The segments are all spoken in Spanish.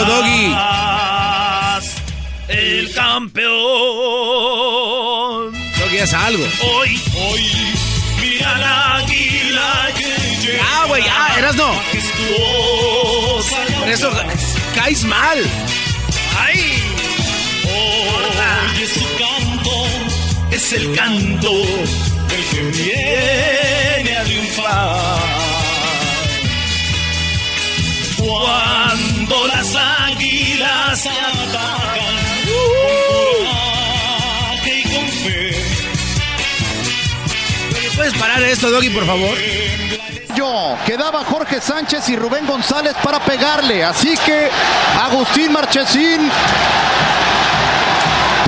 Algo, Doggy. El campeón. Doggy, haz algo. Hoy, hoy, mira la águila que llega. Ah, güey, ah. Majestuosa y Por eso caes mal. ¡Ay! Oye su canto, es el canto del que viene a triunfar. Cuando las águilas atacan con coraje y con fe. ¿Puedes parar esto, Doggy, por favor? Yo, quedaba Jorge Sánchez y Rubén González para pegarle, así que Agustín Marchesín.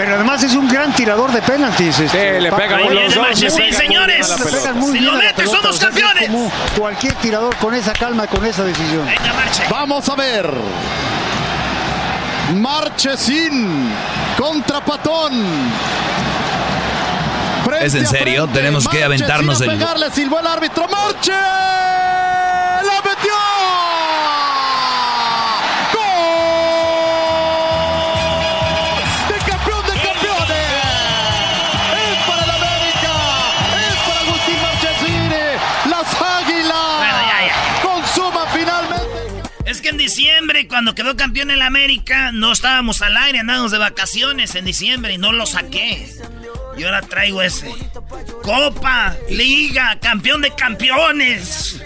Pero además es un gran tirador de penaltis. Este, le pega muy los dos, pega señores. muy muy Si bien lo mete, somos campeones. como Cualquier tirador con esa calma, con esa decisión. Venga, marche. Vamos a ver. Marchesín contra Patón. Frente ¿Es en serio? frente, Tenemos que aventarnos el- pegarle, silbó el árbitro. ¡Marche! ¡La metió! Cuando quedó campeón en la América, no estábamos al aire, andábamos de vacaciones en diciembre y no lo saqué. Y ahora traigo ese. Copa, Liga, campeón de campeones.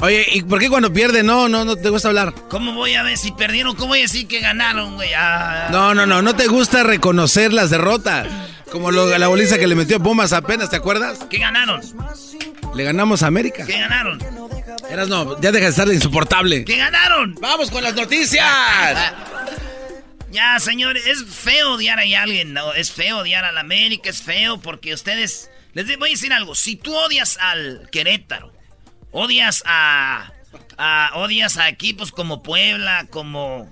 Oye, ¿y por qué cuando pierde no, no, no te gusta hablar? ¿Cómo voy a ver si perdieron? ¿Cómo voy a decir que ganaron, güey? Ah, No, no, no, no te gusta reconocer las derrotas. Como lo- la boliza que le metió Pumas apenas, ¿te acuerdas? ¿Qué ganaron? Le ganamos a América. ¿Qué ganaron? Eras no, ya deja de estar de insoportable. ¿Qué ganaron? ¡Vamos con las noticias! Ya, señores, es feo odiar a alguien, ¿no? Es feo odiar a la América, es feo porque ustedes... Les voy a decir algo, si tú odias al Querétaro, odias a... a- odias a equipos como Puebla, como...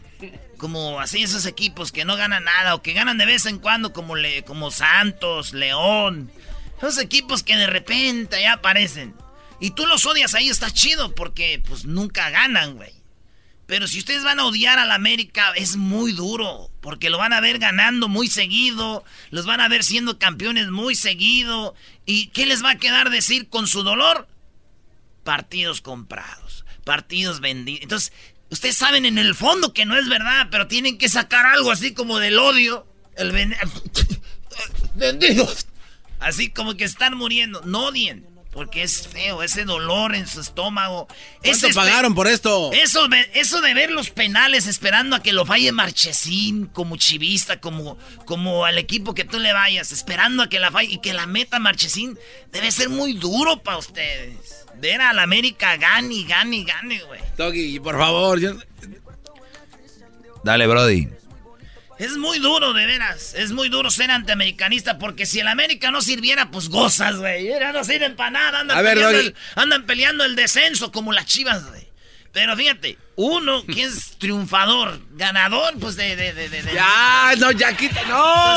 Como así esos equipos que no ganan nada o que ganan de vez en cuando como, le, como Santos, León. Esos equipos que de repente ya aparecen. Y tú los odias ahí, está chido porque pues nunca ganan, güey. Pero si ustedes van a odiar a la América, es muy duro. Porque lo van a ver ganando muy seguido. Los van a ver siendo campeones muy seguido. ¿Y qué les va a quedar decir con su dolor? Partidos comprados. Partidos vendidos. Entonces, ustedes saben en el fondo que no es verdad. Pero tienen que sacar algo así como del odio. El ven- vendidos. Así como que están muriendo. No odien. Porque es feo, ese dolor en su estómago. ¿Cuánto Ese pagaron por esto? eso, ve- eso de ver los penales esperando a que lo falle Marchesín como chivista, como, como al equipo que tú le vayas, esperando a que la falle y que la meta Marchesín, debe ser muy duro para ustedes. Ver a la América gane gane gane, güey. Doggy, por favor. yo- Dale, Brody. Es muy duro, de veras. Es muy duro ser antiamericanista porque si el América no sirviera, pues gozas, güey. Ya no sirven para nada. Andan, A peleando el, andan peleando el descenso como las chivas, güey. Pero fíjate, uno que es triunfador, ganador, pues de... de, de, de- de- Ya, no, ya quita, no.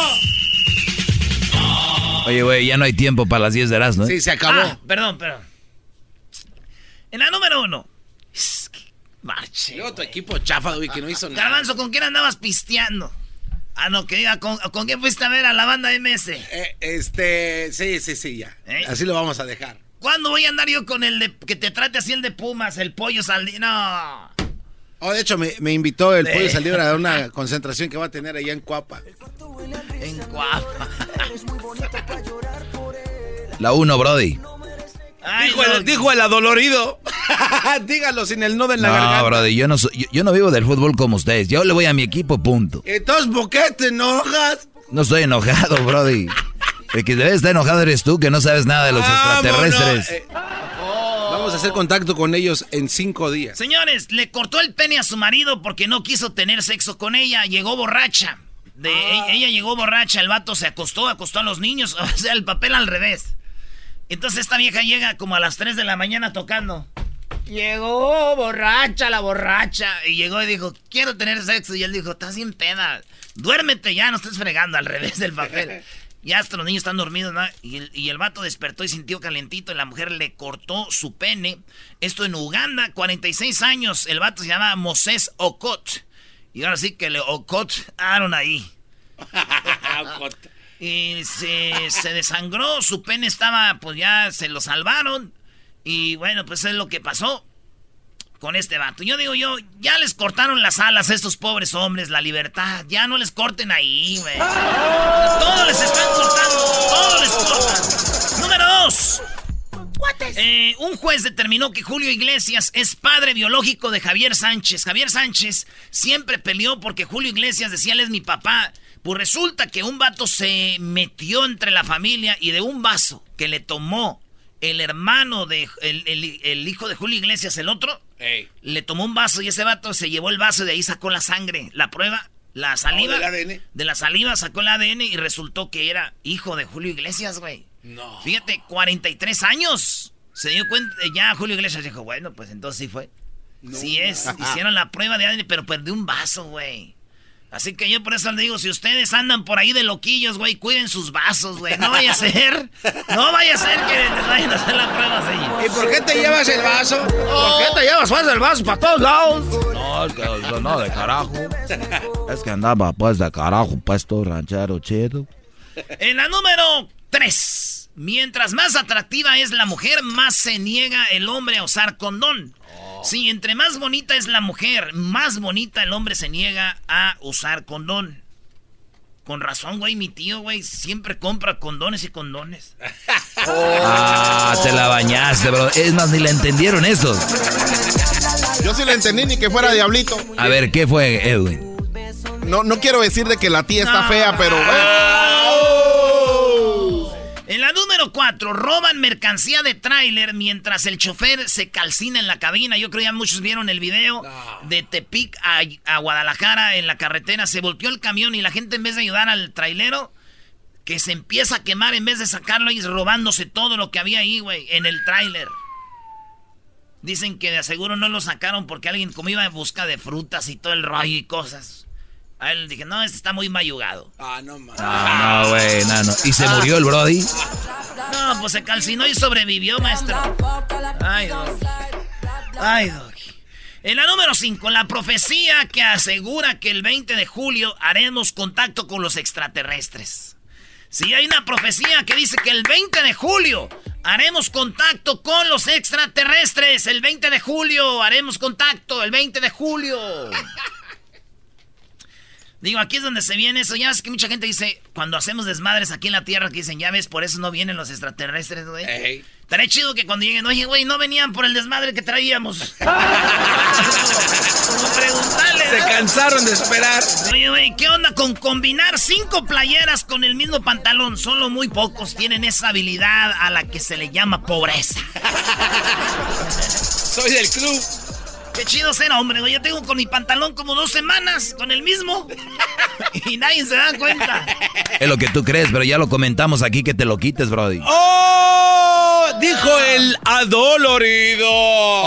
Oye, güey, ya no hay tiempo para las 10 de Erasmo, ¿eh? Sí, se acabó. Ah, perdón, perdón. En la número uno. Marche. Luego tu equipo chafa, Doggy, que no hizo nada. Garbanzo, ¿con quién andabas pisteando? Ah, no, que diga, ¿con, ¿con quién fuiste a ver a la banda MS? Eh, este, sí, sí, sí, ya. ¿Eh? Así lo vamos a dejar. ¿Cuándo voy a andar yo con el de que te trate así el de Pumas, el pollo saldí? No. Oh, de hecho, me, me invitó el Sí. pollo salió a una concentración que va a tener allá en Cuapa. En guapa. La uno, Brody. Ay, Dijo, no. el, dijo el adolorido. Dígalo sin el nudo en la No, garganta. Brody, yo no, soy- yo, yo no vivo del fútbol como ustedes. Yo le voy a mi equipo, punto. Entonces, ¿por qué te enojas? No estoy enojado, Brody. El que debe estar enojado eres tú, que no sabes nada de los extraterrestres. Eh, Vamos a hacer contacto con ellos en cinco días. Señores, le cortó el pene a su marido porque no quiso tener sexo con ella. Llegó borracha. De, Ah. e- Ella llegó borracha, el vato se acostó, acostó a los niños. O sea, el papel al revés. Entonces esta vieja llega como a las 3 de la mañana tocando. Llegó borracha, la borracha. Y llegó y dijo, quiero tener sexo. Y él dijo, estás bien peda. Duérmete ya, no estés fregando al revés del papel. Ya hasta los niños están dormidos, ¿no? Y el, y el vato despertó y sintió calentito y la mujer le cortó su pene. Esto en Uganda, 46 años. El vato se llama Moses Okot. Y ahora sí que le ocotaron ahí. Y se, se desangró, su pene estaba, pues ya se lo salvaron. Y bueno, pues es lo que pasó con este vato. Yo digo yo, ya les cortaron las alas a estos pobres hombres, la libertad. Ya no les corten ahí, güey. Todo les están cortando, todo les cortan. Número dos. Eh, un juez determinó que Julio Iglesias es padre biológico de Javier Sánchez. Javier Sánchez siempre peleó porque Julio Iglesias decía él es mi papá. Pues resulta que un vato se metió entre la familia y de un vaso que le tomó el hermano de el, el- el hijo de Julio Iglesias, el otro, le tomó un vaso y ese vato se llevó el vaso y de ahí sacó la sangre, la prueba, la saliva. Oh, del ADN. De la saliva sacó el ADN y resultó que era hijo de Julio Iglesias, güey. No. Fíjate, 43 años. Se dio cuenta, ya Julio Iglesias dijo, bueno, pues entonces sí fue. sí es, hicieron la prueba de ADN, pero perdió un vaso, güey. Así que yo por eso le digo, si ustedes andan por ahí de loquillos, güey, cuiden sus vasos, güey. No vaya a ser, no vaya a ser que les vayan a hacer la prueba así. ¿Y por qué te llevas el vaso? ¿Por qué te llevas pues el vaso para todos lados? No, es que no, de carajo. Es que andaba pues de carajo, puesto ranchero chido. En la número 3. Mientras más atractiva es la mujer, más se niega el hombre a usar condón. Sí, entre más bonita es la mujer, más bonita el hombre se niega a usar condón. Con razón, güey, mi tío, güey, siempre compra condones y condones. Ah, te la bañaste, bro. Es más, ni la entendieron estos. Yo sí lo entendí, ni que fuera diablito. A ver, ¿qué fue, Edwin? No, no quiero decir de que la tía está No. fea, pero... En la número 4, roban mercancía de tráiler mientras el chofer se calcina en la cabina. Yo creo ya muchos vieron el video de Tepic a, a Guadalajara en la carretera. Se volteó el camión y la gente en vez de ayudar al trailero, que se empieza a quemar en vez de sacarlo y robándose todo lo que había ahí, güey, en el tráiler. Dicen que de aseguro no lo sacaron porque alguien como iba en busca de frutas y todo el rollo y cosas. A él dije, no, este está muy mayugado. Ah, no mames. Ah, no, güey, no, no. ¿Y se murió el Brody? No, pues se calcinó y sobrevivió, maestro. Ay, Doggy. Ay, Doggy. En la número 5, la profecía que asegura que el 20 de julio haremos contacto con los extraterrestres. Sí, hay una profecía que dice que el 20 de julio haremos contacto con los extraterrestres. El 20 de julio haremos contacto, el 20 de julio. Digo, aquí es donde se viene eso. Ya ves que mucha gente dice, cuando hacemos desmadres aquí en la Tierra, que dicen, ya ves, por eso no vienen los extraterrestres, güey. Ey. Estaría chido que cuando lleguen, oye, güey, no venían por el desmadre que traíamos. Como preguntarle. Se cansaron de esperar. Oye, güey, ¿qué onda con combinar cinco playeras con el mismo pantalón? Solo muy pocos tienen esa habilidad a la que se le llama pobreza. Soy del club. Qué chido ser hombre, güey. Yo tengo con mi pantalón como dos semanas, con el mismo. y nadie se da cuenta. Es lo que tú crees, pero ya lo comentamos aquí que te lo quites, Brody. ¡Oh! Dijo el adolorido.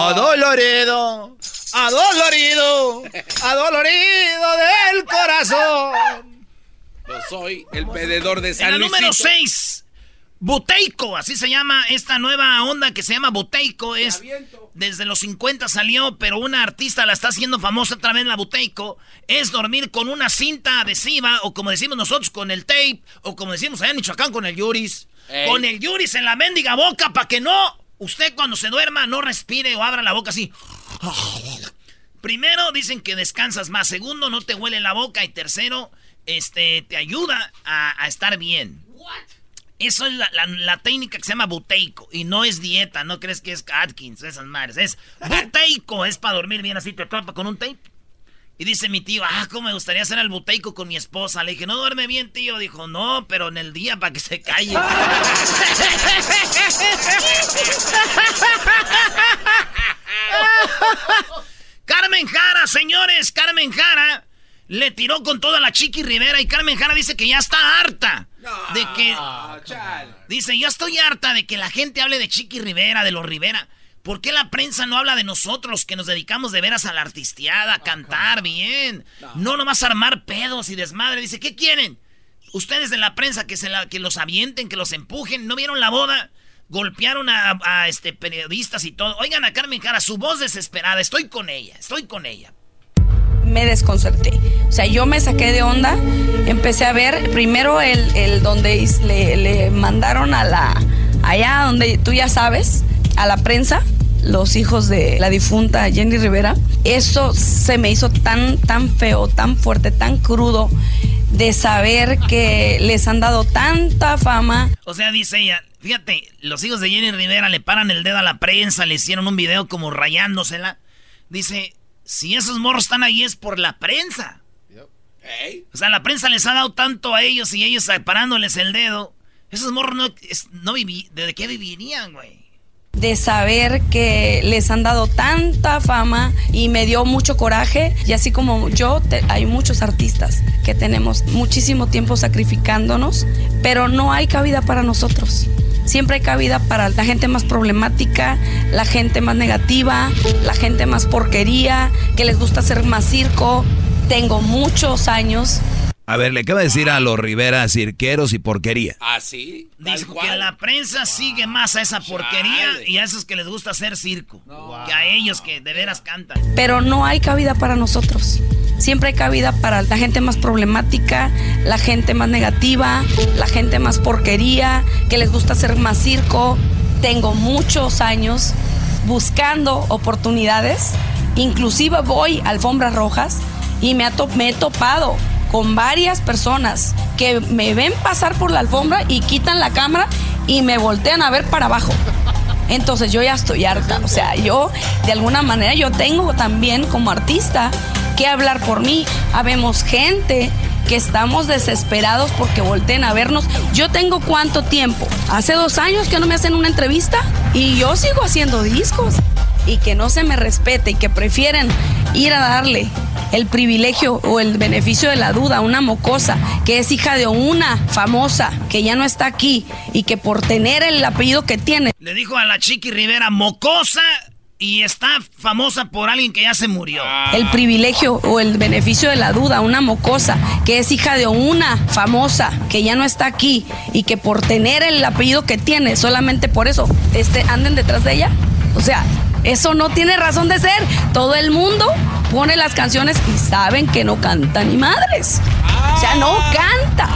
Adolorido, adolorido, adolorido del corazón. Yo soy el pededor de En San la número Luisito. 6, Buteico, así se llama esta nueva onda que se llama Buteico. Es, desde los 50 salió, pero una artista la está haciendo famosa otra vez, la Buteico. Es dormir con una cinta adhesiva, o como decimos nosotros, con el tape, o como decimos allá en Michoacán, con el Yuris. Ey. Con el Yuris en la mendiga boca para que no Usted cuando se duerma no respire o abra la boca así. Primero dicen que descansas más. Segundo, no te huele la boca. Y tercero, este, te ayuda a, estar bien. Eso es la, técnica que se llama buteico. Y no es dieta, no crees que es Atkins, esas madres. Es buteico, es para dormir bien así, te atrapa con un tape. Y dice mi tío, ah, cómo me gustaría hacer el buteico con mi esposa. Le dije, no duerme bien, tío. Dijo, no, pero en el día para que se calle. Carmen Jara, señores, Carmen Jara le tiró con toda la Chiqui Rivera y Carmen Jara dice que ya está harta de que dice, "Yo estoy harta de que la gente hable de Chiqui Rivera, de los Rivera. ¿Por qué la prensa no habla de nosotros que nos dedicamos de veras a la artisteada, a cantar bien? No nomás armar pedos y desmadre. Dice, ¿qué quieren? Ustedes de la prensa que, se la, que los avienten, que los empujen. ¿No vieron la boda? Golpearon a, este, periodistas y todo. Oigan a Carmen Jara, su voz desesperada. Estoy con ella, estoy con ella me desconcerté. O sea, yo me saqué de onda, empecé a ver primero el, el donde le, le, mandaron a la, allá donde tú ya sabes, a la prensa, los hijos de la difunta Jenny Rivera. Eso se me hizo tan, tan feo, tan fuerte, tan crudo de saber que les han dado tanta fama. O sea, dice ella, fíjate, los hijos de Jenny Rivera le paran el dedo a la prensa, le hicieron un video como rayándosela. Dice, si esos morros están ahí es por la prensa. O sea, la prensa les ha dado tanto a ellos y ellos parándoles el dedo. Esos morros no, no ¿de qué vivirían, güey? De saber que les han dado tanta fama y me dio mucho coraje. Y así como yo, hay muchos artistas que tenemos muchísimo tiempo sacrificándonos, pero no hay cabida para nosotros. Siempre hay cabida para la gente más problemática, la gente más negativa, la gente más porquería, que les gusta hacer más circo. Tengo muchos años a ver, le acaba de decir a los Rivera cirqueros y porquería. Ah, sí. Dijo que la prensa sigue más a esa porquería y a esos que les gusta hacer circo. Que a ellos que de veras cantan. Pero no hay cabida para nosotros. Siempre hay cabida para la gente más problemática, la gente más negativa, la gente más porquería, que les gusta hacer más circo. Tengo muchos años buscando oportunidades. Inclusive voy a alfombras rojas y me, me he topado con varias personas que me ven pasar por la alfombra y quitan la cámara y me voltean a ver para abajo. Entonces yo ya estoy harta. O sea, yo de alguna manera yo tengo también como artista que hablar por mí. Habemos gente que estamos desesperados porque volteen a vernos. Yo tengo cuánto tiempo. Hace dos años que no me hacen una entrevista y yo sigo haciendo discos. Y que no se me respete y que prefieren ir a darle el privilegio o el beneficio de la duda a una mocosa que es hija de una famosa que ya no está aquí y que por tener el apellido que tiene. Le dijo a la Chiqui Rivera mocosa y está famosa por alguien que ya se murió. El privilegio o el beneficio de la duda, a una mocosa que es hija de una famosa que ya no está aquí y que por tener el apellido que tiene, solamente por eso, este, anden detrás de ella. O sea, eso no tiene razón de ser. Todo el mundo pone las canciones y saben que no canta ni madres. O sea, no canta.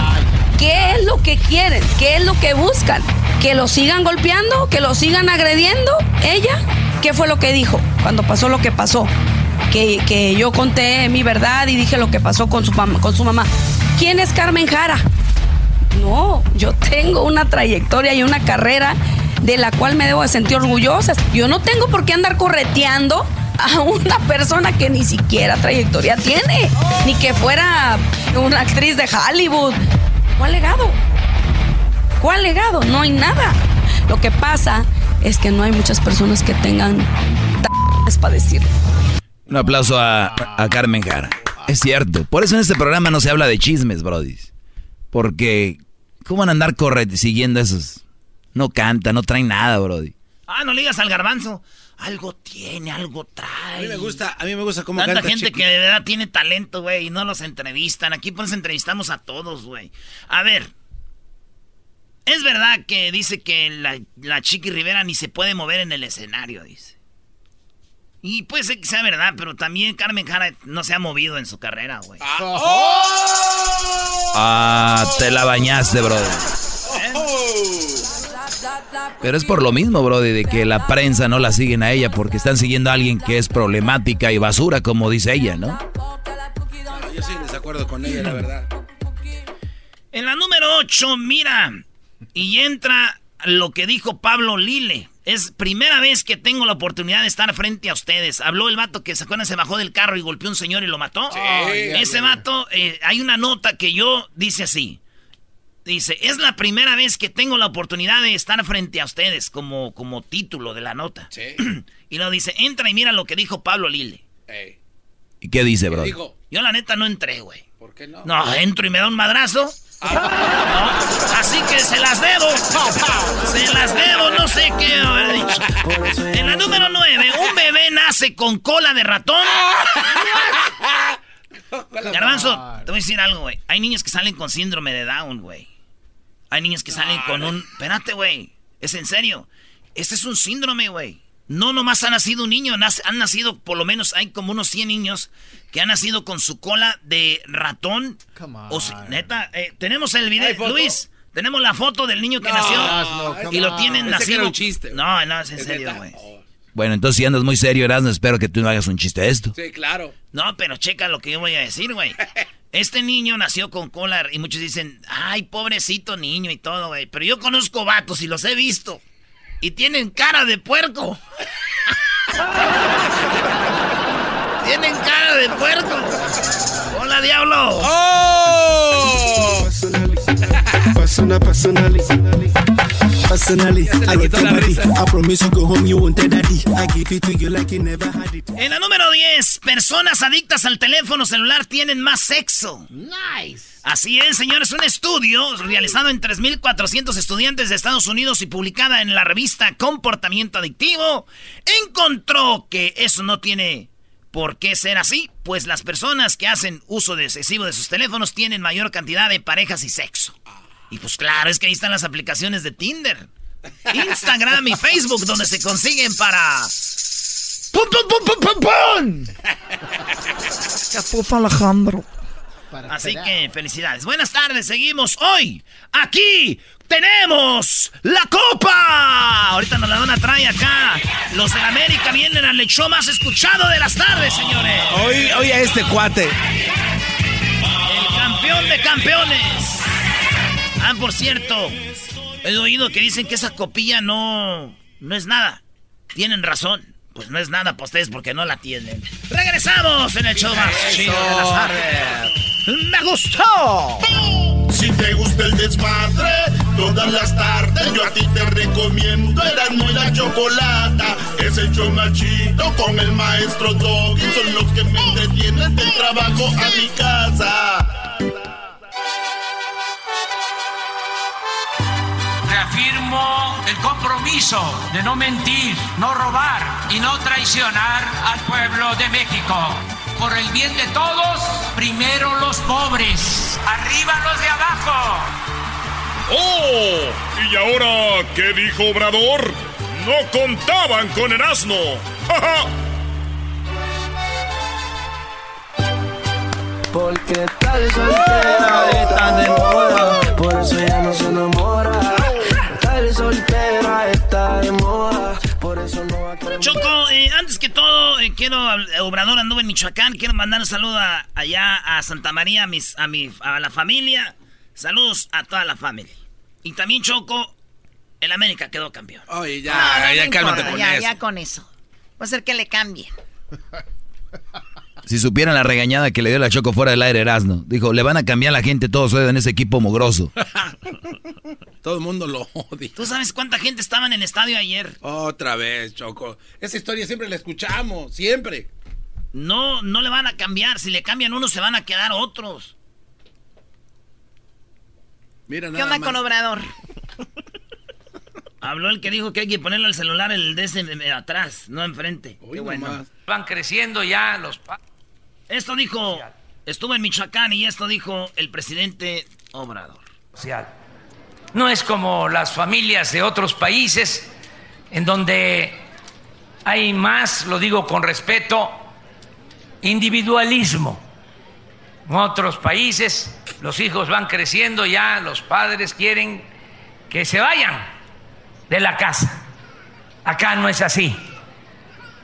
¿Qué es lo que quieren? ¿Qué es lo que buscan? ¿Que lo sigan golpeando? ¿Que lo sigan agrediendo? ¿Ella? ¿Qué fue lo que dijo cuando pasó lo que pasó? Que, yo conté mi verdad y dije lo que pasó con su, con su mamá. ¿Quién es Carmen Jara? No, yo tengo una trayectoria y una carrera de la cual me debo de sentir orgullosa. Yo no tengo por qué andar correteando a una persona que ni siquiera trayectoria tiene, ni que fuera una actriz de Hollywood. ¿Cuál legado? ¿Cuál legado? No hay nada. Lo que pasa es que no hay muchas personas que tengan para decir. Un aplauso a, Carmen Jara. Es cierto. Por eso en este programa no se habla de chismes, Brody. Porque, ¿cómo van a andar corriendo siguiendo esos? No canta, no trae nada, Brody. Ah, no le digas al garbanzo algo tiene, algo trae. A mí me gusta, a mí me gusta cómo Tanta gente que de verdad tiene talento, güey, y no los entrevistan. Aquí pues entrevistamos a todos, güey. A ver, es verdad que dice que la, la Chiqui Rivera ni se puede mover en el escenario, dice. Y puede ser que sea verdad, pero también Carmen Jara no se ha movido en su carrera, güey. Ah, oh. ah te la bañaste, brother. Pero es por lo mismo, Brody, de que la prensa no la siguen a ella porque están siguiendo a alguien que es problemática y basura, como dice ella, ¿no? yo sí desacuerdo con ella, la verdad. En la número 8, mira, y entra lo que dijo Pablo Lile. Es primera vez que tengo la oportunidad de estar frente a ustedes. Habló el vato que se acuerdan, se bajó del carro y golpeó a un señor y lo mató. Ese vato, eh, hay una nota que yo dice así. Dice, es la primera vez que tengo la oportunidad de estar frente a ustedes como, como título de la nota. y lo dice, entra y mira lo que dijo Pablo Lile. ¿Y qué dice, bro? Yo la neta no entré, güey. ¿Por qué no? No, entro y me da un madrazo. así que se las debo. Se las debo, no sé qué haber dicho. En la número 9, un bebé nace con cola de ratón. Garbanzo, te voy a decir algo, güey. Hay niños que salen con síndrome de Down, güey. Hay niños que salen con un... Espérate, güey. Es en serio. Este es un síndrome, güey. No nomás ha nacido un niño, han nacido, por lo menos hay como unos 100 niños que han nacido con su cola de ratón. O neta, eh, tenemos el video, Luis, tenemos la foto del niño que nació y lo tienen nacido. un chiste. No, no, es en serio, güey. Bueno, entonces si andas muy serio, Erasmo, espero que tú no hagas un chiste de esto. Sí, claro. No, pero checa lo que yo voy a decir, güey. Este niño nació con cola y muchos dicen, ay, pobrecito niño y todo, güey. Pero yo conozco vatos y los he visto. Y tienen cara de puerco. tienen cara de puerco. Hola, diablo. ¡Oh! En la número 10, personas adictas al teléfono celular tienen más sexo. Nice. Así es, señores, un estudio realizado en 3.400 estudiantes de Estados Unidos y publicada en la revista Comportamiento Adictivo, encontró que eso no tiene por qué ser así, pues las personas que hacen uso excesivo de sus teléfonos tienen mayor cantidad de parejas y sexo. Y pues claro, es que ahí están las aplicaciones de Tinder, Instagram y Facebook donde se consiguen para... ¡Pum, pum, pum, pum, pum, pum! Alejandro. Así que felicidades. Buenas tardes, seguimos hoy. Aquí tenemos la copa. Ahorita nos la van a traer acá. Los de América vienen al show más escuchado de las tardes, señores. Hoy, hoy a este cuate. El campeón de campeones. Ah, por cierto, he oído que dicen que esa copilla no, no es nada. Tienen razón. Pues no es nada para ustedes porque no la tienen. Regresamos en el show más chido de las tardes. ¡Me gustó! Si te gusta el desmadre, todas las tardes yo a ti te recomiendo Erasmo y la Chocolata. Es el show más chido con el maestro Doggy. Son los que me entretienen del trabajo a mi casa. Reafirmo el compromiso de no mentir, no robar y no traicionar al pueblo de México. Por el bien de todos, primero los pobres, arriba los de abajo. ¡Oh! ¿Y ahora qué dijo Obrador? No contaban con el asno. ¡Ja, Porque tal soltera está de moda, por eso ya no se enamora. Soltera está de moda, por eso no va a Choco, eh, antes que todo, eh, quiero, Obrador anduvo en Michoacán, quiero mandar un saludo a- allá a Santa María, a, mis, a, mi, a la familia. Saludos a toda la familia. Y también Choco, el América quedó campeón. Oye, ya, No, no, ya no cálmate importa, con ya, eso. ya con eso. Va a ser que le cambie. Si supieran la regañada que le dio la Choco fuera del aire Erasmo. Dijo, le van a cambiar la gente, todos en ese equipo mugroso. Todo el mundo lo odia. ¿Tú sabes cuánta gente estaba en el estadio ayer? Otra vez, Choco. Esa historia siempre la escuchamos, siempre. No, no le van a cambiar. Si le cambian unos, se van a quedar otros. Mira ¿Qué nada onda más. con Obrador? Habló el que dijo que hay que ponerle al celular el de ese atrás, no enfrente. Qué bueno. Van creciendo ya los... pa- Esto dijo, estuvo en Michoacán y esto dijo el presidente Obrador. No es como las familias de otros países en donde hay más, lo digo con respeto, individualismo. En otros países los hijos van creciendo, ya los padres quieren que se vayan de la casa. Acá no es así.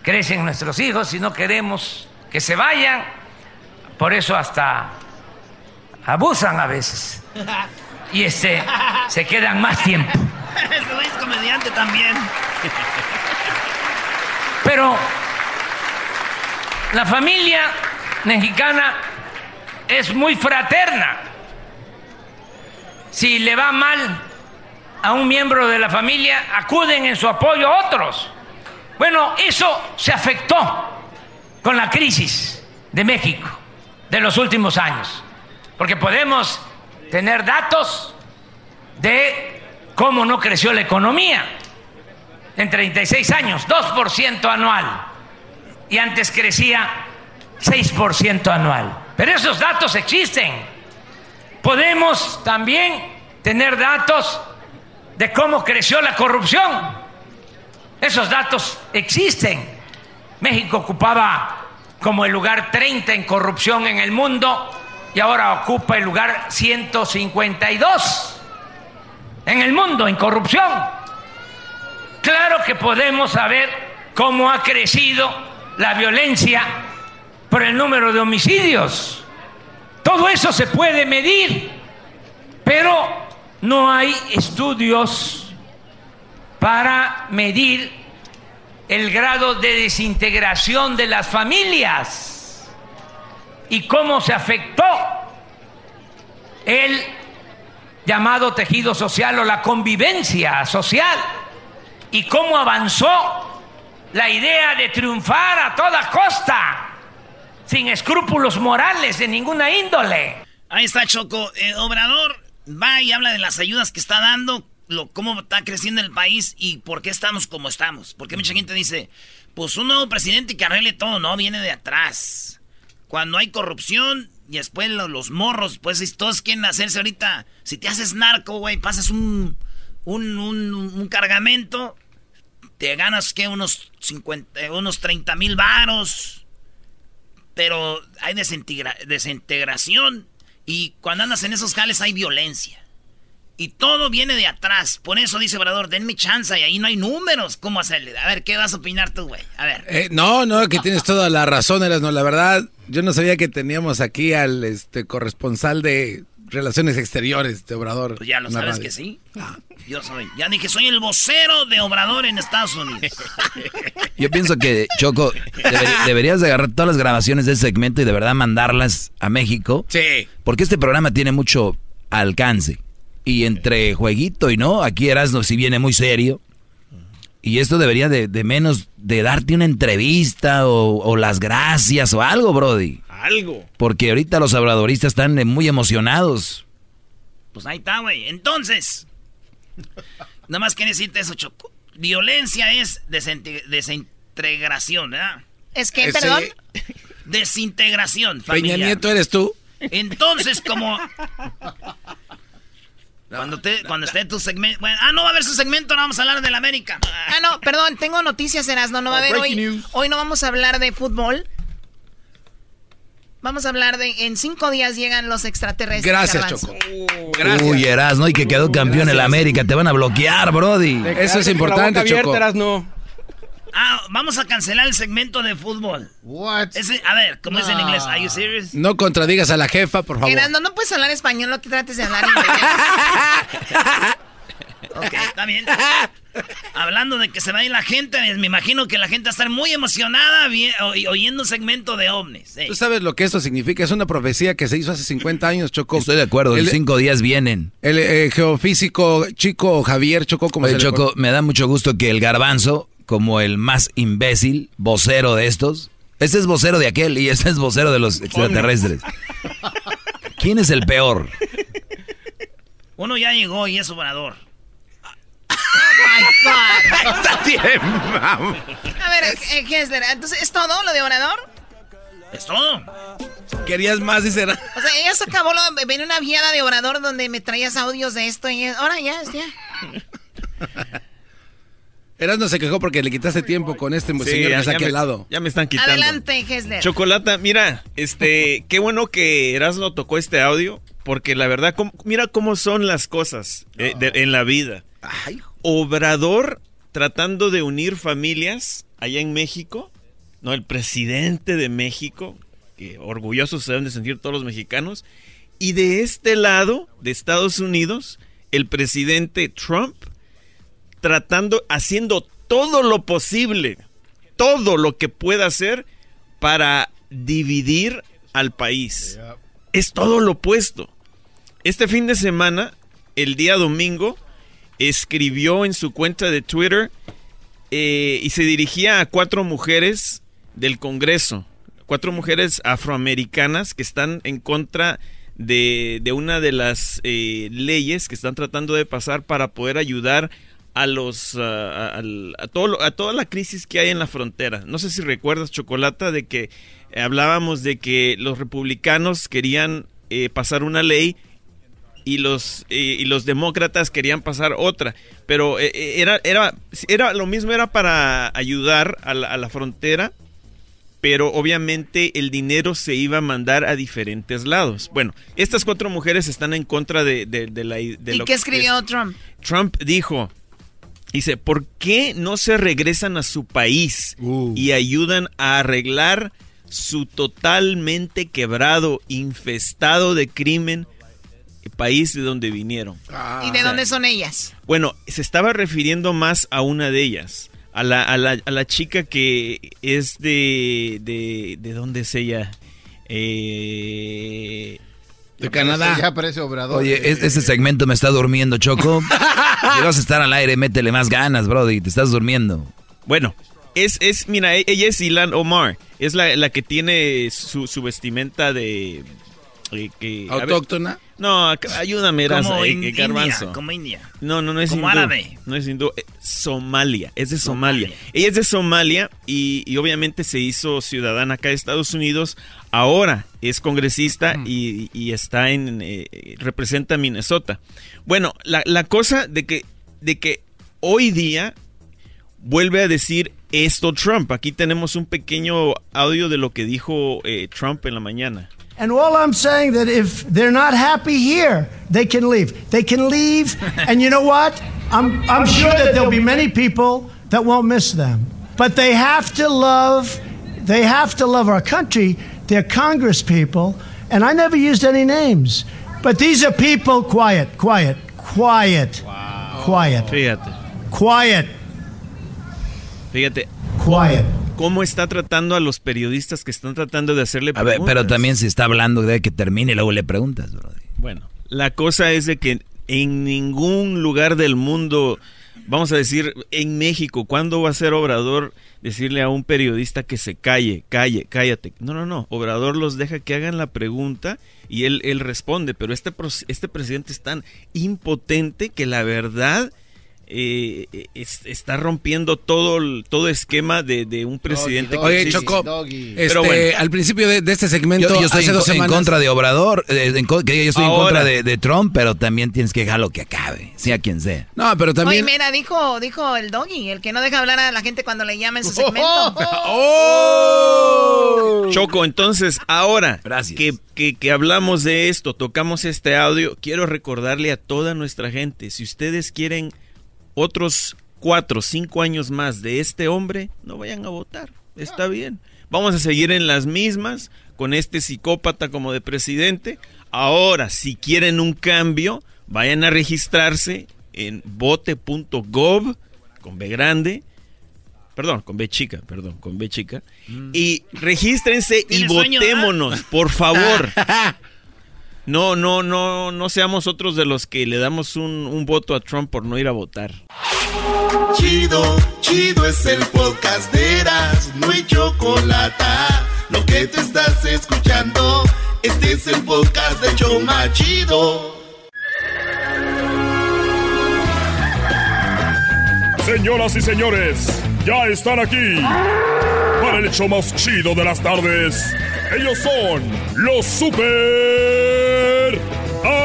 Crecen nuestros hijos y no queremos que se vayan, por eso hasta abusan a veces. Y este, se quedan más tiempo. Güey es comediante también. Pero la familia mexicana es muy fraterna. Si le va mal a un miembro de la familia, acuden en su apoyo a otros. Bueno, eso se afectó con la crisis de México de los últimos años, porque podemos tener datos de cómo no creció la economía en 36 años, 2% anual, y antes crecía 6% anual. Pero esos datos existen. Podemos también tener datos de cómo creció la corrupción. Esos datos existen. México ocupaba como el lugar 30 en corrupción en el mundo y ahora ocupa el lugar 152 en el mundo en corrupción. Claro que podemos saber cómo ha crecido la violencia por el número de homicidios. Todo eso se puede medir, pero no hay estudios para medir el grado de desintegración de las familias y cómo se afectó el llamado tejido social o la convivencia social y cómo avanzó la idea de triunfar a toda costa, sin escrúpulos morales de ninguna índole. Ahí está Choco. Eh, Obrador va y habla de las ayudas que está dando, lo, cómo está creciendo el país y por qué estamos como estamos. Porque mucha gente dice, pues un nuevo presidente que arregle todo, no, viene de atrás. Cuando hay corrupción y después los, los morros, pues si todos quieren hacerse ahorita, si te haces narco, güey, pasas un, un, un, un cargamento, te ganas que unos 50, unos 30 mil varos. Pero hay desintegra desintegración. Y cuando andas en esos jales hay violencia. Y todo viene de atrás. Por eso dice Obrador, denme chance y ahí no hay números. ¿Cómo hacerle? A ver, ¿qué vas a opinar tú, güey? A ver. Eh, no, no, que tienes toda la razón, Eras, no, la verdad, yo no sabía que teníamos aquí al este corresponsal de Relaciones Exteriores de Obrador. Pues ya lo sabes radio. que sí. Yo soy. Ya dije, soy el vocero de Obrador en Estados Unidos. Yo pienso que, Choco, deber- deberías de agarrar todas las grabaciones de ese segmento y de verdad mandarlas a México. Sí. Porque este programa tiene mucho alcance. Y entre jueguito y no, aquí Erasmo si viene muy serio. Y esto debería de, de menos de darte una entrevista o, o las gracias o algo, Brody. Algo. Porque ahorita los obradoristas están eh, muy emocionados. Pues ahí está, güey. Entonces, nada más quería decirte eso, Choco. Violencia es desinte- desintegración, ¿verdad? ¿Es que, Ese- perdón? Desintegración Peña familiar. Nieto eres tú. Entonces, como... Cuando, te, cuando esté tu segmento... Bueno, ah, no va a haber su segmento, no vamos a hablar de la América. Ah, no, perdón, tengo noticias, Erasmo. No va a Oh, haber hoy. news. Hoy no vamos a hablar de fútbol. Vamos a hablar de. En cinco días llegan los extraterrestres. Gracias. Choco. Gracias. Uy, Erasmo, y que quedó campeón en la América. Te van a bloquear, Brody. Eso es importante, Choco. no. Ah, vamos a cancelar el segmento de fútbol. What? Ese, a ver, ¿cómo es en inglés? ¿Are you serious? No contradigas a la jefa, por favor. Erasmo, no puedes hablar español, no que trates de hablar inglés. Ok, está bien. Hablando de que se va a ir la gente, me imagino que la gente va a estar muy emocionada oyendo un segmento de ovnis. Tú sabes lo que esto significa. Es una profecía que se hizo hace 50 años, Choco. Estoy de acuerdo, en cinco días vienen. el, eh, geofísico chico Javier Choco, como Oye, se le Choco, me da mucho gusto que el garbanzo, como el más imbécil, vocero de estos, este es vocero de aquel y este es vocero de los extraterrestres. ¿Quién es el peor? Uno ya llegó y es obrador. Está bien, vamos. A ver, eh, Hessler, entonces, ¿es todo lo de orador? Es todo. Querías más, dice. O sea, ya se acabó, lo, venía una viada de orador donde me traías audios de esto y ahora ya, ya. Erasmo se quejó porque le quitaste tiempo con este señor que aquí al lado. ya me están quitando. Adelante, Hessler. Chocolata, mira, este, qué bueno que Erasmo tocó este audio, porque la verdad, cómo- mira cómo son las cosas eh, de- en la vida. Obrador tratando de unir familias allá en México, ¿no? El presidente de México, que orgullosos se deben de sentir todos los mexicanos, y de este lado, de Estados Unidos, el presidente Trump tratando, haciendo todo lo posible, todo lo que pueda hacer para dividir al país. Es todo lo opuesto. Este fin de semana, el día domingo, escribió en su cuenta de Twitter eh, y se dirigía a cuatro mujeres del Congreso, cuatro mujeres afroamericanas que están en contra de, una de las eh, leyes que están tratando de pasar para poder ayudar a los a, todo, a toda la crisis que hay en la frontera. No sé si recuerdas, Chocolata, de que hablábamos de que los republicanos querían eh, pasar una ley y los y los demócratas querían pasar otra pero era era era lo mismo era para ayudar a la, a la frontera pero obviamente el dinero se iba a mandar a diferentes lados. Bueno, estas cuatro mujeres están en contra de, la... ¿Y qué escribió Trump? Trump dijo, dice, ¿por qué no se regresan a su país Uh. y ayudan a arreglar su totalmente quebrado, infestado de crimen país de donde vinieron? ¿Y de dónde son ellas? Bueno, se estaba refiriendo más a una de ellas. A la, a la, a la chica que es de, de... ¿De dónde es ella? Eh... De Canadá. Ya parece obrador. Oye, es- ese segmento me está durmiendo, Choco. si vas a estar al aire, métele más ganas, Brody. Te estás durmiendo. Bueno, es, es, mira, ella es Ilan Omar. Es la, la que tiene su, su vestimenta de... eh, que- a ver- ¿Autóctona? no, ayúdame, Como Erasmo, eh, in- Garbanzo. India, como India. No, no, no es Como hindú. árabe. No es hindú, eh, Somalia, es de Somalia. Ella es de Somalia y, y obviamente se hizo ciudadana acá de Estados Unidos. Ahora es congresista y, y está en eh, representa a Minnesota. Bueno, la, la cosa de que de que hoy día vuelve a decir esto Trump. Aquí tenemos un pequeño audio de lo que dijo eh, Trump en la mañana. And all I'm saying that if they're not happy here, they can leave. They can leave, and you know what? I'm I'm sure that there'll be many people that won't miss them. But they have to love they have to love our country. They're Congress people, and I never used any names. But these are people quiet, quiet, quiet. Quiet. Fíjate, Quiet. fíjate. Quiet. ¿Cómo está tratando a los periodistas que están tratando de hacerle A ver, preguntas? pero también si está hablando de que termine y luego le preguntas, Brody. Bueno, la cosa es de que en ningún lugar del mundo, vamos a decir, en México, ¿cuándo va a ser Obrador decirle a un periodista que se calle, calle, cállate? No, no, no. Obrador los deja que hagan la pregunta y él, él responde, pero este, este presidente es tan impotente que la verdad... eh, es- está rompiendo todo el todo esquema de, de un presidente que Oye. Choco, Pero este, bueno. al principio de, de este segmento, Yo, yo estoy hace en, dos contra de Obrador, eh, en que yo estoy en contra de, de Trump, pero también tienes que dejarlo que acabe, sea quien sea. No, pero Oye, también... mira, dijo, dijo el doggy, el que no deja hablar a la gente cuando le llama en su segmento. ¡Oh! Choco, entonces ahora Gracias. que, que- que hablamos de esto, tocamos este audio, quiero recordarle a toda nuestra gente, si ustedes quieren otros cuatro, cinco años más de este hombre, no vayan a votar, está bien. Vamos a seguir en las mismas con este psicópata como de presidente. Ahora, si quieren un cambio, vayan a registrarse en vote.gov con B grande Perdón, con B chica, perdón, con B chica. Y regístrense y ¿Tienes sueño, votémonos, por favor. No, no, no, no seamos otros de los que le damos un, un voto a Trump por no ir a votar. Chido, chido es el podcast de Eras, no hay chocolate. Lo que te estás escuchando, este es el podcast de Choma Chido. Señoras y señores, ya están aquí para el hecho más chido de las tardes. Ellos son los super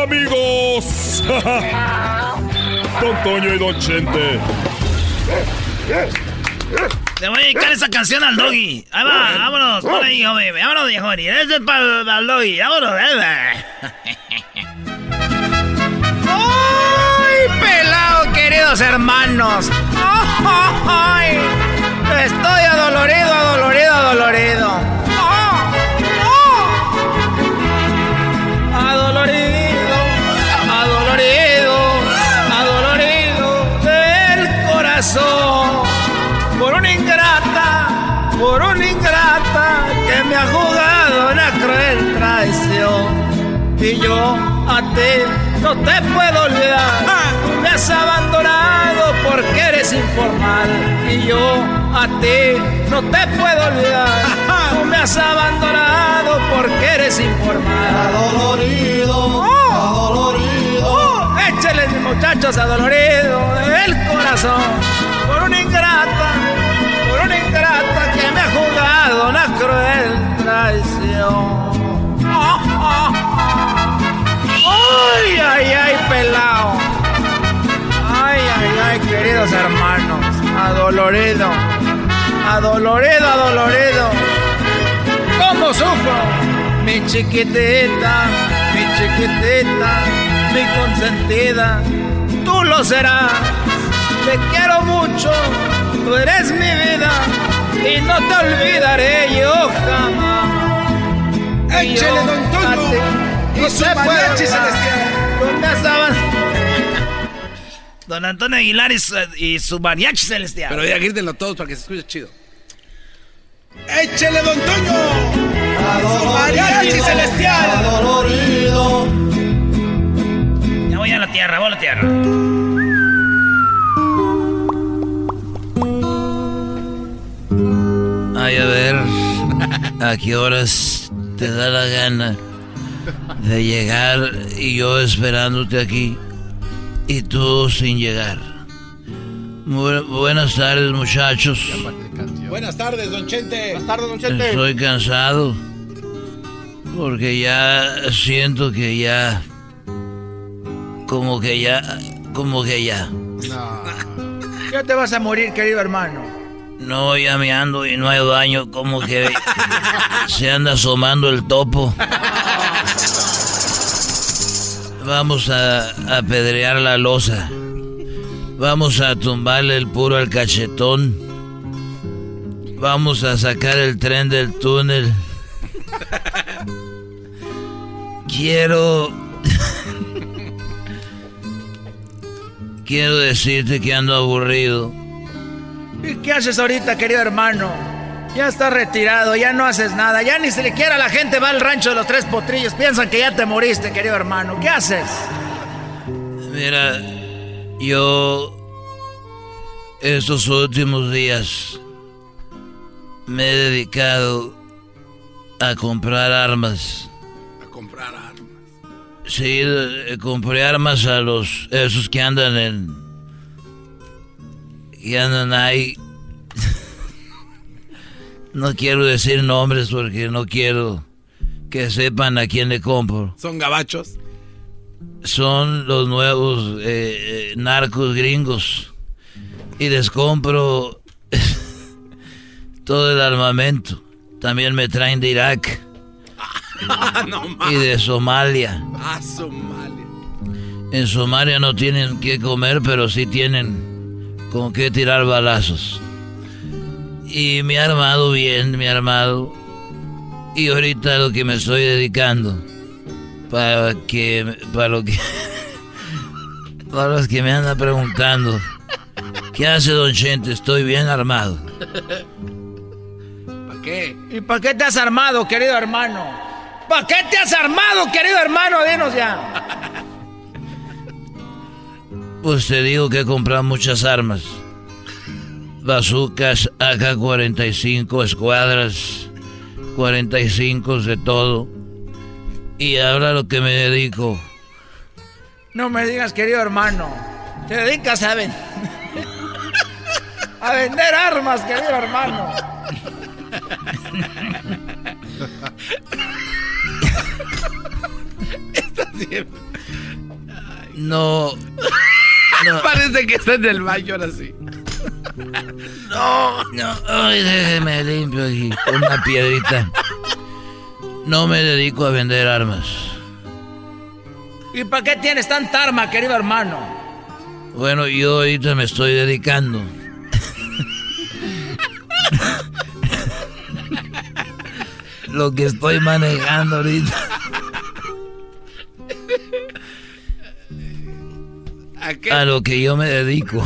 amigos. Don Toño y Don Chente. Le voy a dedicar esa canción al doggy. Ahí va, vámonos, por ahí, joven. Vámonos, viejo. Este es para el doggy. Vámonos. ¡Ay, pelado queridos hermanos. ¡Ay! Estoy adolorido, adolorido, adolorido. Y yo a ti no te puedo olvidar. Me has abandonado porque eres informal. Y yo a ti no te puedo olvidar. Tú me has abandonado porque eres informal. Adolorido, adolorido. échale mis muchachos adolorido del corazón. Por una ingrata, por una ingrata que me ha jugado una cruel traición. Ah, ah, ah. Ay, ay, ay, pelao. Ay, ay, ay, queridos hermanos. Adolorido. Adolorido, adolorido. ¿Cómo sufro? Mi chiquitita, mi chiquitita, mi consentida. Tú lo serás. Te quiero mucho. Tú eres mi vida. Y no te olvidaré yo jamás. Yo don Toño. Y no su mariachi celestial. ¿Dónde estaban? Don Antonio Aguilar y su, y su mariachi celestial. Pero ya grítenlo todos para que se escuche chido. Échele, don Toño. Adolorido, Mariachi celestial. Adolorido. Ya voy a la tierra, voy a la tierra. Ay, a ver, ¿a qué horas te da la gana de llegar y yo esperándote aquí y tú sin llegar? Bu- buenas tardes, muchachos. Buenas tardes, don Chente. Buenas tardes, don Chente. Estoy cansado porque ya siento que ya, como que ya, como que ya. Ya te vas a morir, querido hermano. No, ya me ando y no hay daño, como que se anda asomando el topo. Vamos a apedrear la losa. Vamos a tumbarle el puro al cachetón. Vamos a sacar el tren del túnel. Quiero... Quiero decirte que ando aburrido. ¿Y qué haces ahorita, querido hermano? Ya estás retirado, ya no haces nada, ya ni siquiera la gente va al rancho de los tres potrillos. Piensan que ya te moriste, querido hermano. ¿Qué haces? Mira, yo estos últimos días me he dedicado a comprar armas. A comprar armas. Sí, compré armas a los esos que andan en que andan ahí. no quiero decir nombres porque no quiero que sepan a quién le compro. Son gabachos. son los nuevos eh, eh, narcos gringos y les compro todo el armamento. También me traen de Irak no y de Somalia. Ah, Somalia. En Somalia no tienen que comer, pero sí tienen con qué tirar balazos. Y me he armado bien, me he armado. Y ahorita lo que me estoy dedicando para que para lo que para los que me andan preguntando ¿Qué hace Don Chente? Estoy bien armado. ¿Para qué? ¿Y para qué te has armado, querido hermano? ¿Para qué te has armado, querido hermano? Dinos ya. Pues te digo que he comprado muchas armas. Bazucas, AK-45, escuadras, 45 de todo. Y ahora lo que me dedico, No me digas, querido hermano. Te dedicas a vender. a vender armas, querido hermano. no... no Parece que está en el baño ahora sí. No, no, ay, déjeme limpio aquí con una piedrita. No me dedico a vender armas. ¿Y para qué tienes tanta arma, querido hermano? Bueno, yo ahorita me estoy dedicando. Lo que estoy manejando ahorita. ¿A, lo que yo me dedico.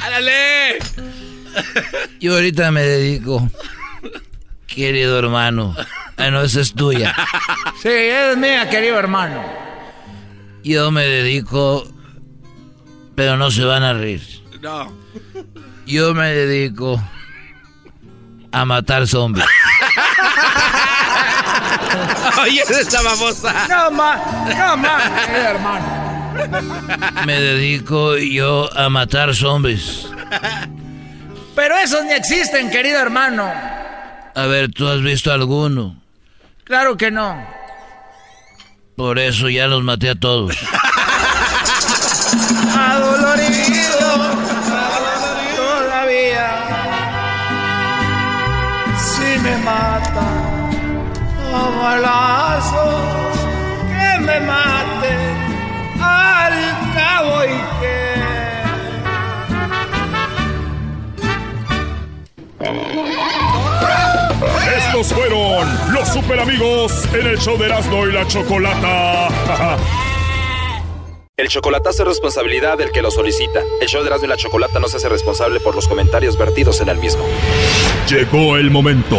¡Álale! Yo ahorita me dedico, querido hermano. Ah, no, esa es tuya. Sí, es mía, querido hermano. Yo me dedico, pero no se van a reír. No. Yo me dedico a matar zombies. Oye, esa babosa. No más, no más, querido hermano. Me dedico yo a matar zombies. Pero esos ni existen, querido hermano. A ver, ¿tú has visto alguno? Claro que no. Por eso ya los maté a todos. a que me mate al cabo y que. Estos fueron los super amigos en el show de Erasmo y la Chocolata. El chocolatazo es responsabilidad del que lo solicita. El show de Erasmo y la Chocolata no se hace responsable por los comentarios vertidos en el mismo. Llegó el momento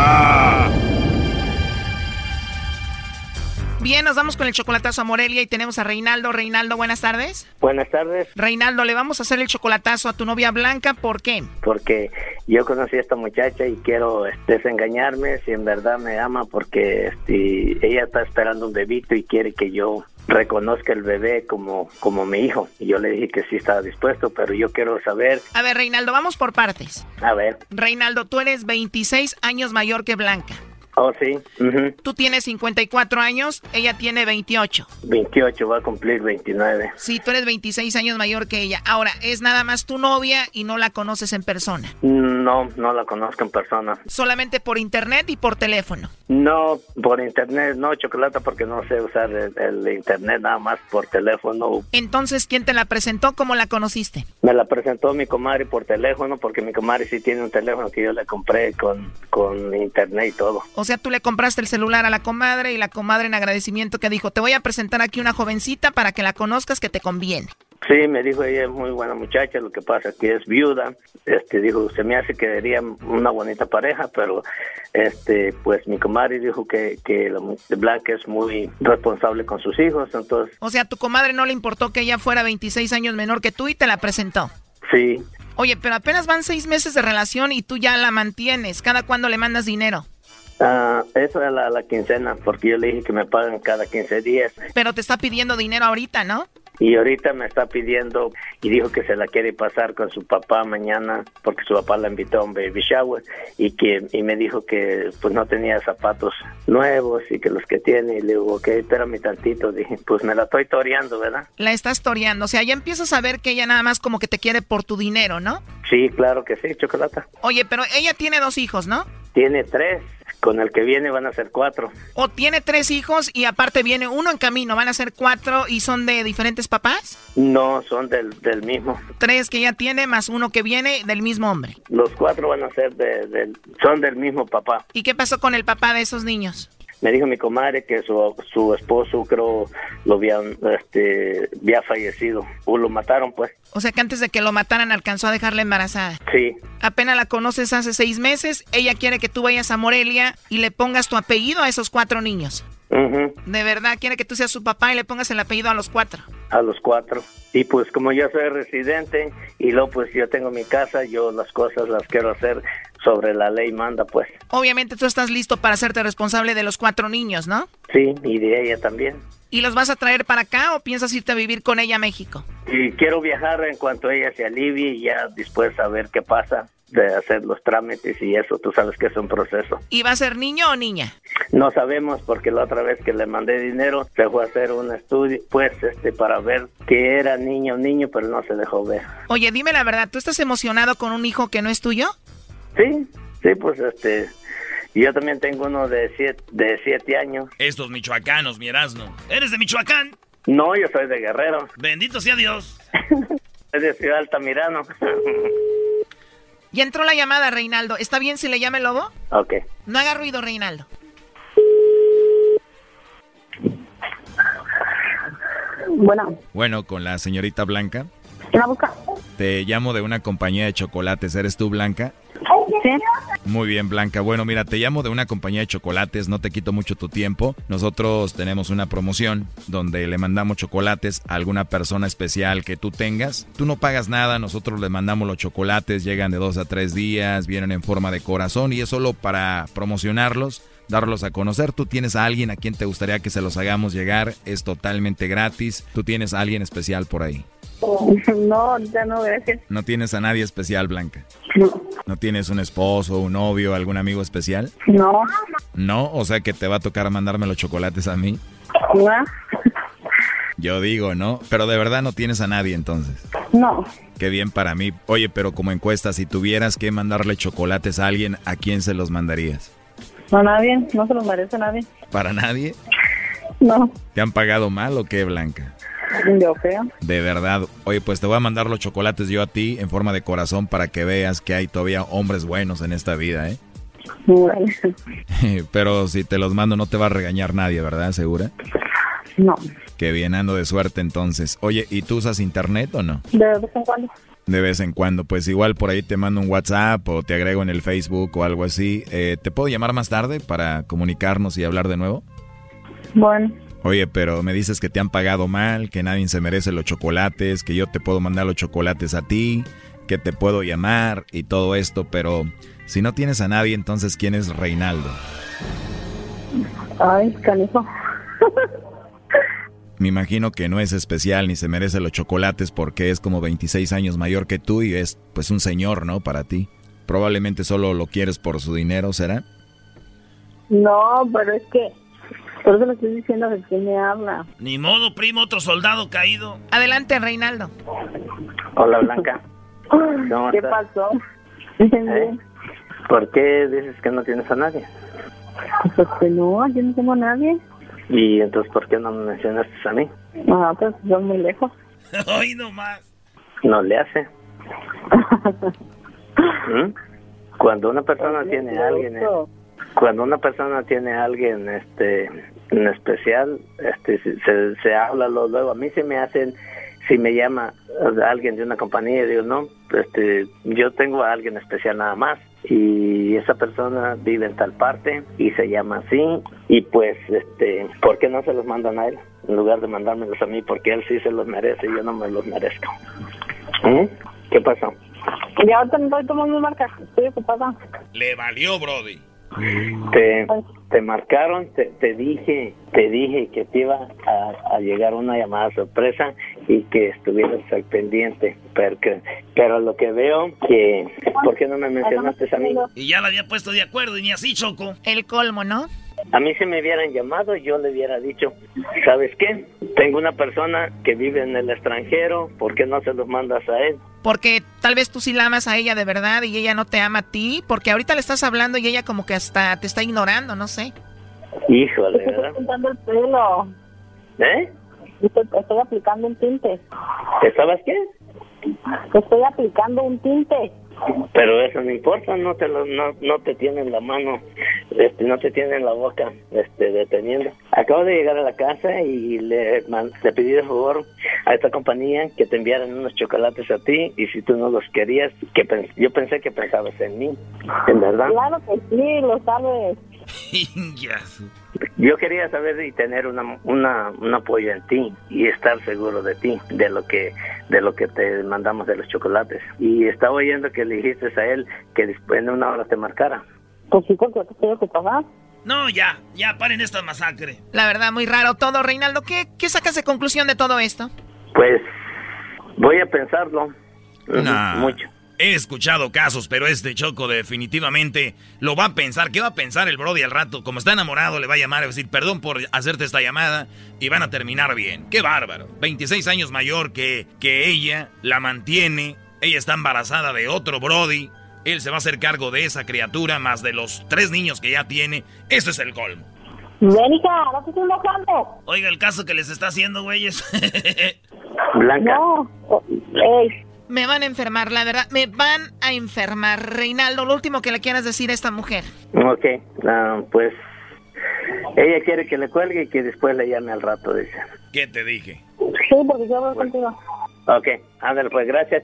Bien, nos vamos con el chocolatazo a Morelia y tenemos a Reinaldo. Reinaldo, buenas tardes. Buenas tardes. Reinaldo, le vamos a hacer el chocolatazo a tu novia Blanca. ¿Por qué? Porque yo conocí a esta muchacha y quiero este, desengañarme si en verdad me ama porque este, ella está esperando un bebito y quiere que yo reconozca el bebé como, como mi hijo. Y yo le dije que sí estaba dispuesto, pero yo quiero saber, A ver, Reinaldo, vamos por partes. a ver, Reinaldo, tú eres 26 años mayor que Blanca. Oh sí, ujú, Tú tienes 54 años, ella tiene 28. 28, va a cumplir 29. Sí, tú eres 26 años mayor que ella. Ahora, es nada más tu novia y no la conoces en persona. No, no la conozco en persona. Solamente por internet y por teléfono. No, por internet, no, chocolate, porque no sé usar el, el internet nada más por teléfono. Entonces, ¿quién te la presentó? ¿Cómo la conociste? Me la presentó mi comadre por teléfono, porque mi comadre sí tiene un teléfono que yo le compré con, con internet y todo. O sea, tú le compraste el celular a la comadre y la comadre en agradecimiento que dijo, te voy a presentar aquí una jovencita para que la conozcas que te conviene. Sí, me dijo ella es muy buena muchacha, lo que pasa es que es viuda. Este dijo, se me hace que sería una bonita pareja, pero este pues mi comadre dijo que que la Blanca es muy responsable con sus hijos, entonces O sea, a tu comadre no le importó que ella fuera 26 años menor que tú y te la presentó. sí, Oye, pero apenas van seis meses de relación y tú ya la mantienes. ¿Cada cuándo le mandas dinero? Ah, eso es la, la quincena, porque yo le dije que me pagan cada 15 días. Pero te está pidiendo dinero ahorita, ¿no? Y ahorita me está pidiendo y dijo que se la quiere pasar con su papá mañana porque su papá la invitó a un baby shower y que y me dijo que pues no tenía zapatos nuevos y que los que tiene y le digo, ok, espérame tantito, dije, pues me la estoy toreando, ¿verdad? La estás toreando. O sea, ya empiezas a ver que ella nada más como que te quiere por tu dinero, ¿no? Sí, claro que sí, chocolata. Oye, pero ella tiene dos hijos, ¿no? Tiene tres, con el que viene van a ser cuatro. O tiene tres hijos y aparte viene uno en camino. ¿Van a ser cuatro y son de diferentes papás? No, son del, del mismo. Tres que ella tiene más uno que viene del mismo hombre. Los cuatro van a ser de, del, son del mismo papá. ¿Y qué pasó con el papá de esos niños? Me dijo mi comadre que su, su esposo creo lo había, este, había fallecido o lo mataron pues. O sea que antes de que lo mataran alcanzó a dejarla embarazada. Sí, Apenas la conoces hace seis meses, ella quiere que tú vayas a Morelia y le pongas tu apellido a esos cuatro niños. De verdad, quiere que tú seas su papá y le pongas el apellido a los cuatro. a los cuatro. Y pues como yo soy residente y luego pues yo tengo mi casa, yo las cosas las quiero hacer sobre la ley manda pues. Obviamente tú estás listo para hacerte responsable de los cuatro niños, ¿no? Sí, y de ella también. ¿Y los vas a traer para acá o piensas irte a vivir con ella a México? Y quiero viajar en cuanto ella se alivie y ya después a ver qué pasa. De hacer los trámites y eso, tú sabes que es un proceso. ¿Y va a ser niño o niña? No sabemos porque la otra vez que le mandé dinero se fue a hacer un estudio, pues, este, para ver que era niño o niño, pero no se dejó ver. Oye, dime la verdad, ¿tú estás emocionado con un hijo que no es tuyo? Sí, sí, pues, este, yo también tengo uno de siete, de siete años. Estos michoacanos, mi Erasmo. ¿Eres de Michoacán? No, yo soy de Guerrero. Bendito sea Dios. es de Ciudad Altamirano. ya entró la llamada, Reinaldo. ¿Está bien si le llame el lobo? Ok. No haga ruido, Reinaldo. Bueno. Bueno, con la señorita Blanca. ¿Quién la busca? Te llamo de una compañía de chocolates. ¿Eres tú, Blanca? Muy bien, Blanca. Bueno, mira, te llamo de una compañía de chocolates, no te quito mucho tu tiempo. Nosotros tenemos una promoción donde le mandamos chocolates a alguna persona especial que tú tengas. Tú no pagas nada, nosotros le mandamos los chocolates, llegan de dos a tres días, vienen en forma de corazón y es solo para promocionarlos darlos a conocer. Tú tienes a alguien a quien te gustaría que se los hagamos llegar, es totalmente gratis. Tú tienes a alguien especial por ahí. No, ya no, gracias. No tienes a nadie especial, Blanca. No. ¿No tienes un esposo, un novio, algún amigo especial? No. No, o sea que te va a tocar mandarme los chocolates a mí. No. Yo digo, ¿no? Pero de verdad no tienes a nadie entonces. No. Qué bien para mí. Oye, pero como encuesta, si tuvieras que mandarle chocolates a alguien, ¿a quién se los mandarías? No, a nadie. No se los merece a nadie. ¿Para nadie? No. ¿Te han pagado mal o qué, Blanca? Yo creo. De verdad. Oye, pues te voy a mandar los chocolates yo a ti en forma de corazón para que veas que hay todavía hombres buenos en esta vida, ¿eh? Bueno. Pero si te los mando no te va a regañar nadie, ¿verdad? ¿Segura? No. Qué bien, ando de suerte entonces. Oye, ¿y tú usas internet o no? De vez en cuando. De vez en cuando, pues igual por ahí te mando un WhatsApp o te agrego en el Facebook o algo así. Eh, ¿Te puedo llamar más tarde para comunicarnos y hablar de nuevo? Bueno. Oye, pero me dices que te han pagado mal, que nadie se merece los chocolates, que yo te puedo mandar los chocolates a ti, que te puedo llamar y todo esto, pero si no tienes a nadie, entonces ¿quién es Reinaldo? Ay, canijo. Me imagino que no es especial ni se merece los chocolates porque es como 26 años mayor que tú y es pues un señor, ¿no? Para ti. Probablemente solo lo quieres por su dinero, ¿será? No, pero es que por eso le estoy diciendo de quién me habla. Ni modo, primo, otro soldado caído. Adelante, Reinaldo. Hola, Blanca. ¿Cómo ¿Qué estás? pasó? ¿Eh? ¿Por qué dices que no tienes a nadie? Pues que no, yo no tengo a nadie. Y entonces, ¿por qué no me mencionaste a mí? Ah, pues son muy lejos. Hoy nomás. No le hace. ¿Mm? Cuando una persona tiene a alguien, eh, cuando una persona tiene a alguien, este, en especial, este, se, se, habla lo- luego. A mí se me hacen, si me llama eh, alguien de una compañía, digo no, este, yo tengo a alguien especial nada más y esa persona vive en tal parte y se llama así y pues, este, ¿por qué no se los mandan a él en lugar de mandármelos a mí? Porque él sí se los merece y yo no me los merezco. ¿Mm? ¿Qué pasó? Ya ahorita no estoy tomando mi marca, estoy ocupada. Le valió, Brody. Te, te marcaron, te, te dije, te dije que te iba a, a llegar una llamada sorpresa y que estuvieras al pendiente, pero, que- pero lo que veo que, ¿por qué no me mencionaste a mí? Y ya la había puesto de acuerdo y ni así, Choco. El colmo, ¿no? A mí si me hubieran llamado, yo le hubiera dicho, ¿sabes qué? Tengo una persona que vive en el extranjero, ¿por qué no se los mandas a él? Porque tal vez tú sí la amas a ella de verdad y ella no te ama a ti. Porque ahorita le estás hablando y ella como que hasta te está ignorando, no sé. Híjole, Te estoy ¿verdad? pintando el pelo. ¿Eh? Estoy, estoy aplicando un tinte. ¿Estabas qué? Estoy aplicando un tinte. Pero eso no importa, no te lo, no, no te tienen la mano, este, no te tienen la boca, este, deteniendo. Acabo de llegar a la casa y le, le pedí de favor a esta compañía que te enviaran unos chocolates a ti y si tú no los querías, que pens- yo pensé que pensabas en mí, en verdad. Claro que sí, lo sabes. Yo quería saber y tener una, una, un apoyo en ti y estar seguro de ti, de lo que de lo que te mandamos de los chocolates. Y estaba oyendo que le dijiste a él que después en una hora te marcara. Pues sí, porque estoy ocupada. No, ya, ya, paren esta masacre. La verdad, muy raro todo, Reinaldo. ¿Qué, qué sacas de conclusión de todo esto? Pues voy a pensarlo. Nah. Mucho. He escuchado casos, pero este Choco definitivamente lo va a pensar. ¿Qué va a pensar el Brody al rato? Como está enamorado, le va a llamar y va a decir, perdón por hacerte esta llamada y van a terminar bien. ¡Qué bárbaro! 26 años mayor que, que ella, la mantiene, ella está embarazada de otro Brody, él se va a hacer cargo de esa criatura más de los tres niños que ya tiene. Ese es el colmo. Mónica, ¿no te? Oiga, el caso que les está haciendo, güeyes. Blanca. No. Ey. Me van a enfermar, la verdad. Me van a enfermar. Reinaldo, lo último que le quieras decir a esta mujer. Ok, ah, pues ella quiere que le cuelgue y que después le llame al rato, dice. ¿Qué te dije? Sí, porque yo hablo contigo. Ok, ándale pues, gracias.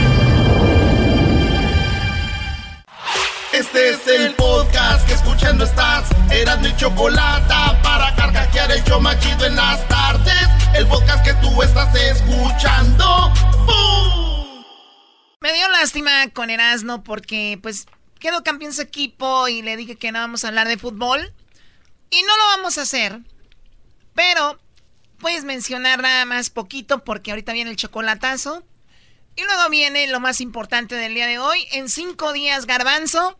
Este es el podcast que escuchando estás. Eran mi chocolate para carcajear el yo machido en las tardes. El podcast que tú estás escuchando. Me dio lástima con Erasno porque, pues, quedó campeón su equipo y le dije que no vamos a hablar de fútbol. Y no lo vamos a hacer. Pero, puedes mencionar nada más poquito porque ahorita viene el chocolatazo. Y luego viene lo más importante del día de hoy. En cinco días, garbanzo,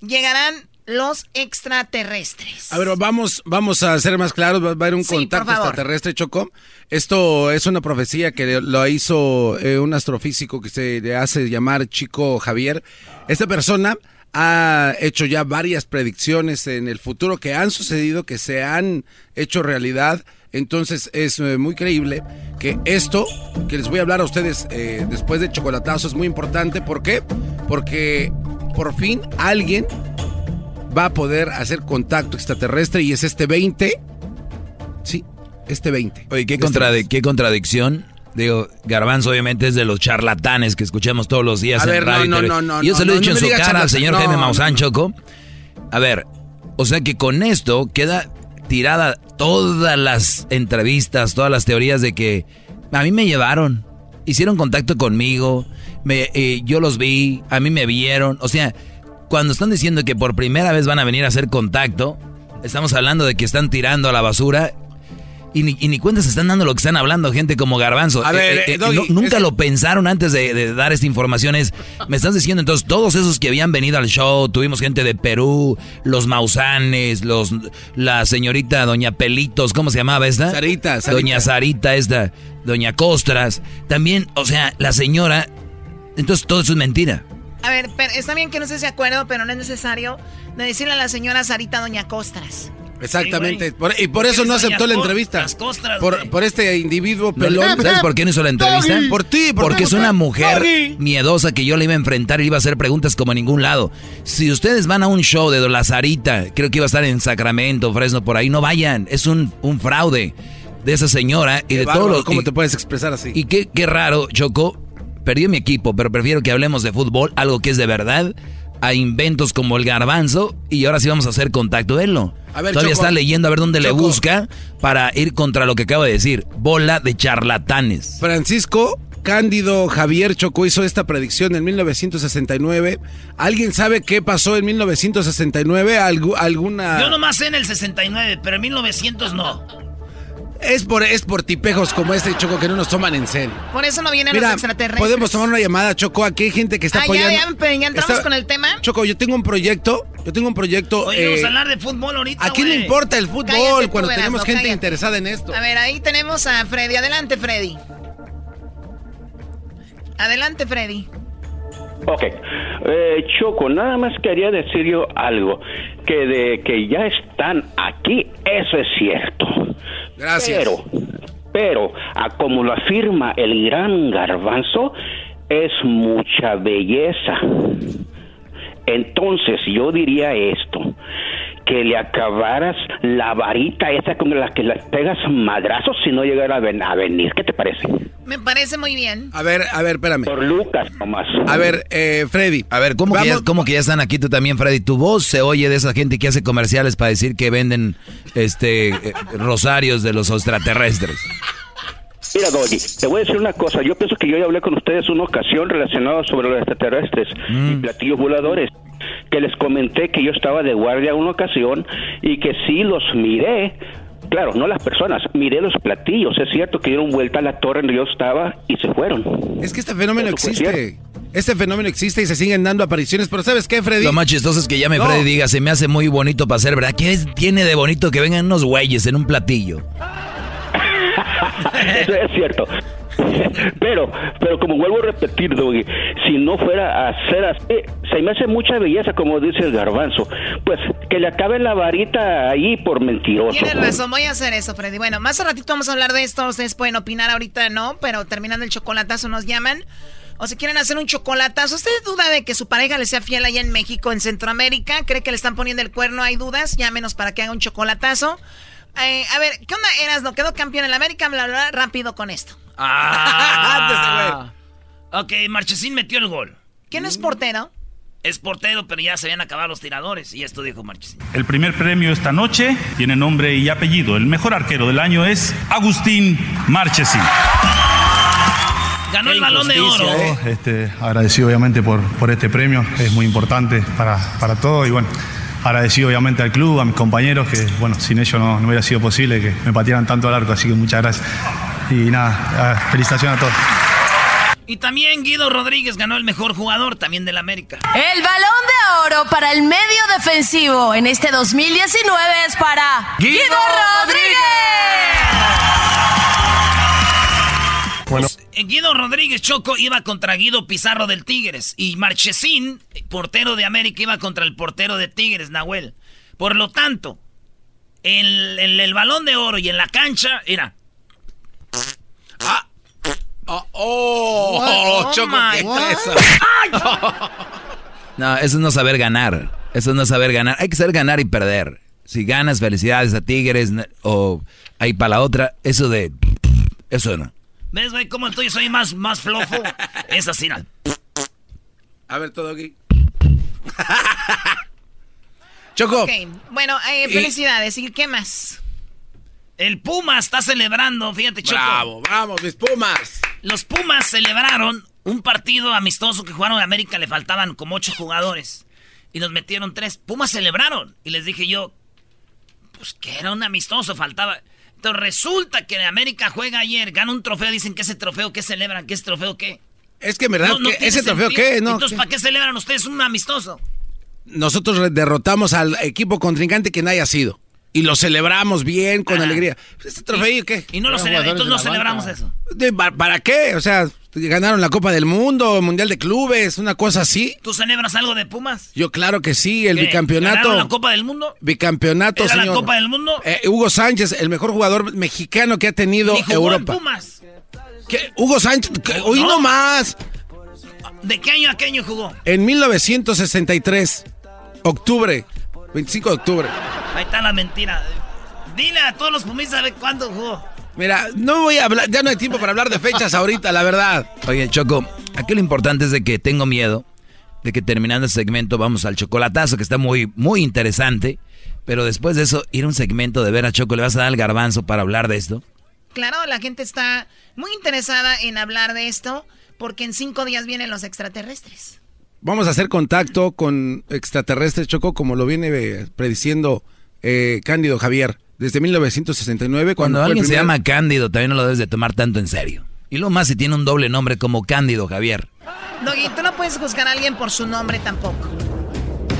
llegarán los extraterrestres. A ver, vamos, vamos a ser más claros. Va a haber un Sí, contacto extraterrestre, Choco. Esto es una profecía que lo hizo eh, un astrofísico que se le hace llamar Chico Javier. Esta persona ha hecho ya varias predicciones en el futuro que han sucedido, que se han hecho realidad. Entonces es eh, muy creíble que esto que les voy a hablar a ustedes eh, después de chocolatazo es muy importante. ¿Por qué? Porque por fin alguien va a poder hacer contacto extraterrestre y es este 20. Sí, este 20. Oye, ¿qué, contradi- qué contradicción. Digo, Garbanzo obviamente es de los charlatanes que escuchamos todos los días A en ver, radio. no, no, no, y yo se lo he dicho en su cara al señor Jaime Maussan. Choco. A ver, o sea que con esto queda tirada todas las entrevistas, todas las teorías de que a mí me llevaron, hicieron contacto conmigo, me, eh, yo los vi, a mí me vieron. O sea, cuando están diciendo que por primera vez van a venir a hacer contacto, estamos hablando de que están tirando a la basura. Y ni, y ni cuenta se están dando lo que están hablando gente como Garbanzo. A ver, eh, Doggy, no- nunca es- lo pensaron antes de, de dar esta información. Es, me estás diciendo entonces, todos esos que habían venido al show, tuvimos gente de Perú, los Mausanes, los, la señorita Doña Pelitos, ¿cómo se llamaba esta? Sarita, Sarita. Doña Sarita, esta, Doña Costras. También, o sea, la señora. Entonces todo eso es mentira. A ver, pero está bien que no estés de acuerdo, pero no es necesario de decirle a la señora Sarita Doña Costras. Exactamente. Por- y por eso no aceptó la entrevista. Por, por este individuo pelón. ¿Sabes por qué no hizo la entrevista? Por ti, por Porque es una mujer Doggy. miedosa que yo le iba a enfrentar y le iba a hacer preguntas como a ningún lado. Si ustedes van a un show de La Sarita, creo que iba a estar en Sacramento, Fresno, por ahí, no vayan. Es un, un fraude de esa señora y Qué de bárbaro, todos los. ¿Cómo y- te puedes expresar así? y qué, qué raro, Choco. Perdió mi equipo, pero prefiero que hablemos de fútbol, algo que es de verdad, a inventos como el garbanzo. Y ahora sí vamos a hacer contacto ver, Todavía Choco. está leyendo a ver dónde le busca para ir contra lo que acabo de decir. Bola de charlatanes. Francisco Cándido Javier Choco hizo esta predicción en 1969. ¿Alguien sabe qué pasó en 1969? ¿Algu- ¿Alguna...? Yo nomás sé en el 69, pero en 1900 no. Es por, es por tipejos como este Choco que no nos toman en serio. Por eso no vienen Mira, los extraterrestres. podemos tomar una llamada, Choco. Aquí hay gente que está Ah, ya, apoyando. ya, entramos Está- con el tema. Choco, yo tengo un proyecto. Yo tengo un proyecto. Oye, vamos eh, a hablar de fútbol ahorita, ¿A quién le importa el fútbol Cállate cuando tenemos gente cállate. interesada en esto? A ver, ahí tenemos a Freddy. Adelante, Freddy. Adelante, Freddy. Ok. Eh, Choco, nada más quería decir yo algo. Que de que ya están aquí, eso es cierto. Gracias. Pero, pero, a como lo afirma el gran garbanzo, es mucha belleza. Entonces, yo diría esto. Que le acabaras la varita esa con la que le pegas madrazos si no llegara a, ven- a venir. ¿Qué te parece? Me parece muy bien. A ver, a ver, espérame. Por Lucas nomás. A ver, eh, Freddy. A ver, ¿cómo que, ya, cómo que ya están aquí tú también, Freddy? Tu voz se oye de esa gente que hace comerciales para decir que venden este eh, rosarios de los extraterrestres. Mira, Doggy, te voy a decir una cosa. Yo pienso que yo ya hablé con ustedes una ocasión relacionada sobre los extraterrestres y platillos voladores. Que les comenté que yo estaba de guardia una ocasión y que sí los miré. Claro, no las personas, miré los platillos. Es cierto que dieron vuelta a la torre donde yo estaba y se fueron. Es que este fenómeno Eso existe. Este fenómeno existe y se siguen dando apariciones, pero ¿sabes qué, Freddy? Lo más chistoso es que llame No. Freddy y diga, se me hace muy bonito para ser verdad. ¿Qué es- tiene de bonito que vengan unos güeyes en un platillo? Eso es cierto. Pero, pero como vuelvo a repetir, Doggy, si no fuera a ser así, se me hace mucha belleza, como dice el garbanzo. Pues que le acabe la varita ahí por mentiroso. Tienes razón, voy a hacer eso, Freddy. Bueno, más a ratito vamos a hablar de esto. Ustedes pueden opinar ahorita, no, pero terminando el chocolatazo nos llaman. O si quieren hacer un chocolatazo, ¿usted duda de que su pareja le sea fiel allá en México, en Centroamérica? ¿Cree que le están poniendo el cuerno? ¿Hay dudas? Llámenos para que haga un chocolatazo. Eh, a ver, ¿qué onda eras? ¿No quedó campeón en la América? Bla, bla, bla, rápido con esto. Ah. ok, Marchesín metió el gol. ¿Quién es portero? Es portero, pero ya se habían acabado los tiradores. Y esto dijo Marchesín. El primer premio esta noche tiene nombre y apellido. El mejor arquero del año es Agustín Marchesín. Ganó el balón de oro. Este, agradecido obviamente por, por este premio, es muy importante para, para todo y bueno, agradecido obviamente al club, a mis compañeros, que bueno, sin ellos no, no hubiera sido posible que me patearan tanto al arco, así que muchas gracias. Y nada, felicitaciones a todos. Y también Guido Rodríguez ganó el mejor jugador también del América. El balón de oro para el medio defensivo en este 2019 es para Guido, Rodríguez. Bueno. Guido Rodríguez Choco iba contra Guido Pizarro del Tigres. Y Marchesín, portero de América, iba contra el portero de Tigres, Nahuel. Por lo tanto, en, en el balón de oro y en la cancha, era. Ah. Oh, oh, Oh, Choco, my ¿qué God. es eso? No, eso es no saber ganar. Eso es no saber ganar. Hay que saber ganar y perder. Si ganas, felicidades a Tigres o ahí para la otra. Eso de... Eso no. ¿Ves, güey, cómo el tuyo soy más, más flojo? es así, ¿no? A ver, todo aquí. Choco. Bueno, eh, felicidades. ¿Y qué más? El Puma está celebrando, fíjate, Choco. Bravo, vamos, mis Pumas. Los Pumas celebraron un partido amistoso que jugaron en América, le faltaban como ocho jugadores. Y nos metieron tres. Pumas celebraron. Y les dije yo, pues que era un amistoso, faltaba. Entonces resulta que América juega ayer, gana un trofeo, dicen que ese trofeo, ¿qué celebran? ¿Qué es trofeo qué? Es que en verdad, ¿qué- tiene ¿ese trofeo sentido. qué? No, Entonces, ¿qué? ¿para qué celebran ustedes un amistoso? Nosotros derrotamos al equipo contrincante que no haya sido. Y lo celebramos bien, con alegría. ¿Este trofeo qué? Y no lo celebramos, entonces no celebramos eso. ¿Para qué? O sea, ganaron la Copa del Mundo, Mundial de Clubes, una cosa así. ¿Tú celebras algo de Pumas? Yo claro que sí, el ¿Qué? bicampeonato. ¿Ganaron la Copa del Mundo? Bicampeonato, ¿Era la señor. Copa del Mundo? Eh, Hugo Sánchez, el mejor jugador mexicano que ha tenido ¿Y jugó Europa. en Pumas? ¿Qué? Hugo Sánchez, ¿qué? hoy no más. ¿De qué año a qué año jugó? En 1963, octubre, 25 de octubre. Ahí está la mentira. Dile a todos los pumistas a ver cuándo jugó. Mira, no voy a hablar, ya no hay tiempo para hablar de fechas ahorita, la verdad. Oye, Choco, aquí lo importante es de que tengo miedo de que terminando el segmento vamos al chocolatazo, que está muy, muy interesante. Pero después de eso, ir a un segmento de ver a Choco, ¿le vas a dar al garbanzo para hablar de esto? Claro, la gente está muy interesada en hablar de esto porque en cinco días vienen los extraterrestres. Vamos a hacer contacto con extraterrestres, Choco, como lo viene eh, prediciendo eh, Cándido Javier desde 1969. Cuando alguien se llama Cándido, también no lo debes de tomar tanto en serio. Y lo más si tiene un doble nombre como Cándido Javier. Doggy, tú no puedes juzgar a alguien por su nombre tampoco.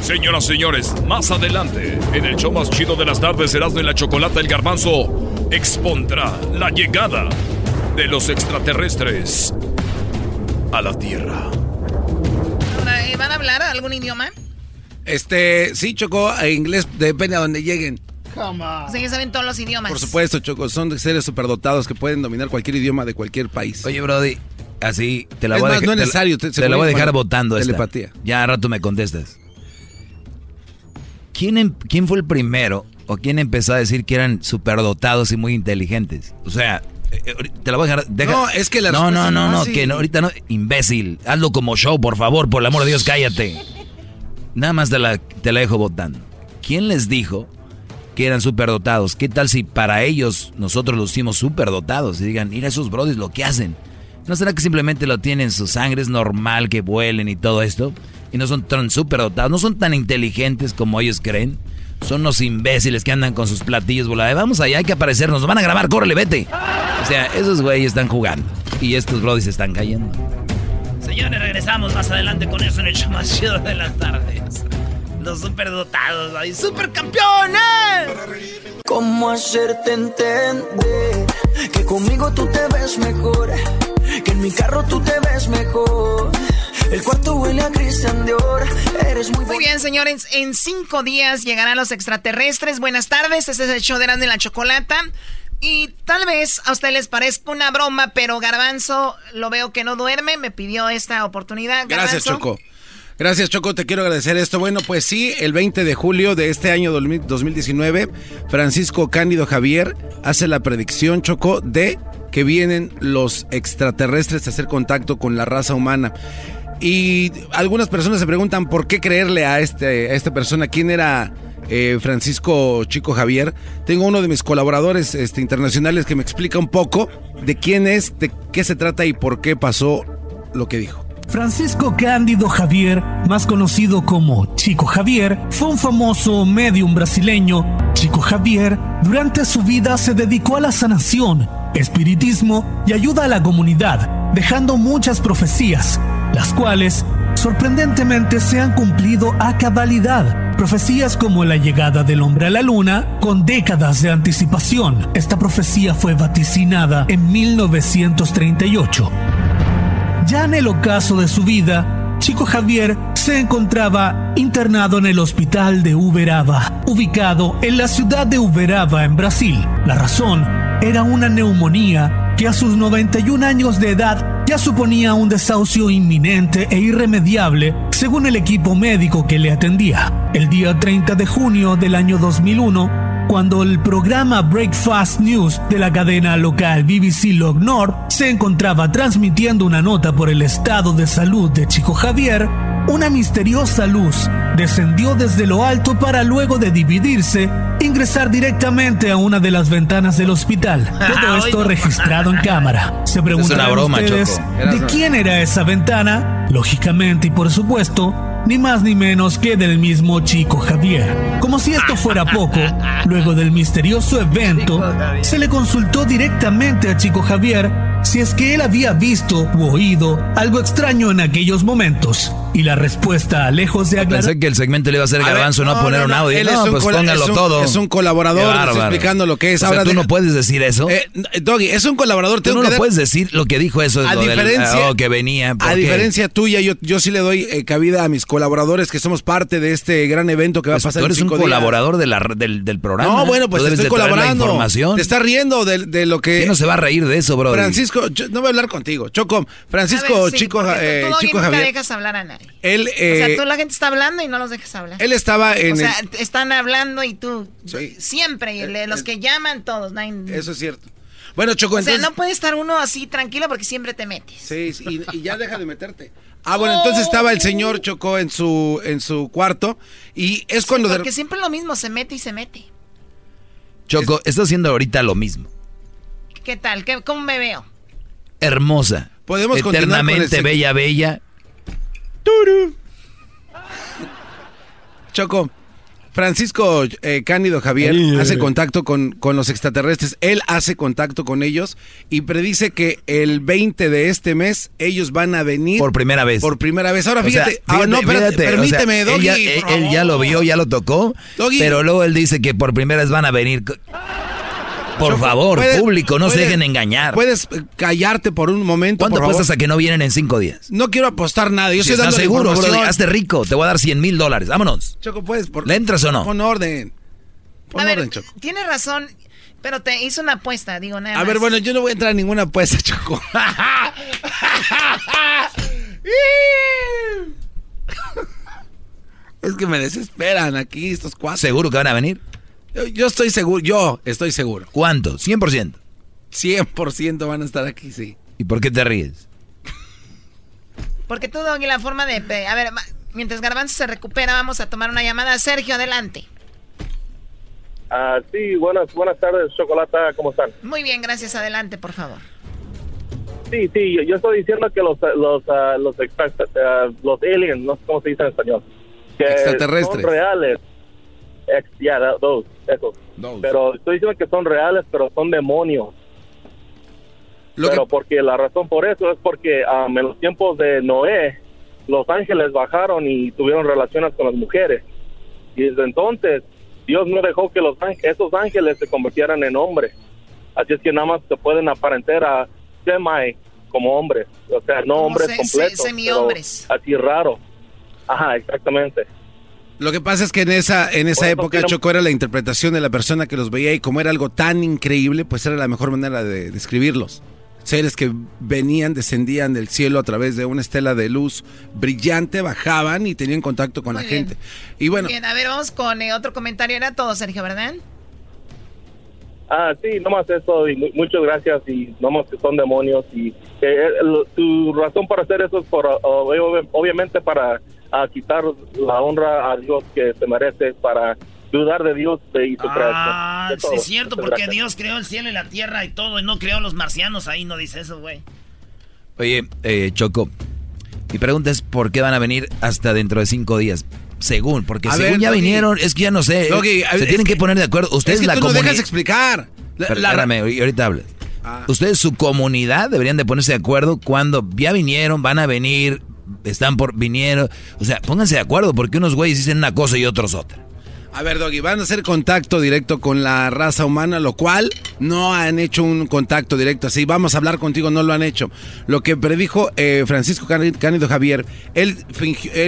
Señoras y señores, más adelante, en el show más chido de las tardes, Erasmo y la Chocolata, el Garbanzo expondrá la llegada de los extraterrestres a la Tierra. Ahora, ¿eh, ¿Van a hablar algún idioma? Este, sí, Choco, inglés depende a donde lleguen. O sea, ya saben todos los idiomas. Por supuesto, Choco, son seres superdotados que pueden dominar cualquier idioma de cualquier país. Oye, Brody, así te la Es voy a dejar. no es te la- necesario, te- la voy a dejar votando esta. telepatía. Ya a rato me contestas. ¿quién, em- ¿quién fue el primero o quién empezó a decir que eran superdotados y muy inteligentes? O sea, te la voy a dejar. deja- No, es que la No, no, no, no, que no, ahorita no. Imbécil, hazlo como show, por favor, por el amor de Dios, cállate. Nada más te la, te la dejo votando. ¿Quién les dijo que eran superdotados? ¿Qué tal si para ellos nosotros los hicimos superdotados? Y digan, mira esos brodis lo que hacen. ¿No será que simplemente lo tienen en su sangre? Es normal que vuelen y todo esto. Y no son tan superdotados, no son tan inteligentes como ellos creen. Son los imbéciles que andan con sus platillos volados. Vamos allá, hay que aparecernos, nos van a grabar, córrele, vete. O sea, esos güeyes están jugando. Y estos brodis están cayendo. Señores, regresamos más adelante con eso en el show más chido de las tardes. Los superdotados, ahí, supercampeones. ¿Cómo hacerte entender que conmigo tú te ves mejor? Que en mi carro tú te ves mejor. El cuarto huele a Christian Dior. Eres muy Muy bien, señores. En cinco días llegarán los extraterrestres. Buenas tardes. Este es el show de Erasmo y la Chocolata. Y tal vez a ustedes les parezca una broma, pero Garbanzo lo veo que no duerme. Me pidió esta oportunidad. Gracias. Choco. Gracias, Choco. Te quiero agradecer esto. Bueno, pues sí, el 20 de julio de este año 2019, Francisco Cándido Javier hace la predicción, Choco, de que vienen los extraterrestres a hacer contacto con la raza humana. Y algunas personas se preguntan por qué creerle a, este, a esta persona. ¿Quién era eh, Francisco Chico Javier? Tengo uno de mis colaboradores este, internacionales que me explica un poco de quién es, de qué se trata y por qué pasó lo que dijo. Francisco Cándido Javier, más conocido como Chico Javier, fue un famoso medium brasileño. Chico Javier, durante su vida se dedicó a la sanación, espiritismo y ayuda a la comunidad, dejando muchas profecías, las cuales sorprendentemente se han cumplido a cabalidad. Profecías como la llegada del hombre a la luna, con décadas de anticipación. Esta profecía fue vaticinada en 1938. Ya en el ocaso de su vida, Chico Javier se encontraba internado en el hospital de Uberaba, ubicado en la ciudad de Uberaba, en Brasil. La razón era una neumonía que a sus 91 años de edad ya suponía un desahucio inminente e irremediable, según el equipo médico que le atendía. El día 30 de junio del año 2001, cuando el programa Breakfast News de la cadena local BBC Log Nord se encontraba transmitiendo una nota por el estado de salud de Chico Javier, una misteriosa luz descendió desde lo alto para luego de dividirse ingresar directamente a una de las ventanas del hospital. Todo esto registrado en cámara. Se preguntarán broma, ustedes de quién era esa ventana. Lógicamente y por supuesto, ni más ni menos que del mismo Chico Javier. Como si esto fuera poco, luego del misterioso evento, se le consultó directamente a Chico Javier si es que él había visto u oído algo extraño en aquellos momentos. Y la respuesta, lejos de aclarar... Pensé que el segmento le iba a hacer A garbanzo, no, no, poner no, un no, audio. él no, es un pues póngalo es un- todo. es un colaborador, bárbaro. explicando lo que es. O sea, Ahora tú deja- no puedes decir eso. Eh, Doggy, es un colaborador. tú no que lo dar- puedes decir lo que dijo eso. A lo del- diferencia, oh, que venía. ¿por a qué? diferencia tuya, yo, yo sí le doy eh, cabida a mis colaboradores que somos parte de este gran evento que va Pues a pasar tú en eres un cinco días. colaborador de la, del, del programa. No, bueno, pues Tú estoy de traer la colaborando. información. Te estás riendo de, de lo que. ¿Quién no se va a reír de eso, bro? Francisco, yo- no voy a hablar contigo. Choco, Francisco A ver, sí, Chico, tú- eh, tú, Chico Javier. dejas hablar a nadie. Él, o sea, eh, tú la gente está hablando y no los dejas hablar. él estaba en. o sea, el- están hablando y tú siempre, y el- los que llaman todos. Eso es cierto. Bueno, Choco, o sea, entonces. no puede estar uno así tranquilo porque siempre te metes. Sí, sí, y, y ya deja de meterte. Ah, bueno, entonces estaba el señor Choco en su en su cuarto y es cuando de- Porque siempre lo mismo, se mete y se mete. Choco, está haciendo ahorita lo mismo. ¿Qué tal? ¿Qué- ¿Cómo me veo? Hermosa. Podemos continuar con el Eternamente seg- bella, Choco, Francisco eh, Cándido Javier Ay, hace ay. contacto con, con los extraterrestres. Él hace contacto con ellos y predice que el 20 de este mes ellos van a venir. Por primera vez. Por primera vez. Ahora O sea, fíjate. ah, no, espérate, fíjate, o sea, permíteme, él Doggy. ya- él, él ya lo vio, ya lo tocó. Doggy. Pero luego él dice que por primera vez van a venir. Por Choco, favor, público, no se dejen engañar. Puedes eh, callarte por un momento, ¿Cuánto apuestas a que no vienen en cinco días? No quiero apostar nada. Yo Si estoy estás seguro, bro, hazte rico. Te voy a dar 100 mil dólares. Vámonos. Choco, puedes. Por... ¿Le entras o no? Pon orden. Pon a ver, orden, Choco. tienes razón, pero te hizo una apuesta, digo, nada A ver, bueno, yo no voy a entrar en ninguna apuesta, Choco. Es que me desesperan aquí estos cuatro. ¿Seguro que van a venir? Yo, estoy seguro, yo estoy seguro. ¿Cuánto? ¿100%? 100% van a estar aquí, sí. ¿Y por qué te ríes? Porque tú, Doggy, la forma de... A ver, mientras Garbanzo se recupera, vamos a tomar una llamada. Sergio, adelante. Ah, sí, buenas, buenas tardes, Chocolata, ¿cómo están? Muy bien, gracias. Adelante, por favor. Sí, sí, yo, yo estoy diciendo que los los uh, los, uh, los aliens, no sé cómo se dice en español, que extraterrestres son reales. Ex, yeah, those, eso. Pero estoy diciendo que son reales, pero son demonios. Lo pero porque la razón por eso es porque um, en los tiempos de Noé, los ángeles bajaron y tuvieron relaciones con las mujeres. Y desde entonces, Dios no dejó que los ángeles, esos ángeles se convirtieran en hombres. Así es que nada más se pueden aparentar a semi como hombres, o sea, no hombres completos, semi-hombres. así raro. Ajá, exactamente. Lo que pasa es que en esa en esa época Choco era la interpretación de la persona que los veía y como era algo tan increíble, pues era la mejor manera de describirlos. Seres que venían, descendían del cielo a través de una estela de luz brillante, bajaban y tenían contacto con la gente. Y bueno, bien, a ver, vamos con eh, otro comentario. Era todo, Sergio, ¿verdad? Ah, sí, nomás eso, y muchas gracias, y nomás que son demonios, y eh, tu razón para hacer eso es por, obviamente para quitar la honra a Dios que se merece, para dudar de Dios y su Ah, sí, es cierto, porque Dios creó el cielo y la tierra y todo, y no creó los marcianos, ahí no dice eso, güey. Oye, eh, Choco, mi pregunta es, ¿por qué van a venir hasta dentro de cinco días? Según, porque según ya vinieron, es que ya no sé. se tienen que, poner de acuerdo. Ustedes es la tú no dejas explicar. Espérame, ahorita hablas. Ustedes, su comunidad, deberían de ponerse de acuerdo cuando ya vinieron, van a venir, están por vinieron. O sea, pónganse de acuerdo porque unos güeyes dicen una cosa y otros otra. A ver, Doggy, van a hacer contacto directo con la raza humana, lo cual no han hecho un contacto directo así. Vamos a hablar contigo, no lo han hecho. Lo que predijo eh, Francisco Cánido Javier, él,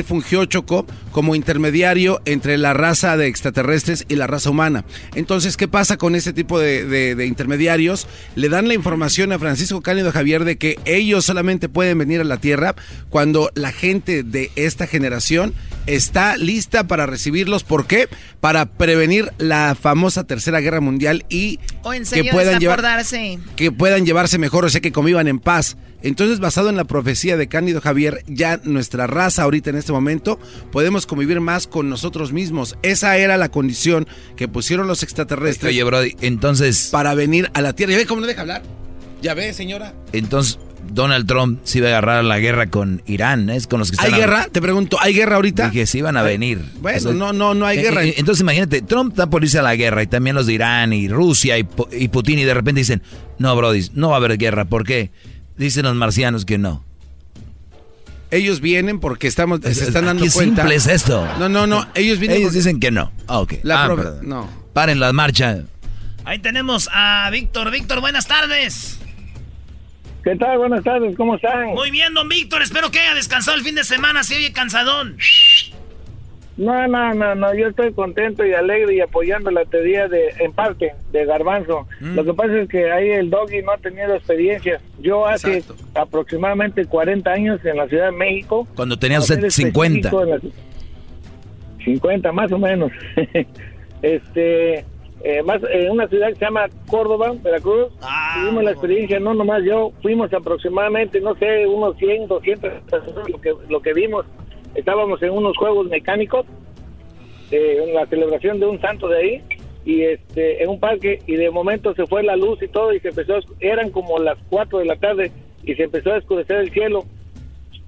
fungió Choco como intermediario entre la raza de extraterrestres y la raza humana. Entonces, ¿qué pasa con ese tipo de, de intermediarios? Le dan la información a Francisco Cánido Javier de que ellos solamente pueden venir a la Tierra cuando la gente de esta generación está lista para recibirlos. ¿Por qué? Para prevenir la famosa Tercera Guerra Mundial y que puedan llevarse que puedan llevarse mejor, o sea, que convivan en paz. Entonces, basado en la profecía de Cándido Javier, ya nuestra raza ahorita en este momento podemos convivir más con nosotros mismos. Esa era la condición que pusieron los extraterrestres. Oye, Brody, entonces para venir a la Tierra. ¿Ya ve cómo no deja hablar? ¿Ya ve, señora? Entonces, Donald Trump se iba a agarrar la guerra con Irán, es con los que ¿Hay guerra? Te pregunto, ¿hay guerra ahorita? Dije, sí iban a venir. Bueno, no, no, no hay guerra. Entonces imagínate, Trump está por irse a la guerra y también los de Irán y Rusia y, Putin y de repente dicen, no, Brody, no va a haber guerra. ¿Por qué? Dicen los marcianos que no. Ellos vienen porque estamos, se están dando qué cuenta. simple es esto. No, no, no. Ellos vienen. Ellos dicen que no. Ah, ok. La ah, no. Paren la marcha. Ahí tenemos a Víctor. Víctor, buenas tardes. ¿Qué tal? Buenas tardes, ¿cómo están? Muy bien, don Víctor. Espero que haya descansado el fin de semana. Si oye cansadón. No, no, no, no. Yo estoy contento y alegre y apoyando la teoría de, en parte, de Garbanzo. Mm. Lo que pasa es que ahí el doggy no ha tenido experiencia. Yo hace aproximadamente 40 años en la Ciudad de México. Cuando tenía usted 50. 50, más o menos. este eh, más en una ciudad que se llama Córdoba, Veracruz. tuvimos la experiencia, no nomás yo, fuimos aproximadamente, no sé, unos 100, 200 personas lo que, lo que vimos. Estábamos en unos juegos mecánicos, eh, en la celebración de un santo de ahí, y este en un parque, y de momento se fue la luz y todo, y se empezó, eran como las 4 de la tarde, y se empezó a oscurecer el cielo.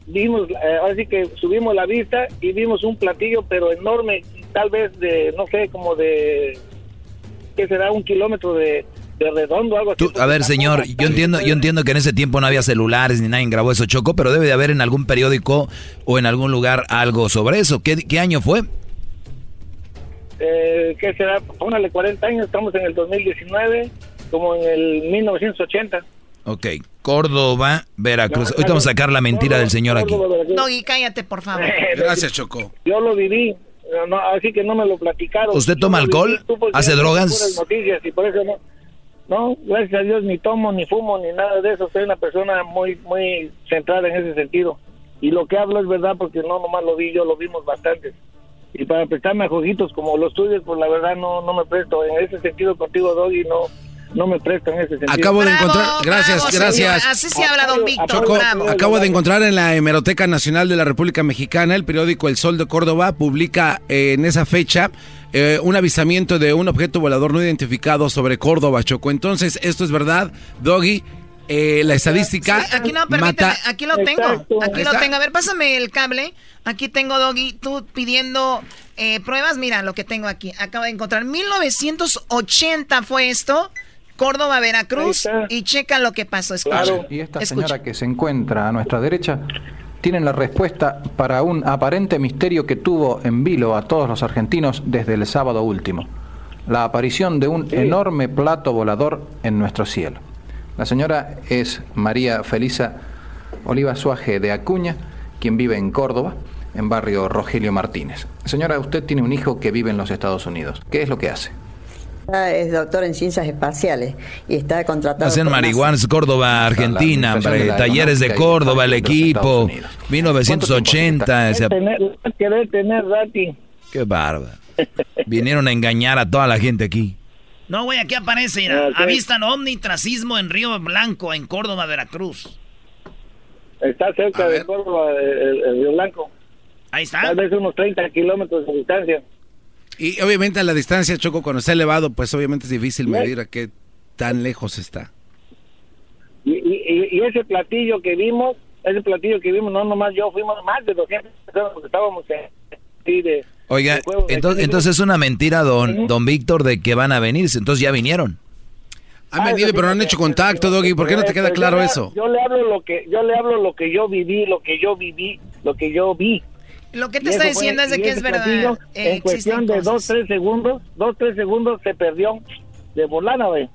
Vimos, eh, así que subimos la vista y vimos un platillo, pero enorme, tal vez de, no sé, como de que será un kilómetro de, redondo, algo así. a ver, señor, yo entiendo, yo entiendo que en ese tiempo no había celulares ni nadie grabó eso, Choco, pero debe de haber en algún periódico o en algún lugar algo sobre eso. ¿Qué, qué año fue? Eh, ¿Qué será? Póngale 40 años, estamos en el 2019, como en el 1980. Ok, Córdoba, Veracruz. Hoy vamos a sacar la mentira del señor aquí. No, y cállate, por favor. Gracias, Choco. Yo lo viví, no, así que no me lo platicaron. ¿Usted toma alcohol? ¿Hace drogas? Noticias y por eso no, no, gracias a Dios ni tomo, ni fumo, ni nada de eso. Soy una persona muy, muy centrada en ese sentido. Y lo que hablo es verdad porque no nomás lo vi, yo lo vimos bastante. Y y para prestarme a jueguitos como los tuyos, pues la verdad no, no me presto. En ese sentido contigo, Doggy, no, no me presto en ese sentido. Acabo de encontrar, gracias, gracias. Así se habla, don Víctor. Choco, bravo. acabo de encontrar en la Hemeroteca Nacional de la República Mexicana, el periódico El Sol de Córdoba publica eh, en esa fecha eh, un avisamiento de un objeto volador no identificado sobre Córdoba, Choco. Entonces, esto es verdad, Doggy. eh, la estadística Sí, aquí no, permíteme, mata. aquí lo tengo. Exacto. Aquí lo tengo. A ver, pásame el cable. Aquí tengo, Doggy, tú pidiendo eh, pruebas. Mira lo que tengo aquí. Acabo de encontrar. 1980 fue esto. Córdoba, Veracruz. Y checa lo que pasó. Escucha. Y esta Escucha. señora que se encuentra a nuestra derecha tiene la respuesta para un aparente misterio que tuvo en vilo a todos los argentinos desde el sábado último. La aparición de un enorme plato volador en nuestro cielo. La señora es María Felisa Oliva Suaje de Acuña, quien vive en Córdoba, en barrio Rogelio Martínez. Señora, usted tiene un hijo que vive en los Estados Unidos. ¿Qué es lo que hace? Es doctor en ciencias espaciales y está contratado. Hacen por marihuana, Córdoba, Argentina, de la talleres de Córdoba, el equipo, Estados Unidos. 1980, ese- Tener, querer tener, Rati. qué bárbaro. Vinieron a engañar a toda la gente aquí. No, güey, aquí aparece, mira, Ok. avistan ovni tracismo en Río Blanco, en Córdoba, Veracruz. Está cerca de Córdoba, el, el Río Blanco. Ahí está. Tal vez unos 30 kilómetros de distancia. Y obviamente a la distancia, Choco, cuando está elevado, pues obviamente es difícil medir a qué tan lejos está. Y, y, y ese platillo que vimos, ese platillo que vimos, no nomás yo, fuimos más de 200 personas porque estábamos en, de, Oiga, de entonces, entonces es una mentira, don, don Víctor, de que van a venir. Entonces ya vinieron. Han venido, pero no han hecho contacto, Doggy. ¿Por qué no te queda claro yo le- eso? Yo le hablo lo que yo le hablo lo que yo viví, lo que yo viví, lo que yo vi. Lo que te está diciendo es de que es verdad. platillo, eh, en cuestión de cosas. dos, tres segundos, dos, tres segundos se perdió de volada, güey.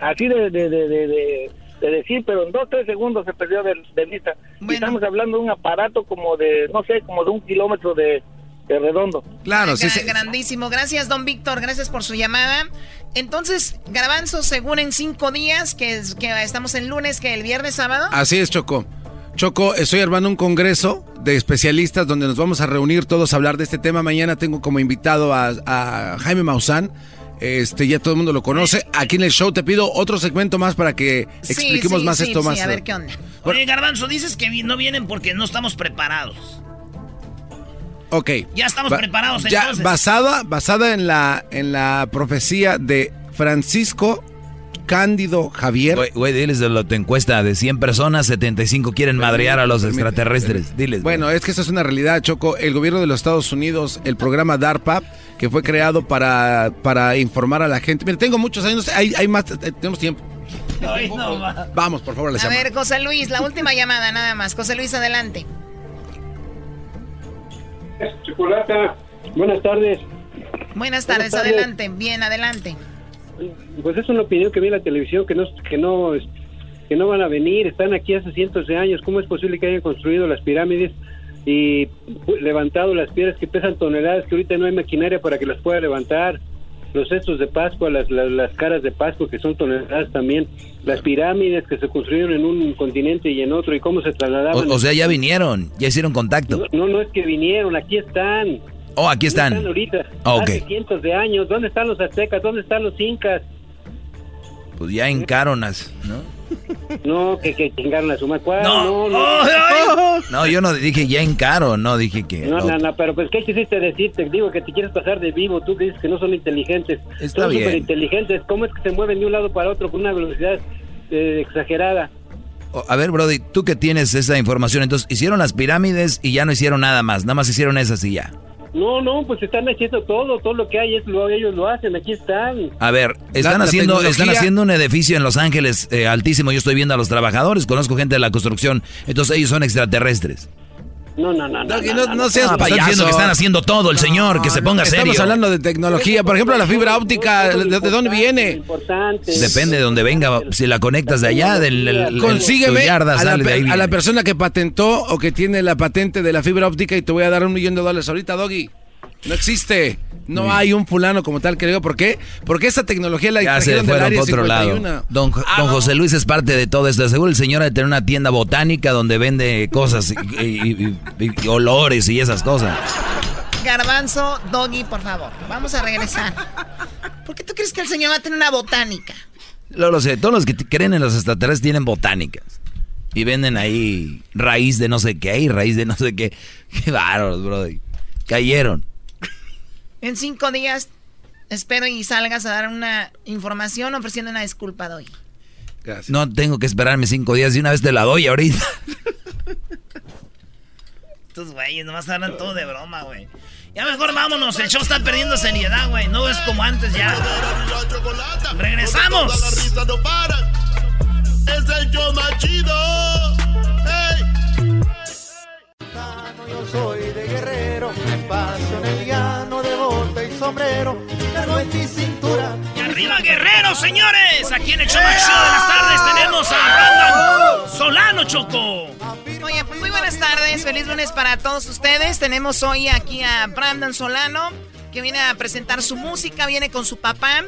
Así de, de, de, de, de- de decir, pero en dos, tres segundos se perdió de, de vista. Y estamos hablando de un aparato como de, no sé, como de un kilómetro de, de redondo. Claro, Gra- Grandísimo. Gracias, don Víctor. Gracias por su llamada. Entonces, Garbanzo, según en cinco días, que, es, que estamos en lunes, que el viernes, sábado. Así es, Choco. Choco, estoy armando un congreso de especialistas donde nos vamos a reunir todos a hablar de este tema. Mañana tengo como invitado a, a Jaime Maussan. Este, ya todo el mundo lo conoce. Aquí en el show te pido otro segmento más para que Sí, expliquemos sí, más sí, esto sí, más. a ver qué onda. Oye, Garbanzo, dices que no vienen porque no estamos preparados. Ok. Ya estamos Ba- preparados, Ya entonces. basada, basada en la, en la profecía de Francisco Cándido Javier. Güey, güey, diles de la encuesta de 100 personas, 75 quieren madrear a los extraterrestres. Diles. Bueno, es que eso es una realidad, Choco. El gobierno de los Estados Unidos, el programa DARPA, que fue creado para, para informar a la gente. Mira, tengo muchos años, hay, hay más, eh, tenemos tiempo. Ay, no, va. Vamos, por favor, la A llamada. ver, José Luis, la última llamada nada más. José Luis, adelante. Chocolata, buenas tardes. Buenas tardes, tardes. adelante. Bien, adelante. Pues es una opinión que vi en la televisión que no que no que no van a venir, están aquí hace cientos de años. ¿Cómo es posible que hayan construido las pirámides y levantado las piedras que pesan toneladas que ahorita no hay maquinaria para que las pueda levantar? Los cestos de Pascua, las, las, las caras de Pascua que son toneladas también, las pirámides que se construyeron en un continente y en otro y cómo se trasladaban. O, o sea, ya vinieron, ya hicieron contacto. No, no es que vinieron, aquí están. Oh, aquí ¿Dónde están. ahorita. Ah, ok. Hace cientos de años. ¿Dónde están los aztecas? ¿Dónde están los incas? Pues ya encaronas, ¿no? No, que, que chingaron a su madre. No. no, no. No, yo no dije ya encaro, no dije que. No, no. no, pero pues ¿qué quisiste decir? Te digo que te quieres pasar de vivo, tú dices que no son inteligentes. Está son bien. súper inteligentes. ¿Cómo es que se mueven de un lado para otro con una velocidad eh, exagerada? O- A ver, Brody, tú que tienes esa información, entonces hicieron las pirámides y ya no hicieron nada más, nada más hicieron esas y ya. No, no, pues están haciendo todo, todo lo que hay, es lo, ellos lo hacen, aquí están. A ver, están la haciendo, están haciendo un edificio en Los Ángeles eh, altísimo. Yo estoy viendo a los trabajadores, conozco gente de la construcción, entonces ellos son extraterrestres. No, no, no, no. No, no, no seas Ah, pues payaso. están diciendo que están haciendo todo el señor, que se ponga serio. Estamos hablando de tecnología. Por ejemplo, la fibra óptica, ¿de, de dónde viene? Depende de donde venga, si la conectas de allá, del el- el- Consígueme yarda a, la, sale de ahí per- a la persona que patentó o que tiene la patente de la fibra óptica y te voy a dar un millón de dólares ahorita, Doggy. No existe. No hay un fulano como tal que le diga. ¿Por qué? Porque esa tecnología la Ya se del fueron área por otro lado. 51. Don, Ah, don no. José Luis es parte de todo esto. Seguro el señor ha de tener una tienda botánica donde vende cosas y, y- y- y olores y esas cosas. Garbanzo, Doggy, por favor. Vamos a regresar. ¿Por qué tú crees que el señor va a tener una botánica? Lo, lo sé, todos los que creen en los extraterrestres tienen botánicas. Y venden ahí raíz de no sé qué y raíz de no sé qué. Qué bárbaros, bro. Cayeron. En cinco días espero y salgas a dar una información ofreciendo una disculpa, Doggy. Gracias. No tengo que esperarme cinco días y una vez te la doy ahorita. Estos güeyes nomás hablan todo de broma, güey. Ya mejor vámonos, el show está perdiendo seriedad, güey. No es como antes ya. ¡Regresamos! Es el show más chido. Yo soy de guerrero, paso en el llano de bota y sombrero, cargo en mi cintura. ¡Y arriba guerreros, señores! Aquí en el show más de las tardes tenemos a Brandon Solano Choco. Oye, pues muy buenas tardes, feliz lunes para todos ustedes. Tenemos hoy aquí a Brandon Solano, que viene a presentar su música, viene con su papá,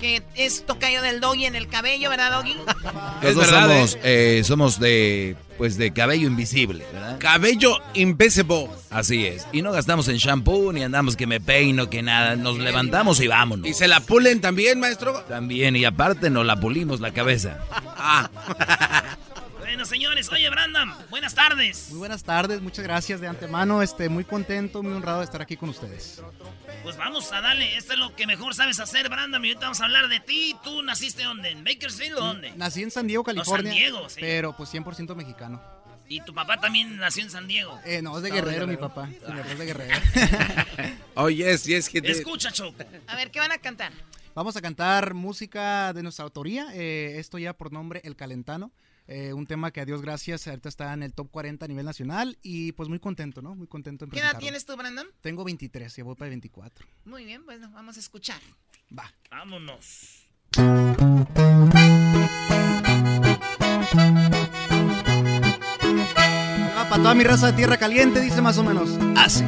que es tocayo del doggy en el cabello, ¿verdad, doggy? Los dos somos, eh, somos de, pues de cabello invisible, ¿verdad? Cabello invisible. Así es. Y no gastamos en shampoo, ni andamos que me peino, que nada. Nos levantamos y vámonos. ¿Y se la pulen también, maestro? También, y aparte nos la pulimos la cabeza. ah. Bueno, señores, oye, Brandon, buenas tardes. Muy buenas tardes, muchas gracias de antemano. Este, muy contento, muy honrado de estar aquí con ustedes. Pues vamos a darle, esto es lo que mejor sabes hacer, Brandon. Y ahorita vamos a hablar de ti. ¿Tú naciste dónde? ¿En Bakersfield o dónde? Nací en San Diego, California. San Diego, sí. Pero pues 100% mexicano. ¿Y tu papá también nació en San Diego? Eh, no, es de Guerrero, mi papá. Mi papá es de Guerrero. Oye, es, es que... Escucha, Choco. A ver, ¿qué van a cantar? Vamos a cantar música de nuestra autoría. Eh, esto ya por nombre El Calentano. Eh, un tema que a Dios gracias ahorita está en el top 40 a nivel nacional y pues muy contento, ¿no? Muy contento en ¿Qué edad tienes tú, Brandon? Tengo 23 y voy para 24. Muy bien, bueno, vamos a escuchar. Va. Vámonos. Va para toda mi raza de tierra caliente, dice más o menos. Así.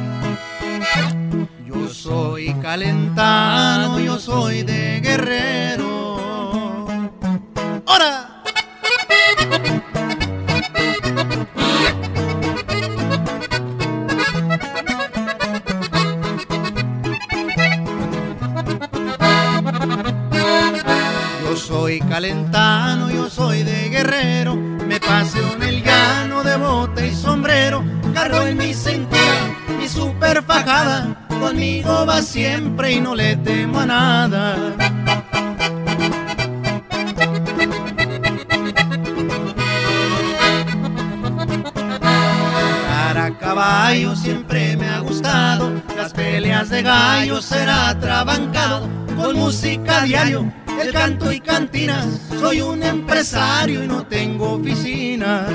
Yo soy calentano, yo soy de guerrero. ¡Hora! Soy calentano, yo soy de guerrero, me paseo en el llano de bote y sombrero, cargo en mi cintura mi super fajada, conmigo va siempre y no le temo a nada. Para caballo siempre me ha gustado, las peleas de gallo será trabancado, con música diario, el canto y cantinas, soy un empresario y no tengo oficinas.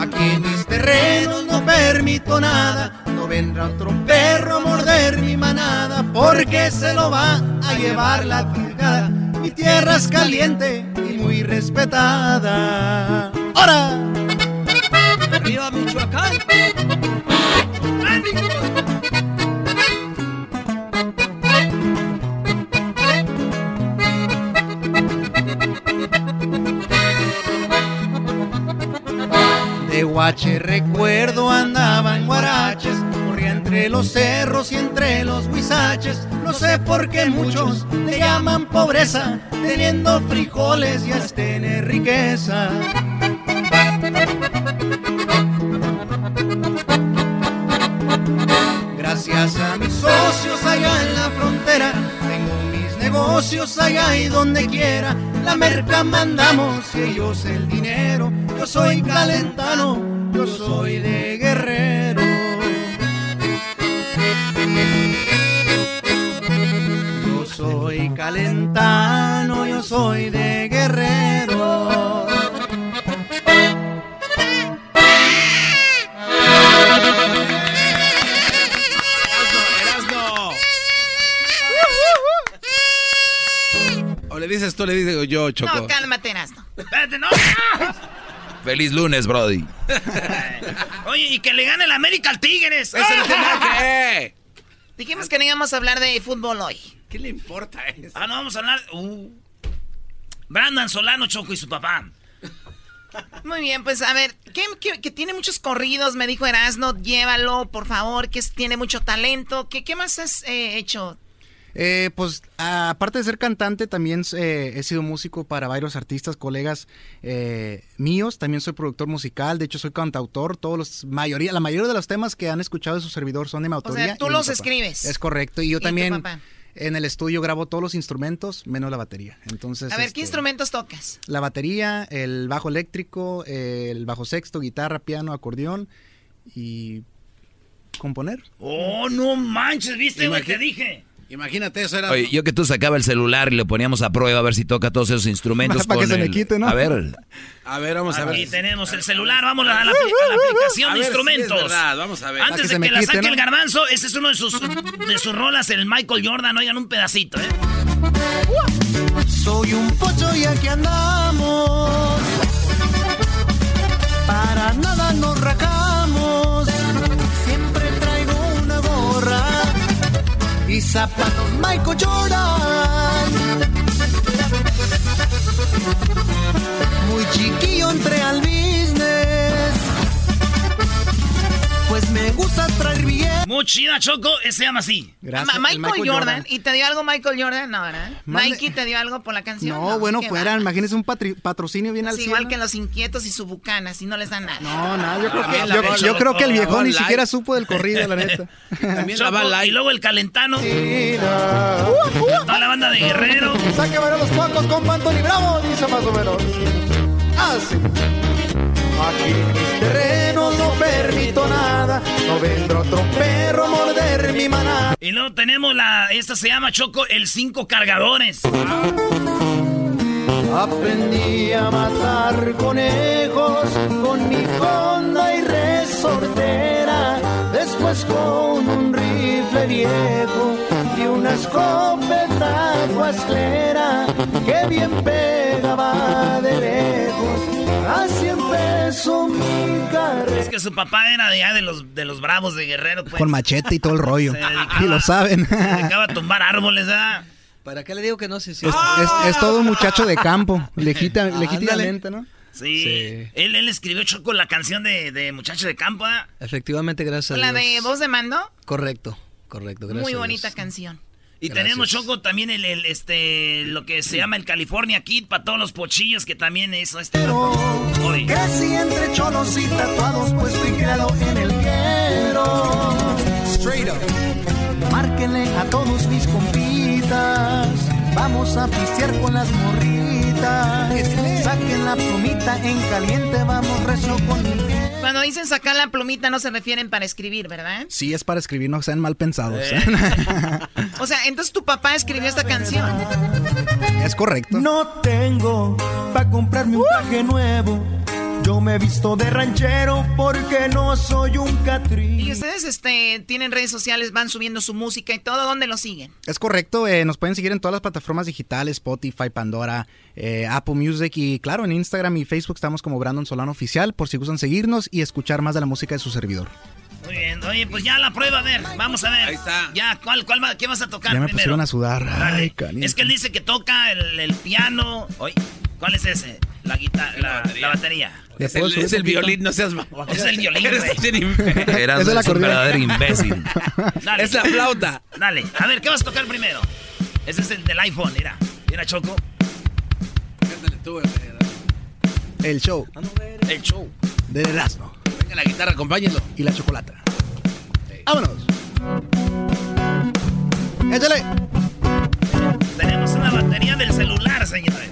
Aquí en mis terrenos no permito nada, no vendrá otro perro a morder mi manada, porque se lo va a llevar la fregada. Mi tierra es caliente y muy respetada. ¡Ahora! ¡Arriba Michoacán! De guache recuerdo andaba en guaraches, corría entre los cerros y entre los huizaches. No sé por qué muchos le llaman pobreza, teniendo frijoles y es tener riqueza. Gracias a mis socios allá en la frontera, tengo mis negocios allá y donde quiera. La merca mandamos y ellos el dinero. Yo soy calentano, yo soy de guerrero. Yo soy calentano, yo soy de guerrero. O le dices tú, le digo yo, Choco. No, cálmate, Erasno. Espérate, no. Feliz lunes, Brody. Oye, y que le gane el América al Tigres. Eso no tiene que. Dijimos que no íbamos a hablar de fútbol hoy. ¿Qué le importa eso? Ah, no, vamos a hablar. Uh. Brandon Solano Choco y su papá. Muy bien, pues a ver, que, tiene muchos corridos, me dijo Erasno, llévalo, por favor, que tiene mucho talento. ¿Qué, qué más has eh, hecho? Eh, pues aparte de ser cantante, también eh, he sido músico para varios artistas, colegas eh, míos. También soy productor musical, de hecho soy cantautor. Todos los mayoría, la mayoría de los temas que han escuchado de su servidor son de mi autoría. O sea, tú los escribes. Es correcto. Y yo también en el estudio grabo todos los instrumentos menos la batería. Entonces, a ver, ¿qué este, instrumentos tocas? La batería, el bajo eléctrico, el bajo sexto, guitarra, piano, acordeón y componer. Oh, no manches, ¿viste lo que dije? Imagínate eso era. Oye, yo que tú sacaba el celular y le poníamos a prueba a ver si toca todos esos instrumentos. Para que se me quite, ¿no? A ver. A ver, vamos a ver. Aquí tenemos el celular, vamos a la, aplicación de instrumentos. verdad, vamos a ver. Antes de que, la saque el garbanzo, este es uno de sus, de sus rolas, el Michael Jordan. Oigan un pedacito, ¿eh? Soy un pocho y aquí andamos. Para nada nos rajamos y zapatos Michael Jordan. Me gusta traer bien. Muy chida, Choco, ese se llama así. Gracias, Michael, Jordan. ¿Y te dio algo Michael Jordan? No, ¿verdad? Nike te dio algo por la canción. No, bueno, fuera, imagínese un patrocinio bien al Igual que los inquietos y su bucana, si no les dan nada. No, nada, yo creo que, yo, creo que el viejo ni siquiera supo del corrido, la neta. También y luego el calentano. Toda la banda de Guerrero. Saque ver los cuancos con Anthony Bravo, dice más o menos. Así. Aquí en mis terrenos no permito nada, no vendrá otro perro a morder mi manada. Y luego tenemos la, esta se llama Choco, el cinco cargadores. Aprendí a matar conejos con mi honda y resortera, después con un rifle viejo y una escopeta guasclera que bien pegaba empezó mi carrera. Es que su papá era de, de los, de los bravos de Guerrero. Pues. Con machete y todo el rollo. y lo saben. Se dedicaba a tumbar árboles, ¿verdad? ¿Para qué le digo que no sé si... Es, es, todo un muchacho de campo, legítimamente, ¿no? Sí. Él, él escribió Choco la canción de, de Muchacho de Campo. Efectivamente, gracias a Dios. ¿La de voz de mando? Correcto, correcto. Gracias Muy bonita canción. Y tenemos, Choco, también el, el, este, lo que se llama el California Kid para todos los pochillos que también eso este. Hoy. Crecí entre cholos y tatuados, pues fui criado en el quiero. Straight up. Márquenle a todos mis compitas. Vamos a pistear con las morritas. Saquen la plumita en caliente, vamos recio con mi cuando dicen sacar la plumita no se refieren para escribir, ¿verdad? Sí, es para escribir, no sean mal pensados. Eh. o sea, entonces tu papá escribió esta canción. Es correcto. No tengo para comprarme un traje nuevo yo me he visto de ranchero porque no soy un catrín. Y ustedes este, tienen redes sociales, van subiendo su música y todo. ¿Dónde lo siguen? Es correcto. Eh, nos pueden seguir en todas las plataformas digitales, Spotify, Pandora, eh, Apple Music y claro, en Instagram y Facebook estamos como Brandon Solano Oficial por si gustan seguirnos y escuchar más de la música de su servidor. Muy bien, oye, pues ya la prueba, a ver, vamos a ver. Ahí está. Ya, ¿cuál, cuál, ¿qué vas a tocar ya me primero? pusieron a sudar. Ay, es que él dice que toca el, el piano. Oye, ¿cuál es ese? La guitarra, la, la, batería. Es el, es el violín, no seas Es el violín, Eras es un verdadero imbécil. Dale. Es la flauta. Dale, a ver, ¿qué vas a tocar primero? Ese es el del iPhone, mira. Mira, Choco. tú, El show. El show. De Erasmo. Venga, la guitarra, acompáñenlo. Y la chocolata. ¡Vámonos! ¡Échale! Tenemos una batería del celular, señores.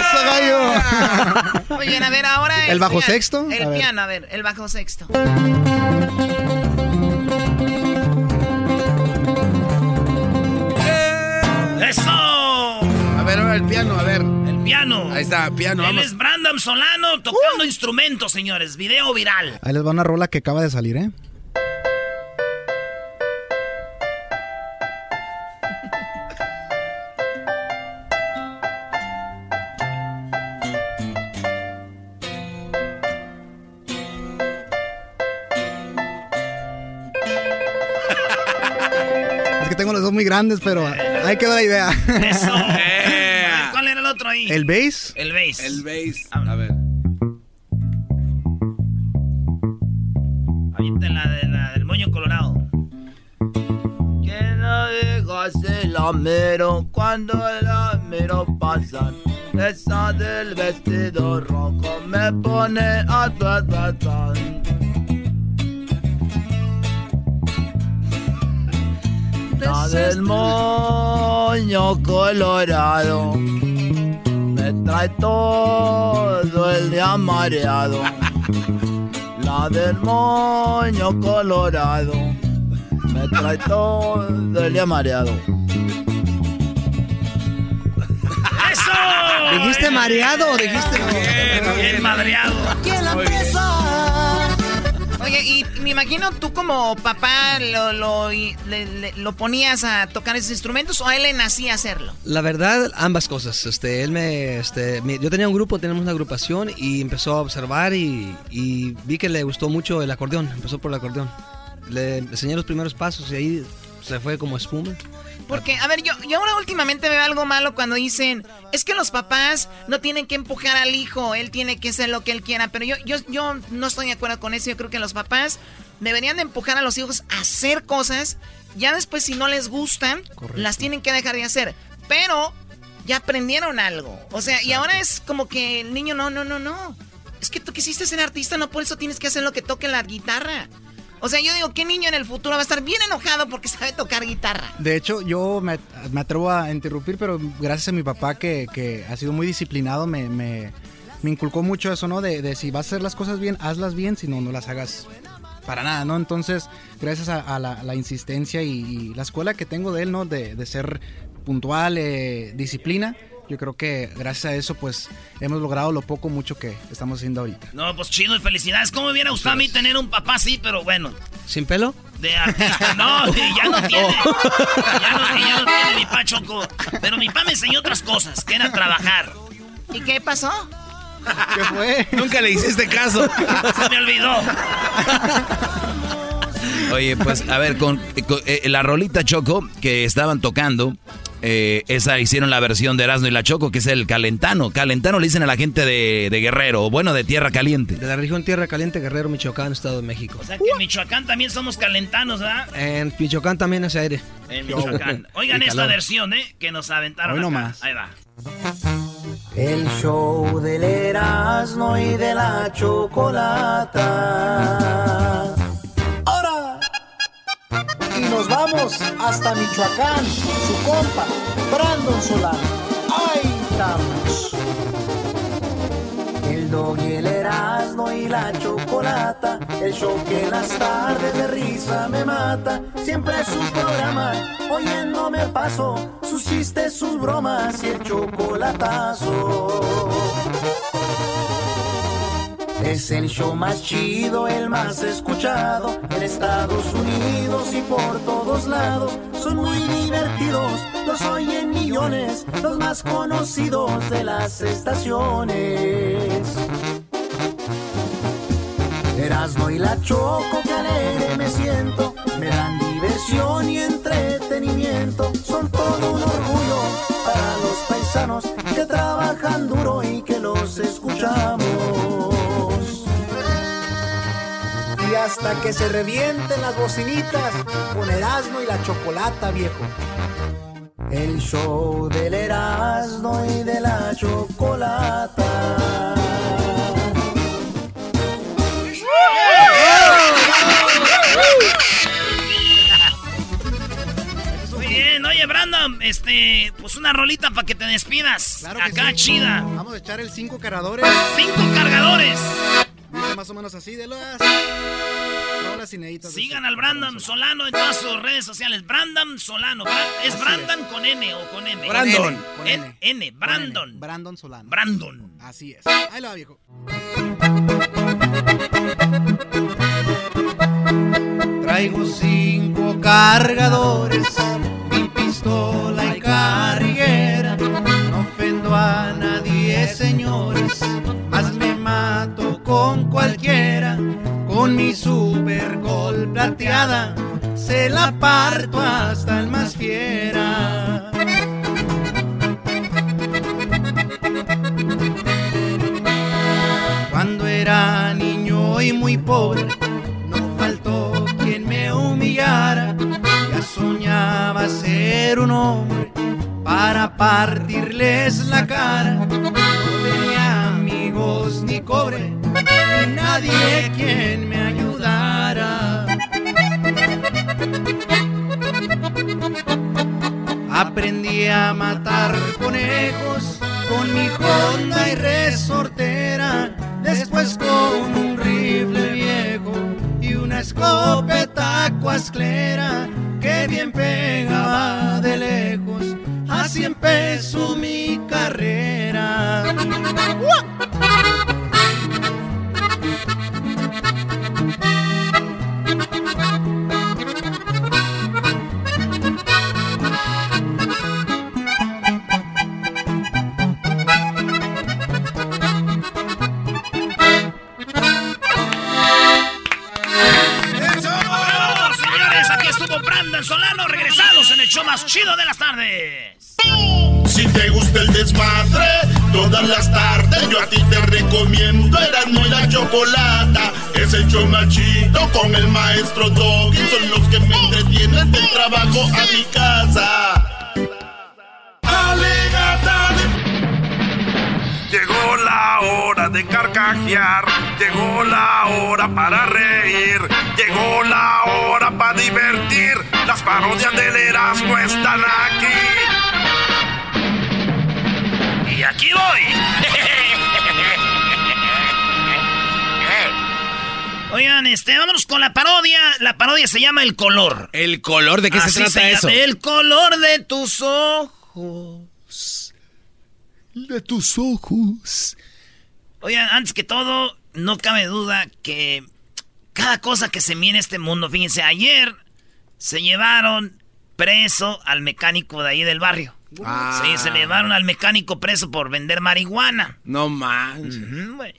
¡Eso, gallo! Muy bien, a ver, ahora el, bajo sexto. El piano, a ver, el bajo sexto. ¡Eso! A ver, ahora el piano, a ver. El piano. Ahí está, piano, Él es Brandon Solano tocando instrumentos, señores. Video viral. Ahí les va una rola que acaba de salir, ¿eh? Muy grandes, pero ahí quedó la idea. Eso. ¿Cuál era el otro ahí? ¿El bass? El bass. El bass. A ver. Ahí está la, de, la del moño colorado. Que no digas el amero cuando el amero pasa. Esa del vestido rojo me pone a tratar. La del moño colorado me trae todo el día mareado. La del moño colorado me trae todo el día mareado. ¡Eso! ¿Dijiste mareado o dijiste Bien, bien madreado. ¿Quién la Oye, y me imagino tú como papá lo, lo, le- le- lo ponías a tocar esos instrumentos o a él le nacía hacerlo. La verdad, ambas cosas. Este, él me, este, mi- yo tenía un grupo, tenemos una agrupación y empezó a observar y, y vi que le gustó mucho el acordeón. Empezó por el acordeón. Le enseñé los primeros pasos y ahí se fue como espuma. Porque, a ver, yo, yo ahora últimamente veo algo malo cuando dicen, es que los papás no tienen que empujar al hijo, él tiene que hacer lo que él quiera, pero yo, yo, yo no estoy de acuerdo con eso, yo creo que los papás deberían de empujar a los hijos a hacer cosas, ya después si no les gustan, las tienen que dejar de hacer, pero ya aprendieron algo, o sea, y ahora es como que el niño, no, no, no, no, es que tú quisiste ser artista, no por eso tienes que hacer lo que toque la guitarra. O sea, yo digo, ¿qué niño en el futuro va a estar bien enojado porque sabe tocar guitarra? De hecho, yo me, me atrevo a interrumpir, pero gracias a mi papá que, que ha sido muy disciplinado, me, me, me inculcó mucho eso, ¿no? De, de si vas a hacer las cosas bien, hazlas bien, si no, no las hagas para nada, ¿no? Entonces, gracias a, la, insistencia y, y la escuela que tengo de él, ¿no? De, de ser puntual, eh, disciplina, yo creo que gracias a eso, pues, hemos logrado lo poco, mucho que estamos haciendo ahorita. No, pues chido y felicidades. ¿Cómo me hubiera gustado a mí tener un papá así, pero bueno, ¿Sin pelo? de artista? No, ya no tiene. Ya no, ya no tiene mi pa Choco. Pero mi pa me enseñó otras cosas, que era trabajar. ¿Y qué pasó? ¿Qué fue? Nunca le hiciste caso. Se me olvidó. Oye, pues a ver, con, con, eh, la rolita Choco que estaban tocando, eh, esa hicieron la versión de Erasmo y la Choco, que es el calentano. Calentano le dicen a la gente de, de Guerrero, o bueno, de Tierra Caliente. De la región Tierra Caliente, Guerrero, Michoacán, Estado de México. O sea que en Michoacán también somos calentanos, ¿verdad? En Michoacán también hace aire. En Michoacán. Oigan esta versión, ¿eh? Que nos aventaron Hoy nomás. Ahí va. El show del Erasmo y de la Chocolata. Y nos vamos hasta Michoacán, su compa, Brandon Solano. ¡Ahí estamos! El dog y el Erasmo y la Chocolata. El show que en las tardes de risa me mata. Siempre es su programa, oyendo me paso. Sus chistes, sus bromas y el chocolatazo. Es el show más chido, el más escuchado en Estados Unidos y por todos lados. Son muy divertidos, los oyen millones, los más conocidos de las estaciones. Erasmo y la Choco, que alegre me siento, me dan diversión y entretenimiento. Son todo un orgullo para los paisanos que trabajan duro y que los escuchamos. Hasta que se revienten las bocinitas con Erasmo y la chocolata, viejo. El show del Erasmo y de la Chocolata. Muy bien, oye Brandon, este, pues una rolita para que te despidas. Claro que Acá sí. chida. Vamos a echar el cinco cargadores. Cinco cargadores. Dice más o menos así de las rolas inéditas. de Sigan este al Brandon Solano en todas sus redes sociales. Brandon Solano. ¿Es Brandon con N o con M? Brandon. Con N. Brandon. Brandon Solano. Brandon. Así es. Ahí lo va, viejo. Traigo cinco cargadores, mi pistola y carriguera. No ofendo a nadie, señores, con cualquiera, con mi super gol plateada, se la parto hasta el más fiera. Cuando era niño y muy pobre, no faltó quien me humillara, ya soñaba ser un hombre para partirles la cara nadie quien me ayudara. Aprendí a matar conejos con mi Honda y resortera. Después con un rifle viejo y una escopeta cuasclera que bien pegaba de lejos. Así empezó mi carrera. Más chido de las tardes. Si te gusta el desmadre, todas las tardes yo a ti te recomiendo Erasmo y la Chocolata. Es el show más chido con el maestro Doggy. Son los que me entretienen del trabajo a mi casa. Alegata Llegó la hora de carcajear, llegó la hora para reír, llegó la hora para divertir. Las parodias del Erasmo están aquí. Y aquí voy. Oigan, este, vámonos con la parodia. La parodia se llama El Color. ¿El color? ¿De qué Así se trata eso? El color de tus ojos. De tus ojos. Oigan, antes que todo, no cabe duda que cada cosa que se mira en este mundo, fíjense, ayer se llevaron preso al mecánico de ahí del barrio. Ah. Sí, se le llevaron al mecánico preso por vender marihuana. No manches. Güey.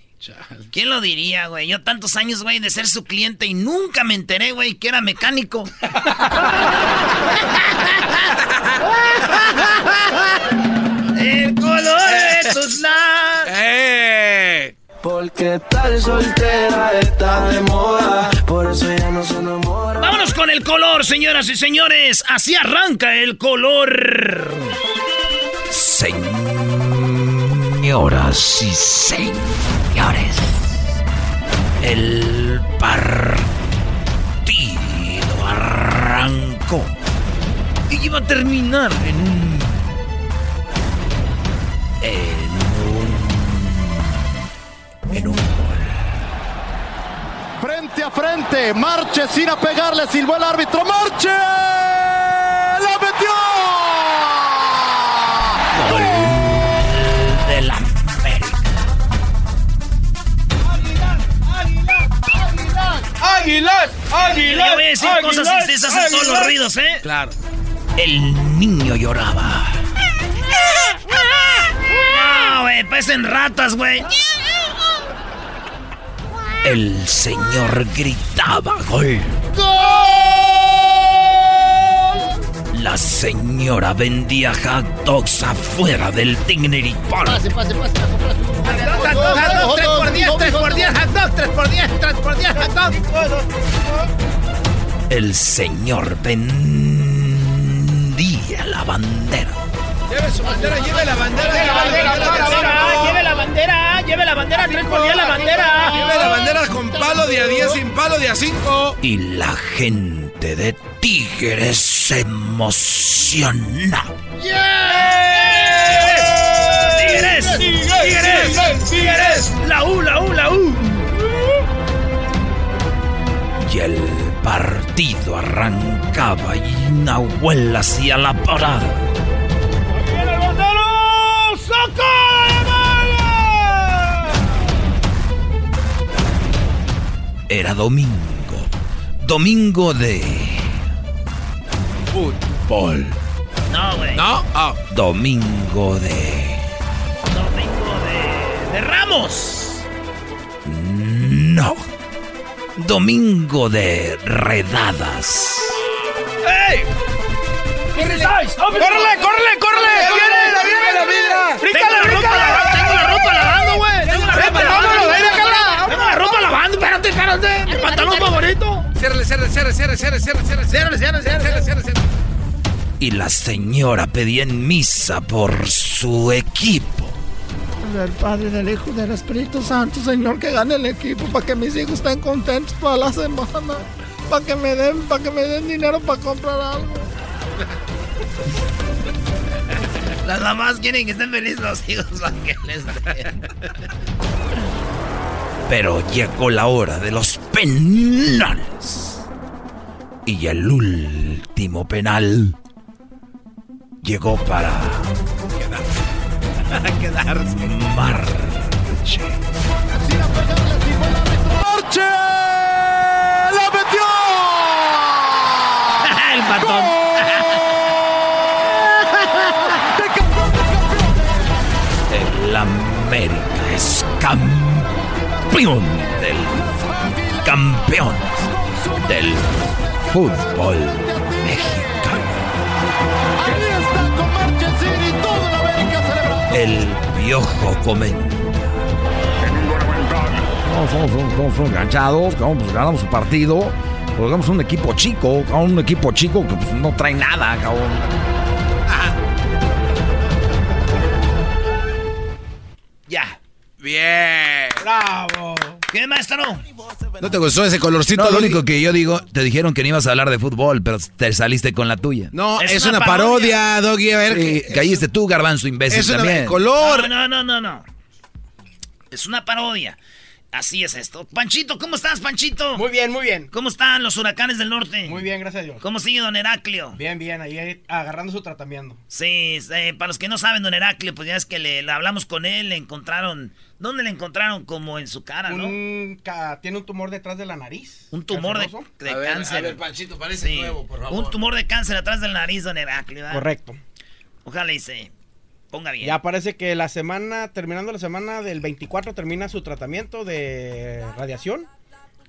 ¿Quién lo diría, güey? Yo tantos años, güey, de ser su cliente y nunca me enteré, güey, que era mecánico. El color de tus labios. ¡Eh! Porque tal soltera está de moda, por eso ya no se enamora. Vámonos con el color, señoras y señores. Así arranca el color. Señoras y señores, el partido arrancó y iba a terminar en un. en Frente a frente, Marche sin a pegarle, silbó el árbitro, Marche. ¡La metió! gol de la América. ¡Águilas! Le voy a decir cosas y ustedes hacen todos los ruidos, ¿eh? Claro. El niño lloraba. No, güey, parecen ratas, güey. El señor gritaba gol. La señora vendía hot dogs afuera del Dignity Park. Pase, pase, pase. Hot dog, 3 por 10, 3 por 10, hot dog, 3 por 10, 3 por 10, hot dog. El señor vendía la bandera. Lleve su bandera, lleve la bandera. Lleve la bandera, lleve la bandera, lleve la bandera, 3 por 10 la bandera. Lleve la bandera con palo de a 10, sin palo de a 5. Y la gente de Tigres se emociona. ¡Tigres! ¡Tigres! ¡Tigres! ¡La U, la U, la U! Y el partido arrancaba y Nahuel hacía la parada. Era domingo. Domingo de fútbol. No, güey. ¿No? Ah. Domingo de Domingo de... ¡De Ramos! no. Domingo de redadas. ¡Ey! ¡Córrele, córrele, córrele! ¡Viene, la viene! ¡Viene, ¡Tengo la ropa, la- tengo la ropa cierran. Mi pantalón favorito. Ciérrale, cierre, cierre, cierre, cierre, cierre, cierre. Cierre, cierre. Y la señora pedía en misa por su equipo. Del Padre, del Hijo, del Espíritu Santo, Señor, que gane el equipo para que mis hijos estén contentos toda la semana. Para que me den, para que me den dinero para comprar algo. Las mamás quieren que estén felices los hijos para que les den. Pero llegó la hora de los penales. Y el último penal llegó para Para quedarse. Marche. ¡Marche! ¡La campeón del campeón del fútbol mexicano. El piojo comenta. Somos, somos, somos, somos enganchados, pues ganamos el partido. Jugamos un equipo chico, un equipo chico que pues, no trae nada, cabrón. Bien. Bravo. ¿Qué, maestro? ¿No te gustó ese colorcito? No, lo único que yo digo, te dijeron que no ibas a hablar de fútbol, pero te saliste con la tuya. No, es, una, parodia, Doggy. A ver, Sí, ¿qué- caíste tú, garbanzo imbécil Es una también. color. No, no, no, no, no. Es una parodia. Así es esto. Panchito, ¿cómo estás, Panchito? Muy bien, muy bien. ¿Cómo están los huracanes del norte? Muy bien, gracias a Dios. ¿Cómo sigue don Heraclio? Bien, bien, ahí agarrando su tratamiento. Sí, eh, para los que no saben, don Heraclio, pues ya es que le, le hablamos con él, le encontraron... ¿Dónde le encontraron? Como en su cara, ¿no? Un ca- tiene un tumor detrás de la nariz. Un tumor de, de A ver, cáncer. a ver, Panchito, parece Sí. nuevo, por favor. Un tumor de cáncer atrás del nariz, don Heraclio. ¿verdad? Correcto. Ojalá y se ponga bien. Ya parece que la semana, terminando la semana del 24, termina su tratamiento de radiación.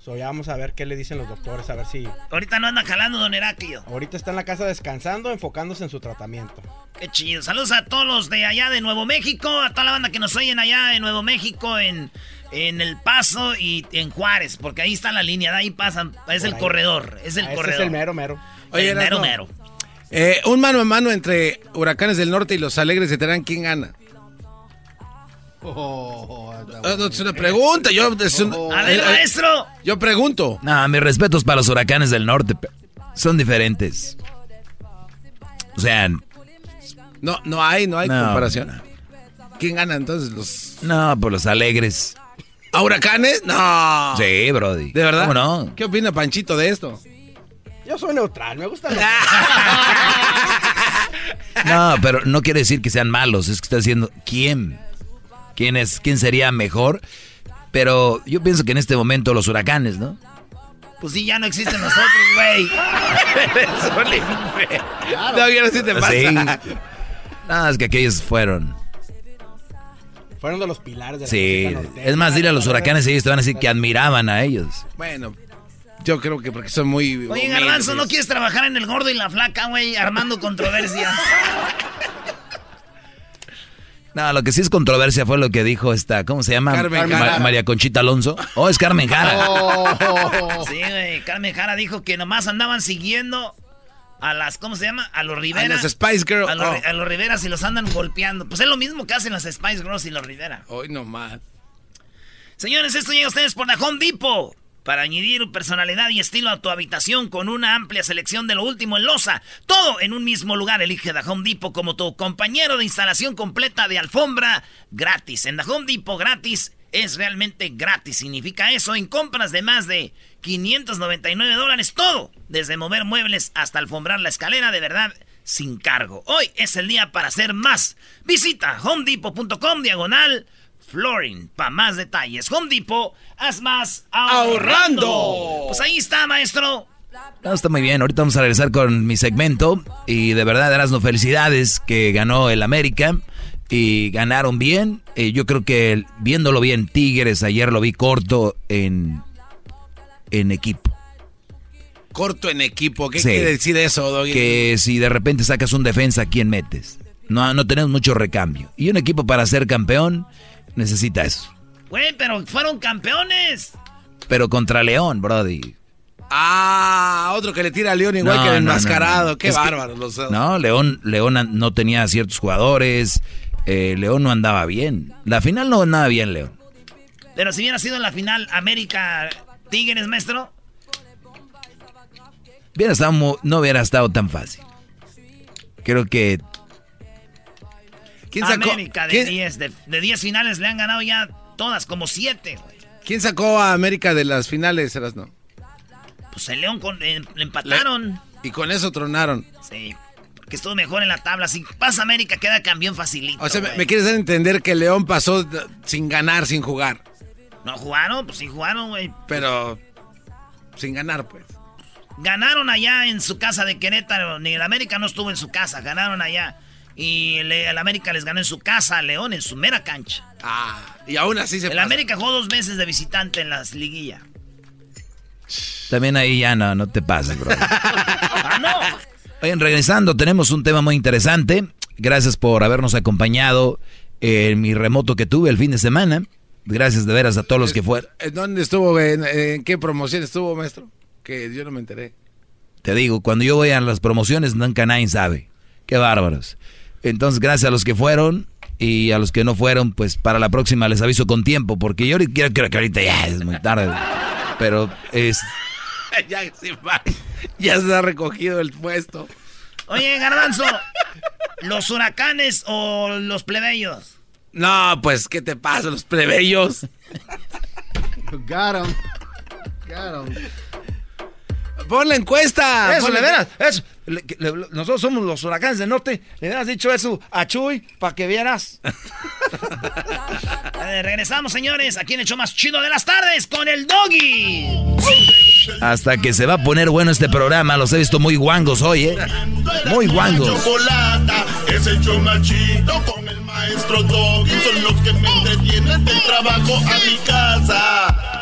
So, ya vamos a ver qué le dicen los doctores, a ver si... Ahorita no anda jalando, don Heraclio. Ahorita está en la casa descansando, enfocándose en su tratamiento. Qué chido. Saludos a todos los de allá de Nuevo México, a toda la banda que nos oyen allá en Nuevo México, en, en El Paso y en Juárez, porque ahí está la línea, de ahí pasan, es Por el ahí. corredor, es el Ah, ese corredor. es el mero, mero. Oye, el mero mero. Eh, un mano a mano entre Huracanes del Norte y los Alegres de Terán, ¿quién gana? Ah, no, es una pregunta, yo... es un- A ver, eh, eh, maestro. Yo pregunto. No, mis respetos para los huracanes del norte. Son diferentes. O sea, No, no hay, no hay No. comparación. ¿Quién gana entonces? ¿Los no, por los alegres. ¿A Huracanes? No. Sí, Brody. ¿De verdad? ¿Cómo no? ¿Qué opina Panchito de esto? Yo soy neutral, me gusta... No, pero no quiere decir que sean malos. Es que está diciendo quién. ¿Quién es? ¿Quién sería mejor? Pero yo pienso que en este momento los huracanes, ¿no? Pues sí, ya no existen nosotros, güey. No, yo no sé si te pasa. Sí. No, es que aquellos fueron. Fueron de los pilares de la Sí. Es más, dile a los huracanes, ellos te van a decir que admiraban a ellos. Bueno, yo creo que porque son muy... Oye, humildes. Garbanzo, ¿no quieres trabajar en el gordo y la flaca, güey? Armando controversias. No, lo que sí es controversia fue lo que dijo esta, ¿cómo se llama? Carmen Ma-. María Conchita Alonso. Oh, es Carmen Jara. Oh. Sí, güey. Carmen Jara dijo que nomás andaban siguiendo a las, ¿cómo se llama? A los Rivera. A las Spice Girls. A los, Oh. a los Rivera y los andan golpeando. Pues es lo mismo que hacen las Spice Girls y los Rivera. Hoy nomás. Señores, esto llega a ustedes por la Home Depot. Para añadir personalidad y estilo a tu habitación con una amplia selección de lo último en losa. Todo en un mismo lugar. Elige The Home Depot como tu compañero de instalación completa de alfombra gratis. En The Home Depot gratis es realmente gratis. Significa eso en compras de más de 599 dólares. Todo. Desde mover muebles hasta alfombrar la escalera. De verdad, sin cargo. Hoy es el día para hacer más. Visita homedepot.com diagonal flooring para más detalles. Home Depot, haz más ahorrando. Ahorrando. Pues ahí está, maestro. No, está muy bien. Ahorita vamos a regresar con mi segmento. Y de verdad, Erasmo, felicidades que ganó el América. Y ganaron bien. Eh, yo creo que viéndolo bien, Tigres, ayer lo vi corto en, en equipo. Corto en equipo. ¿Qué Sí. quiere decir eso, Doggy? Que si de repente sacas un defensa, ¿quién metes? No, no tenemos mucho recambio. Y un equipo para ser campeón necesita eso. Güey, pero fueron campeones. Pero contra León, Brody. Ah, otro que le tira a León igual No, que el no, no, enmascarado. no. Qué Es que- bárbaro. los- No, León, León no tenía ciertos jugadores. eh, León no andaba bien. La final no andaba bien, León. Pero si hubiera sido en la final América Tigres, maestro. Hubiera estado no hubiera estado tan fácil. Creo que ¿Quién sacó- América de quién- 10. De, de 10 finales le han ganado ya todas, como 7. ¿Quién sacó a América de las finales, Erasno? Pues el León con- eh, le empataron. Y con eso tronaron. Sí, porque estuvo mejor en la tabla. Si pasa América, queda campeón facilito. O sea, me, quieres dar a entender que León pasó sin ganar, sin jugar. No jugaron, pues sí jugaron, güey. Pero sin ganar, pues. Ganaron allá en su casa de Querétaro. Ni el América no estuvo en su casa, ganaron allá. Y el, el América les ganó en su casa a León, en su mera cancha. Ah, y aún así se El pasa. América jugó dos veces de visitante en las liguillas. también ahí ya no, no te pases, bro. ¡Ah, no! Oigan, regresando, tenemos un tema muy interesante. Gracias por habernos acompañado en mi remoto que tuve el fin de semana. Gracias de veras a todos los que fueron. ¿En dónde estuvo? ¿En, en qué promoción estuvo, maestro? Que yo no me enteré. Te digo, cuando yo voy a las promociones, nunca nadie sabe. Qué bárbaros. Entonces, gracias a los que fueron y a los que no fueron, pues para la próxima les aviso con tiempo, porque yo ahorita- creo que ahorita ya es muy tarde. Pero es... ya, sí, va. ya se ha recogido el puesto. Oye, Garbanzo, ¿los huracanes o los plebeyos? No, pues, ¿qué te pasa, los plebeyos? Got him. Got him. Pon la encuesta. Eso, Pon le veras, eso. Le- que- le- nosotros somos los huracanes del norte. Le hubieras dicho eso a Chuy para que vieras. Eh, regresamos, señores, aquí en el show más chido de las tardes con el Doggy. Hasta que se va a poner bueno este programa, los he visto muy guangos hoy, ¿eh? Muy guangos. Chocolata es el show más chido con el maestro Doggy. Son los que me entretienen del trabajo a mi casa.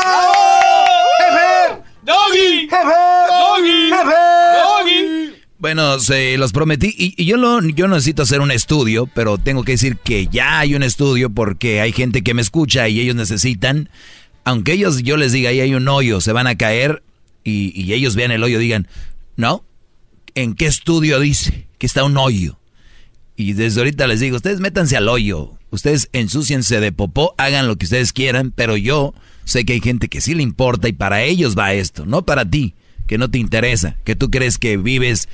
¡Doggy! ¡Jefe! ¡Doggy! ¡Jefe! ¡Doggy! Bueno, se los prometí y, y yo, lo, yo no necesito hacer un estudio, pero tengo que decir que ya hay un estudio porque hay gente que me escucha y ellos necesitan, aunque ellos yo les diga ahí hay un hoyo, se van a caer y, y ellos vean el hoyo, digan, no, ¿en qué estudio dice que está un hoyo? Y desde ahorita les digo, ustedes métanse al hoyo, ustedes ensúciense de popó, hagan lo que ustedes quieran, pero yo sé que hay gente que sí le importa y para ellos va esto, no para ti, que no te interesa, que tú crees que vives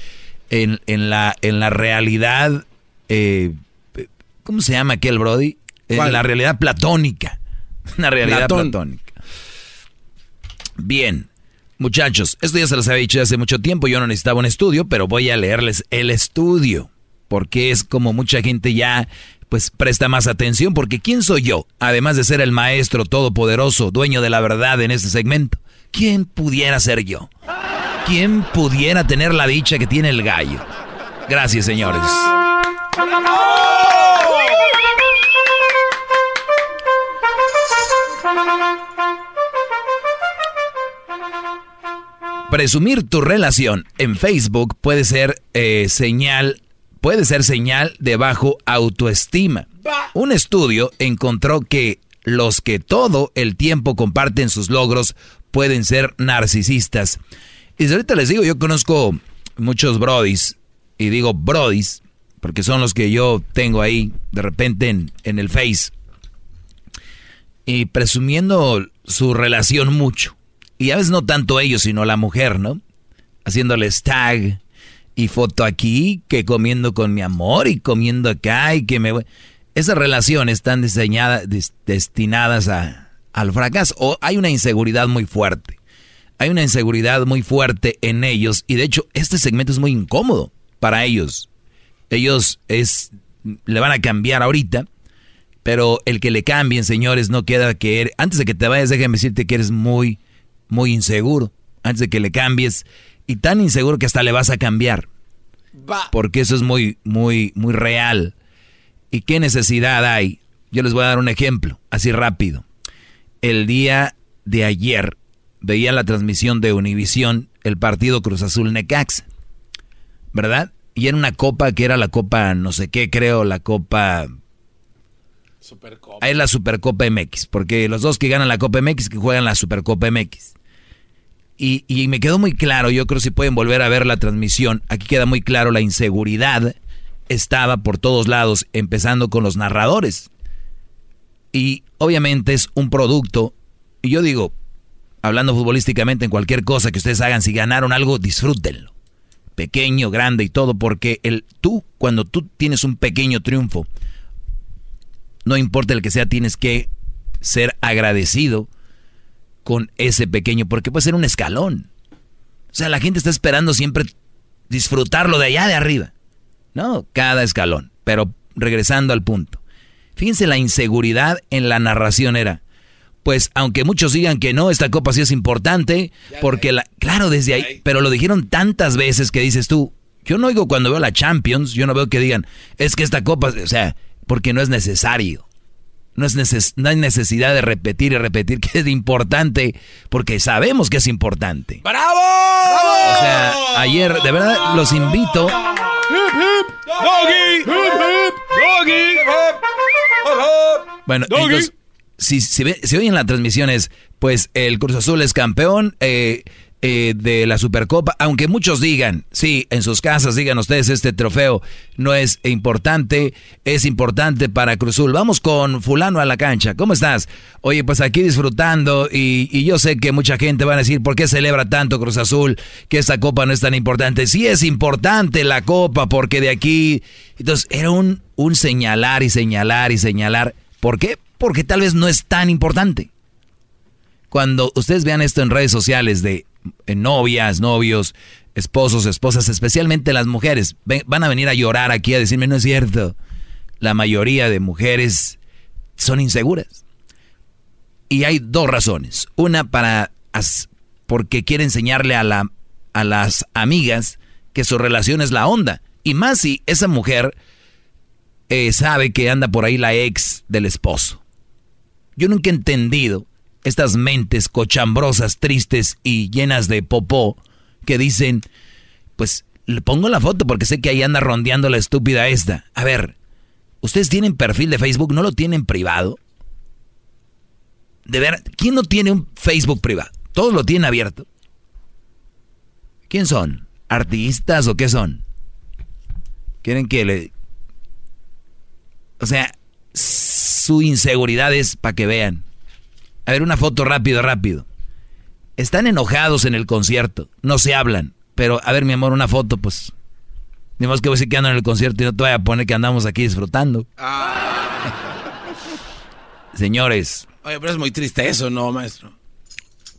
en, en la, en la realidad, eh, ¿cómo se llama aquel Brody? En ¿Cuál? la realidad platónica, una realidad Platón. platónica. Bien, muchachos, esto ya se los había dicho hace mucho tiempo, yo no necesitaba un estudio, pero voy a leerles el estudio, porque es como mucha gente ya pues presta más atención, porque ¿quién soy yo? Además de ser el maestro todopoderoso, dueño de la verdad en este segmento, ¿quién pudiera ser yo? ¿Quién pudiera tener la dicha que tiene el gallo? Gracias, señores. Presumir tu relación en Facebook puede ser eh, señal, puede ser señal de bajo autoestima. Un estudio encontró que los que todo el tiempo comparten sus logros pueden ser narcisistas. Y desde ahorita les digo, yo conozco muchos brodis, y digo brodis, porque son los que yo tengo ahí de repente en, en el Face, y presumiendo su relación mucho. Y a veces no tanto ellos, sino la mujer, ¿no? Haciéndoles tag y foto aquí, que comiendo con mi amor y comiendo acá y que me... voy- Esas relaciones están diseñadas, des- destinadas a, al fracaso. O hay una inseguridad muy fuerte. Hay una inseguridad muy fuerte en ellos y de hecho este segmento es muy incómodo para ellos. Ellos es, le van a cambiar ahorita, Pero el que le cambien, señores, no queda que... Er-, antes de que te vayas, déjame decirte que eres muy, muy inseguro. Antes de que le cambies. Y tan inseguro que hasta le vas a cambiar. Porque eso es muy, muy, muy real. ¿Y qué necesidad hay? Yo les voy a dar un ejemplo, así rápido. El día de ayer veía la transmisión de Univisión, el partido Cruz Azul Necaxa. ¿Verdad? Y era una copa que era la copa, no sé qué, creo, la copa Supercopa. Ahí es la Supercopa MX, porque los dos que ganan la Copa MX que juegan la Supercopa MX. Y, y, me quedó muy claro, yo creo si pueden volver a ver la transmisión, aquí queda muy claro la inseguridad estaba por todos lados, empezando con los narradores. Y obviamente es un producto, y yo digo, hablando futbolísticamente en cualquier cosa que ustedes hagan, si ganaron algo, disfrútenlo. Pequeño, grande y todo, porque el tú, cuando tú tienes un pequeño triunfo, no importa el que sea, tienes que ser agradecido con ese pequeño, porque puede ser un escalón. O sea, la gente está esperando siempre disfrutarlo de allá de arriba. No, cada escalón. Pero regresando al punto. Fíjense la inseguridad en la narración era. Pues aunque muchos digan que no, esta copa sí es importante, porque la... Claro, desde ahí, pero lo dijeron tantas veces que dices tú, yo no oigo cuando veo la Champions, yo no veo que digan, es que esta copa, o sea, porque no es necesario. No, es no hay necesidad de repetir y repetir que es importante, porque sabemos que es importante. ¡Bravo! O sea, ayer, de verdad, los invito. ¡Doggy! ¡Doggy! Bueno, entonces, si, si, si oyen la transmisión es, pues el Cruz Azul es campeón, eh, eh, de la Supercopa, aunque muchos digan, sí, en sus casas digan ustedes, este trofeo no es importante, es importante para Cruzul. Vamos con fulano a la cancha, ¿cómo estás? Oye, pues aquí disfrutando y, y, yo sé que mucha gente va a decir, ¿por qué celebra tanto Cruz Azul? Que esta copa no es tan importante. Sí es importante la copa porque de aquí... Entonces era un, un señalar y señalar y señalar. ¿Por qué? Porque tal vez no es tan importante. Cuando ustedes vean esto en redes sociales de novias, novios, esposos, esposas, especialmente las mujeres, van a venir a llorar aquí a decirme, no es cierto. La mayoría de mujeres son inseguras. Y hay dos razones. Una para porque quiere enseñarle a, la, a las amigas que su relación es la onda. Y más si esa mujer eh, sabe que anda por ahí la ex del esposo. Yo nunca he entendido estas mentes cochambrosas, tristes y llenas de popó que dicen, pues le pongo la foto porque sé que ahí anda rondeando la estúpida esta. A ver, ¿ustedes tienen perfil de Facebook? ¿No lo tienen privado? De ver, ¿quién no tiene un Facebook privado? Todos lo tienen abierto. ¿Quién son? ¿Artistas o qué son? ¿Quieren que le... O sea, su inseguridad es para que vean. A ver, una foto rápido, rápido. Están enojados en el concierto, no se hablan. Pero, a ver, mi amor, una foto, pues. Ni más que voy a decir que ando en el concierto y no te voy a poner que andamos aquí disfrutando. Señores. Oye, pero es muy triste eso, ¿no, maestro?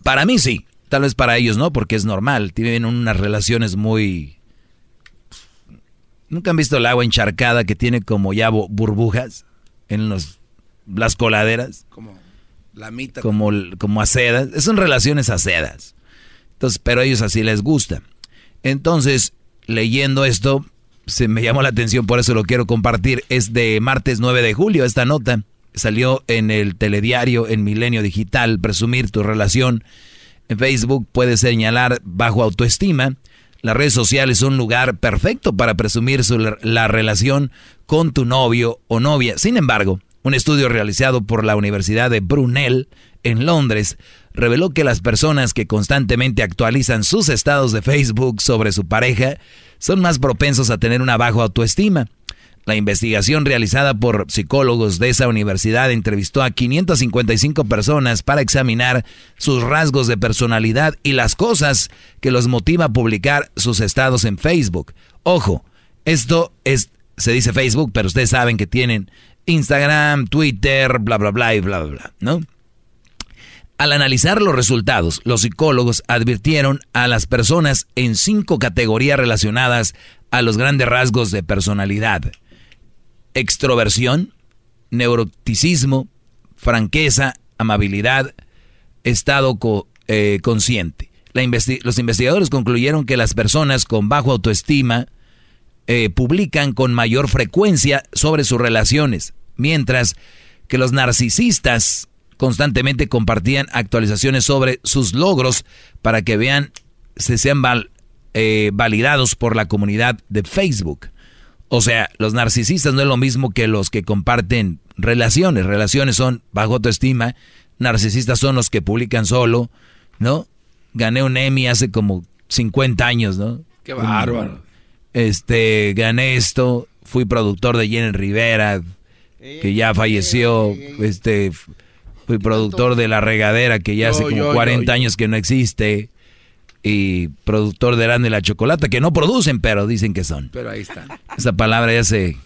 Para mí sí. Tal vez para ellos no, porque es normal. Tienen unas relaciones muy... ¿Nunca han visto el agua encharcada que tiene como ya burbujas en los, las coladeras? Como la mitad. Como, como a sedas. Son relaciones a sedas. Entonces, pero a ellos así les gusta. Entonces, leyendo esto, se me llamó la atención, por eso lo quiero compartir. Es de martes 9 de julio esta nota. Salió en el telediario en Milenio Digital. Presumir tu relación en Facebook puede señalar bajo autoestima. Las redes sociales son un lugar perfecto para presumir la relación con tu novio o novia. Sin embargo, un estudio realizado por la Universidad de Brunel en Londres reveló que las personas que constantemente actualizan sus estados de Facebook sobre su pareja son más propensos a tener una baja autoestima. La investigación realizada por psicólogos de esa universidad entrevistó a 555 personas para examinar sus rasgos de personalidad y las cosas que los motiva a publicar sus estados en Facebook. Ojo, esto es se dice Facebook, pero ustedes saben que tienen Instagram, Twitter, bla, bla, bla y bla, bla, bla, ¿no? Al analizar los resultados, los psicólogos advirtieron a las personas en cinco categorías relacionadas a los grandes rasgos de personalidad. Extroversión, neuroticismo, franqueza, amabilidad, estado eh, consciente. los investigadores concluyeron que las personas con bajo autoestima eh, publican con mayor frecuencia sobre sus relaciones, mientras que los narcisistas constantemente compartían actualizaciones sobre sus logros para que vean, se sean eh, validados por la comunidad de Facebook. O sea, los narcisistas no es lo mismo que los que comparten relaciones. Relaciones son bajo autoestima. Narcisistas son los que publican solo, ¿no? Gané un Emmy hace como 50 años, ¿no? Qué bárbaro. Este, gané esto. Fui productor de Jenny Rivera, que ya falleció. Este, fui productor de La Regadera, que ya hace como 40 años que no existe y productor de Grande la Chocolata, que no producen, pero dicen que son. Pero ahí está. Esa palabra ya se,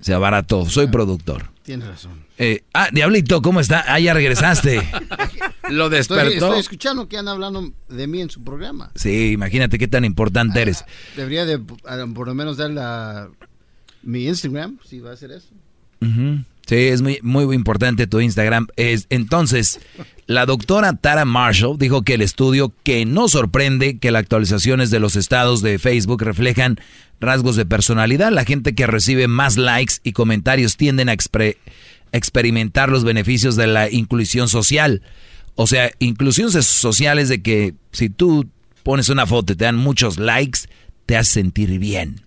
se abarató. Soy productor. Tienes razón. Eh, ah, Diablito, ¿cómo está? Ah, ya regresaste. Lo despertó. Estoy, escuchando que andan hablando de mí en su programa. Sí, imagínate qué tan importante ah, eres. Debería de, por lo menos dar la, mi Instagram, si va a hacer eso. Sí, es muy, muy importante tu Instagram. Es, entonces, la doctora Tara Marshall dijo que el estudio que no sorprende que las actualizaciones de los estados de Facebook reflejan rasgos de personalidad. La gente que recibe más likes y comentarios tienden a experimentar los beneficios de la inclusión social. O sea, inclusión social es de que si tú pones una foto y te dan muchos likes, te hace sentir bien.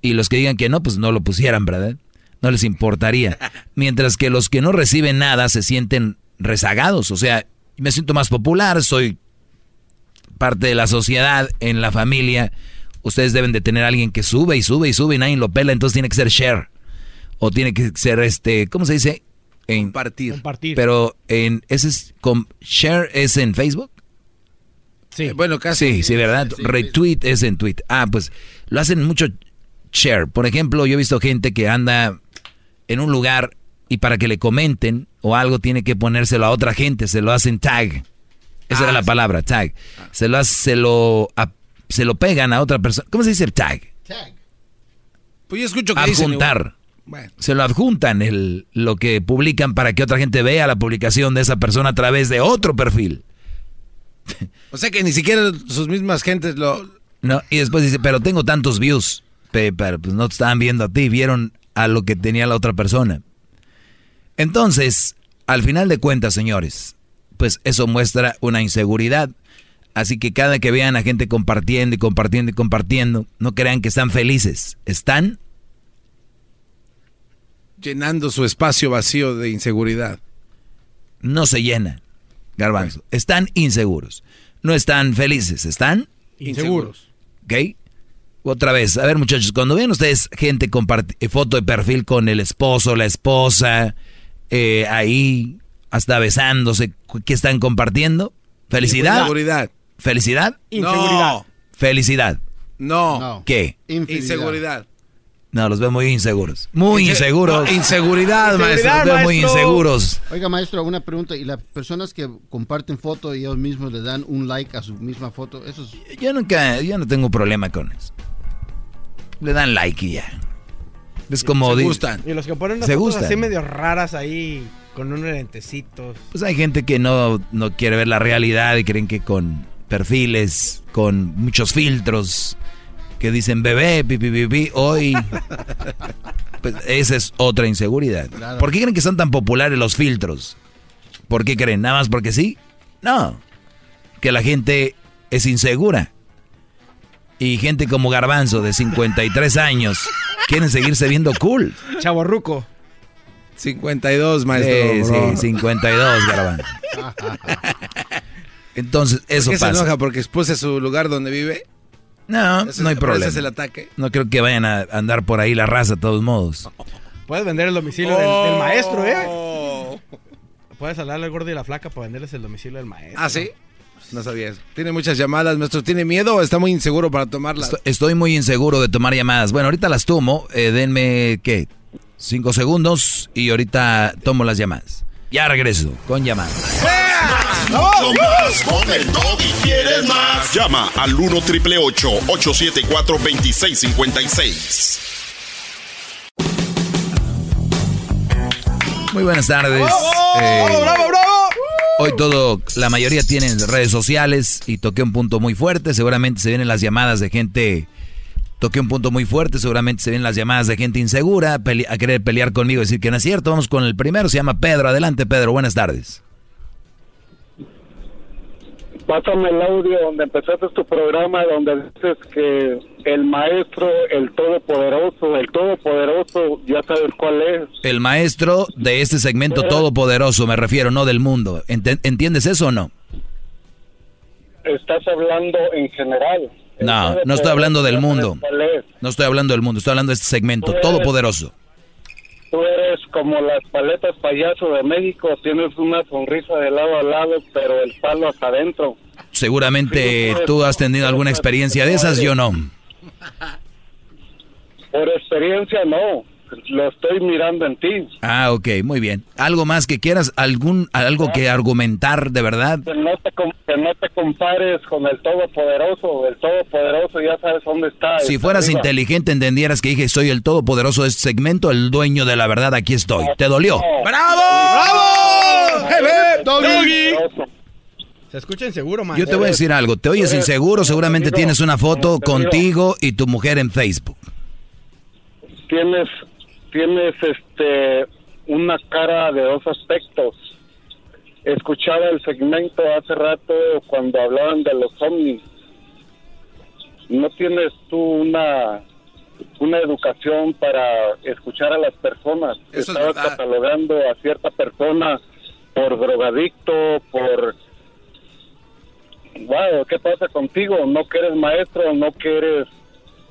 Y los que digan que no, pues no lo pusieran, ¿verdad? No les importaría. Mientras que los que no reciben nada se sienten rezagados. O sea, me siento más popular, soy parte de la sociedad, en la familia. Ustedes deben de tener a alguien que sube y sube y sube y nadie lo pela, entonces tiene que ser share. O tiene que ser este, ¿cómo se dice? En, compartir. compartir. Pero en ese es con share es en Facebook. Sí. bueno, casi. Sí, sí, ¿verdad? Retweet es en tweet. Ah, pues lo hacen mucho share. Por ejemplo, yo he visto gente que anda en un lugar y para que le comenten o algo tiene que ponérselo a otra gente, se lo hacen tag. Esa era ah, la palabra, tag. Se lo, se lo, se lo pegan a otra persona. ¿Cómo se dice tag? Tag. Pues yo escucho que Adjuntar. Se lo adjuntan el, lo que publican para que otra gente vea la publicación de esa persona a través de otro perfil. O sea que ni siquiera sus mismas gentes lo... No, y después dice, pero tengo tantos views. Pero pues no te estaban viendo a ti, vieron a lo que tenía la otra persona. Entonces, al final de cuentas, señores, pues eso muestra una inseguridad. Así que cada que vean a gente compartiendo y compartiendo y compartiendo, no crean que están felices. Están llenando su espacio vacío de inseguridad. No se llena, garbanzo. Están inseguros. No están felices, están inseguros. ¿Ok? Otra vez, a ver muchachos, cuando ven ustedes gente compartir eh, foto de perfil con el esposo, la esposa, eh, ahí hasta besándose, ¿qué están compartiendo? ¿Felicidad? Inseguridad. ¿Felicidad? Inseguridad. ¿Felicidad? No. ¿Qué? Inseguridad. No, los veo muy inseguros. Muy inseguros. inseguridad, maestro. Los veo muy inseguros. Oiga, maestro, una pregunta. ¿Y las personas que comparten fotos y ellos mismos le dan un like a su misma foto? Eso Yo nunca, yo no tengo problema con eso le dan like y ya. Es como... Se gustan. Y los que ponen las fotos así medio raras ahí, con unos lentecitos. Pues hay gente que no, no quiere ver la realidad y creen que con perfiles, con muchos filtros, que dicen bebé, pipi, pipi, hoy... pues esa es otra inseguridad. ¿Por qué creen que son tan populares los filtros? ¿Por qué creen? ¿Nada más porque sí? No. Que la gente es insegura y gente como Garbanzo de 53 años quieren seguirse viendo cool. Chaborruco. 52, maestro. Sí, sí, 52, Garbanzo. Entonces, eso ¿Por qué pasa. se enoja? ¿Porque expuse su lugar donde vive? No, no hay problema. es el ataque? No creo que vayan a andar por ahí la raza de todos modos. Puedes vender el domicilio del, maestro, ¿eh? Puedes hablarle al gordo y la flaca para venderles el domicilio del maestro. ¿Ah, sí? No sabía eso. Tiene muchas llamadas, maestro. ¿Tiene miedo o está muy inseguro para tomarlas? Estoy muy inseguro de tomar llamadas. Bueno, ahorita las tomo. Eh, denme, ¿qué? Cinco segundos y ahorita tomo las llamadas. Ya regreso con llamadas. más con el y quieres más. Llama al 1 triple 874 2656. Muy buenas tardes. Eh, ¡Bravo, bravo, bravo! Hoy todo, la mayoría tienen redes sociales y toqué un punto muy fuerte. Seguramente se vienen las llamadas de gente. Toqué un punto muy fuerte. Seguramente se vienen las llamadas de gente insegura a querer pelear conmigo y decir que no es cierto. Vamos con el primero. Se llama Pedro. Adelante, Pedro. Buenas tardes. Pásame el audio donde empezaste tu programa, donde dices que el maestro, el todopoderoso, el todopoderoso, ya sabes cuál es. El maestro de este segmento todopoderoso, me refiero, no del mundo. Ent- ¿Entiendes eso o no? Estás hablando en general. No, no estoy hablando del mundo. No estoy hablando del mundo, estoy hablando de este segmento todopoderoso. Tú eres como las paletas payaso de México, tienes una sonrisa de lado a lado, pero el palo hasta adentro. Seguramente tú has tenido alguna experiencia de esas, yo no. Por experiencia no, lo estoy mirando en ti. Ah, ok, muy bien. ¿Algo más que quieras? ¿Algún, algo que argumentar de verdad? Que no, te, que no te compares con el todopoderoso, el todopoderoso ya sabes dónde está. Si está fueras arriba. inteligente, entendieras que dije soy el todopoderoso de este segmento, el dueño de la verdad, aquí estoy. ¿Te dolió? ¡Bravo! ¡Bravo! ¡Hey, hey, doggy! Se escucha inseguro, man. Yo te voy a decir algo, te oyes inseguro, seguramente tienes una foto contigo y tu mujer en Facebook. Tienes, tienes este, una cara de dos aspectos. Escuchaba el segmento hace rato cuando hablaban de los ovnis. ¿No tienes tú una, una educación para escuchar a las personas? Estabas catalogando a cierta persona por drogadicto, por... Wow, ¿qué pasa contigo? ¿No que eres maestro? ¿No que eres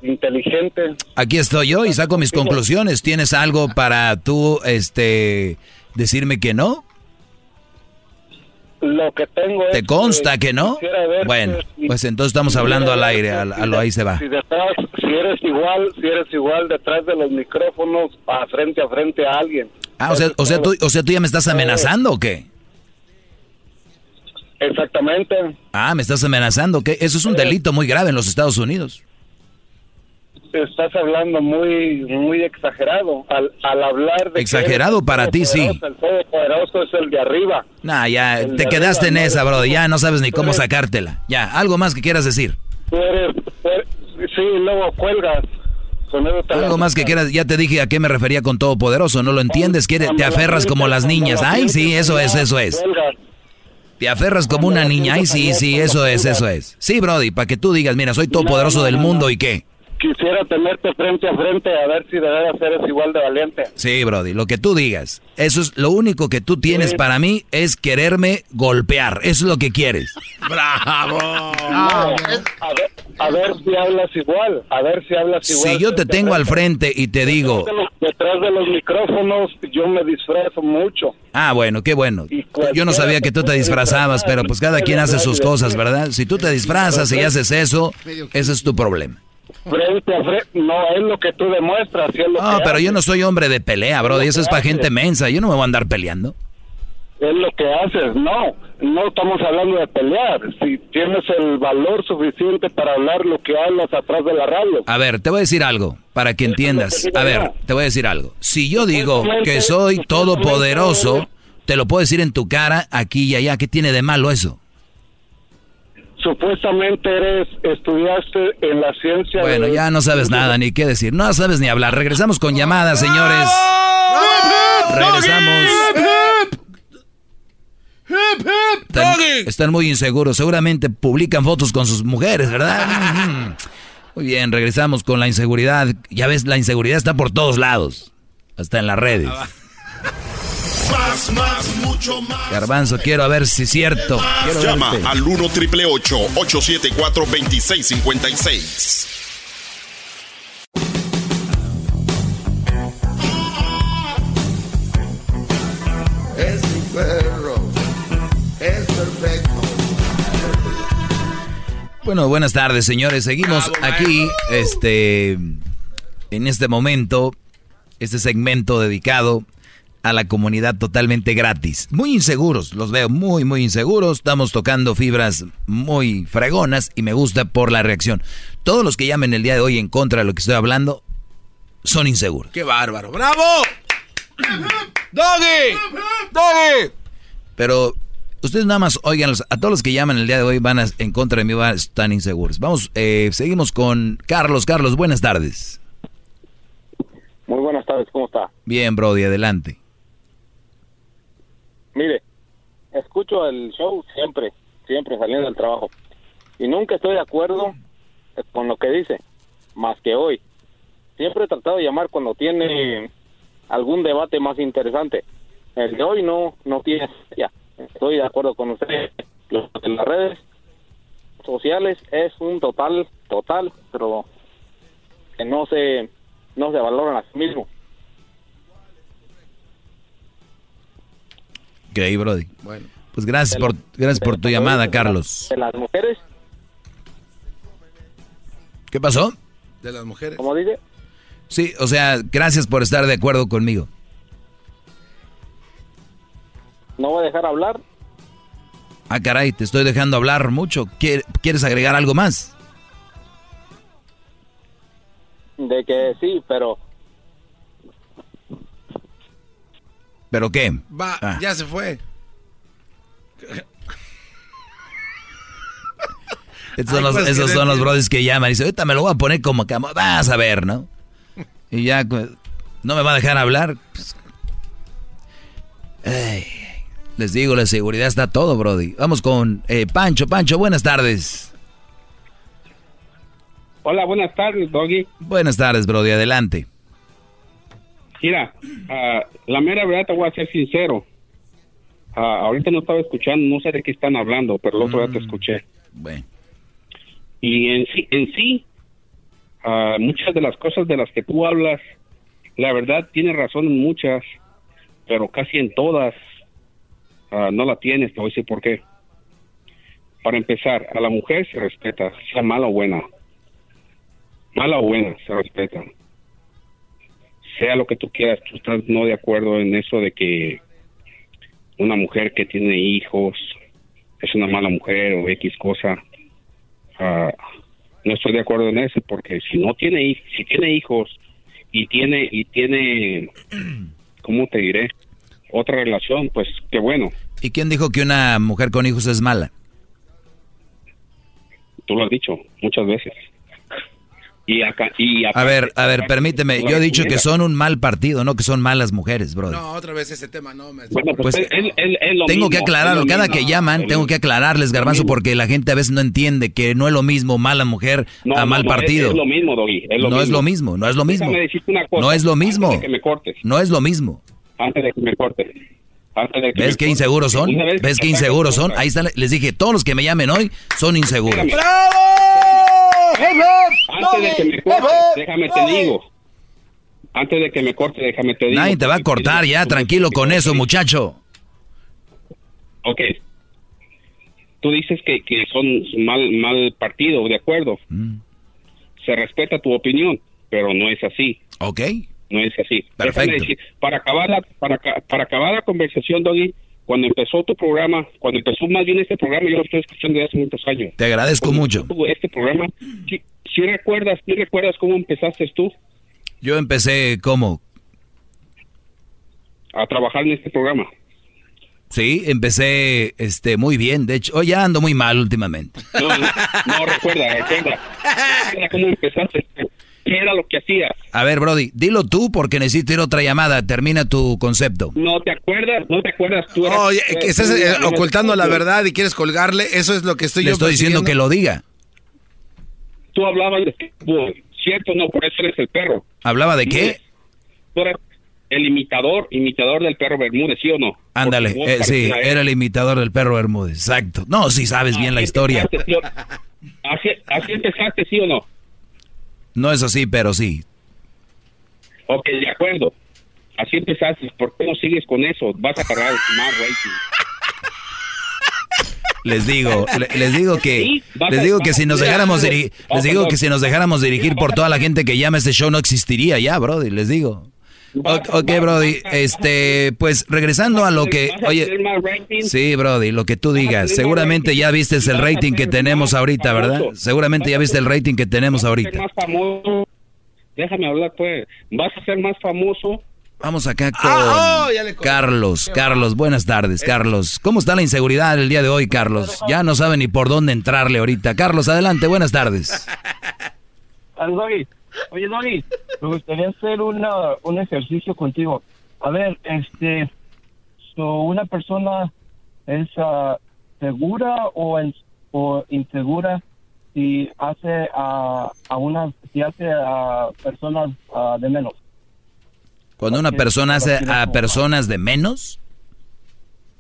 inteligente? Aquí estoy yo y saco mis conclusiones. ¿Tienes algo para tú, este, decirme que no? Lo que tengo ¿Te es consta que no? Bueno, si- pues entonces estamos hablando al aire, a, a lo ahí se va. Si detrás, si eres igual, si eres igual detrás de los micrófonos, a frente a frente a alguien. Ah, o sea, o sea, tú, o sea, tú ya me estás amenazando o qué? Exactamente. Ah, me estás amenazando, ¿qué? Eso es un delito muy grave en los Estados Unidos. Estás hablando muy muy exagerado al, al hablar de que Exagerado para ti, sí. El todopoderoso es el de arriba. Nah, ya, El te quedaste en esa, bro. Ya no sabes ni cómo eres- sacártela. Ya, algo más que quieras decir. Tú eres, tú eres- sí, luego cuelgas. Algo más que quieras. Ya te dije a qué me refería con todopoderoso. No lo entiendes. Quieres, te aferras como las niñas. Ay, sí, eso es, eso es. Te aferras como una niña. Ay, sí, sí, eso es, eso es. Sí, Brody, para que tú digas, mira, soy todopoderoso del mundo y qué. Quisiera tenerte frente a frente a ver si de veras eres igual de valiente. Sí, Brody, lo que tú digas. Eso es lo único que tú tienes Sí. para mí es quererme golpear. Eso es lo que quieres. ¡Bravo! No, a, ver, a ver si hablas igual, a ver si hablas igual. Si yo te tengo al frente y te digo, Detrás de los- Detrás de los micrófonos yo me disfrazo mucho. ah, bueno, qué bueno. Yo no sabía que tú te disfrazabas, pero pues cada quien hace sus cosas, ¿verdad? Si tú te disfrazas y haces eso, ese es tu problema. Frente a frente, no es lo que tú demuestras. sí es lo No, que pero haces. yo no soy hombre de pelea, bro. Y eso es para gente mensa. Yo no me voy a andar peleando. Es lo que haces, no. No estamos hablando de pelear. Si tienes el valor suficiente para hablar lo que hablas atrás de la radio. A ver, te voy a decir algo para que entiendas. A ver, te voy a decir algo. Si yo digo que soy todopoderoso, te lo puedo decir en tu cara, aquí y allá. ¿Qué tiene de malo eso? Supuestamente eres, estudiaste en la ciencia. Bueno, de- ya no sabes nada ni qué decir. No sabes ni hablar. Regresamos con llamadas, señores. Regresamos. Están, están muy inseguros. Seguramente publican fotos con sus mujeres, ¿verdad? Muy bien, regresamos con la inseguridad. Ya ves, la inseguridad está por todos lados. Hasta en las redes. Más, más, mucho más. Garbanzo, quiero ver si es cierto. Quiero Llama verte. al 1 triple 874 2656. Es mi perro, es perfecto. Bueno, buenas tardes, señores. Seguimos aquí, este, en este momento, este segmento dedicado a la comunidad totalmente gratis. Muy inseguros, los veo muy, muy inseguros. Estamos tocando fibras muy fregonas y me gusta por la reacción. Todos los que llamen el día de hoy en contra de lo que estoy hablando son inseguros. ¡Qué bárbaro! ¡Bravo! ¡Doggy! ¡Doggy! Pero ustedes nada más oigan, a todos los que llaman el día de hoy van a- en contra de mí, van, están inseguros. Vamos, eh, seguimos con Carlos. Carlos, buenas tardes. Muy buenas tardes, ¿cómo está? Bien, Brody, adelante. Mire, escucho el show siempre, siempre saliendo del trabajo. Y nunca estoy de acuerdo con lo que dice, más que hoy. Siempre he tratado de llamar cuando tiene algún debate más interesante. El de hoy no, no tiene. Estoy de acuerdo con usted. Lo las redes sociales es un total, total, pero que no se, no se valoran a sí Ok, Brody. Bueno. Pues gracias por, gracias por tu llamada, Carlos. De las mujeres, ¿Qué pasó? De las mujeres. como dice, Sí, o sea, gracias por estar de acuerdo conmigo. no voy a dejar hablar. Ah, caray, te estoy dejando hablar mucho. ¿Quier- ¿Quieres agregar algo más? De que sí, pero ¿Pero qué? Va, Ah. ya se fue. Estos son Ay, los, pues, esos son los brothers que llaman y dicen, ahorita me lo voy a poner como que vas a ver, ¿no? Y ya, no me va a dejar hablar. Pues, ay, les digo, la seguridad está todo, Brody. Vamos con eh, Pancho. Pancho, buenas tardes. Hola, buenas tardes, Doggy. Buenas tardes, Brody, adelante. Mira, ah, la mera verdad te voy a ser sincero. Ah, ahorita no estaba escuchando, no sé de qué están hablando, pero el otro día te escuché. Bueno. Y en sí, en sí ah, muchas de las cosas de las que tú hablas, la verdad tienes razón en muchas, pero casi en todas no la tienes, te voy a decir por qué. Para empezar, a la mujer se respeta, sea mala o buena. Mala o buena, se respeta. Sea lo que tú quieras, tú estás no de acuerdo en eso de que una mujer que tiene hijos es una mala mujer o X cosa. Ah, no estoy de acuerdo en eso porque si no tiene si tiene hijos y tiene y tiene cómo te diré otra relación pues qué bueno ¿Y quién dijo que una mujer con hijos es mala? tú lo has dicho muchas veces y acá y A ver, a ver, permíteme. Yo he dicho que son un mal partido, no que son malas mujeres, Brody. No, otra vez ese tema, no, me... Bueno, Pues, es- es- es- es lo tengo que mismo, aclararlo. es lo Cada mismo. que llaman, tengo que aclararles, Garbanzo, porque la gente a veces no entiende que no es lo mismo mala mujer No, a no, mal no, es- partido. es lo mismo, Doggy, es lo no es mismo. lo mismo, no es lo mismo. Cosa, No es lo antes mismo. de que me cortes. No es lo mismo. antes de que me cortes antes que ¿Ves qué inseguros son? ¿Ves que qué inseguros son? Ahí están. Les dije, todos los que me llamen hoy son inseguros. Espérame. Antes de que me cortes, déjame te digo. Antes de que me corte, déjame te digo. Nadie te va a cortar ya, tranquilo con eso, muchacho. Ok. Tú dices que, que son mal, mal partido, de acuerdo. Mm. Se respeta tu opinión, pero no es así. Ok. No es así. Perfecto. Decir, para acabar la, para, para acabar la conversación, Doggy, cuando empezó tu programa, cuando empezó más bien este programa, yo lo estoy escuchando desde hace muchos años. Te agradezco mucho. Este programa, si, si recuerdas, si recuerdas cómo empezaste tú Yo empecé como, a trabajar en este programa. sí, empecé este muy bien. De hecho, hoy ya ando muy mal últimamente. No, no, no, recuerda, recuerda. Recuerda cómo empezaste. ¿Qué era lo que hacías? A ver, Brody, dilo tú porque necesito ir otra llamada. Termina tu concepto. ¿No te acuerdas? ¿No te acuerdas? Tú eras- Oye, que estás tú eh, eras- ocultando la verdad y quieres colgarle, eso es lo que estoy Le yo estoy diciendo que lo diga. Tú hablabas de fútbol, ¿cierto? No, por eso eres el perro. ¿Hablaba de qué? Tú eras el imitador, imitador del perro Bermúdez, ¿sí o no? Ándale, eh, sí, era el imitador del perro Bermúdez, exacto. No, sí sabes bien la historia. Empezaste, ¿sí o- Así, así empezaste, ¿sí o no? No es así, pero sí. Ok, de acuerdo. Así empezaste. ¿Por qué no sigues con eso? Vas a cargar más rating. Les digo, le- les digo que, Sí, vas les digo que si nos dejáramos dirigir, oh, les digo que si nos dejáramos dirigir por toda la gente que llama este show no existiría ya, Brody, les digo. O- Ok, Brody, este, pues regresando a lo que, ¿Vas a oye, tener más rating? sí, Brody, lo que tú digas, seguramente ya viste el rating que tenemos ahorita, ¿verdad? Seguramente ya viste el rating que tenemos ser ahorita. más famoso. Déjame hablar, pues. Vas a ser más famoso Vamos acá con Ah, oh, le colgué. Carlos. Carlos, buenas tardes, Carlos. ¿Cómo está la inseguridad el día de hoy, Carlos? Ya no sabe ni por dónde entrarle ahorita. Carlos, adelante, buenas tardes. Oye, Doggy, me gustaría hacer una, un ejercicio contigo. A ver, este, so, una persona es ah, segura o, en- o insegura si hace a, a una, si hace a personas ah, de menos. Cuando una persona hace a personas de menos.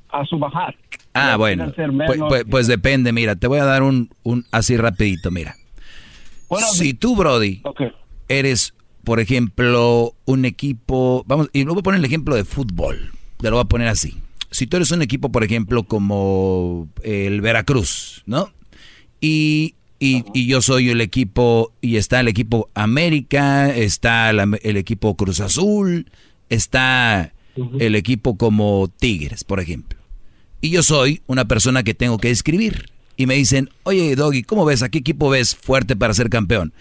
A su bajar. Ah, No bueno. Pues, pues- pues depende, mira, te voy a dar un, un así rapidito, mira. si tú, Brody, eres, por ejemplo, un equipo, vamos, y lo voy a poner el ejemplo de fútbol, te lo voy a poner así. Si tú eres un equipo, por ejemplo, como el Veracruz, ¿no? Y, y- y yo soy el equipo, y está el equipo América, está la- el equipo Cruz Azul, está el equipo como Tigres, por ejemplo. Y yo soy una persona que tengo que escribir. Y me dicen, oye, Doggy, ¿cómo ves? ¿A qué equipo ves fuerte para ser campeón?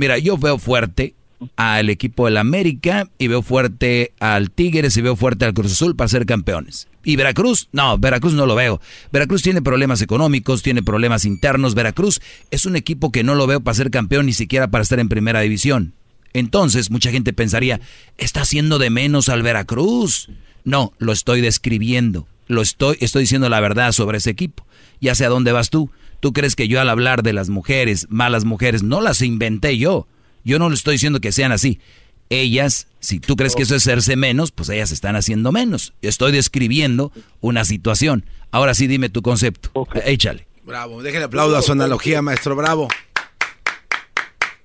Mira, yo veo fuerte al equipo del América y veo fuerte al Tigres y veo fuerte al Cruz Azul para ser campeones. ¿Y Veracruz? No, Veracruz no lo veo. Veracruz tiene problemas económicos, tiene problemas internos. Veracruz es un equipo que no lo veo para ser campeón ni siquiera para estar en primera división. Entonces, mucha gente pensaría, ¿está haciendo de menos al Veracruz? No, lo estoy describiendo. Lo estoy, estoy diciendo la verdad sobre ese equipo. Ya sé a dónde vas tú. ¿Tú crees que yo al hablar de las mujeres, malas mujeres, no las inventé yo? Yo no le estoy diciendo que sean así. Ellas, si tú crees que eso es hacerse menos, pues ellas están haciendo menos. Estoy describiendo una situación. Ahora sí dime tu concepto. Échale. Bravo, déjale aplaudo a su analogía, maestro, bravo.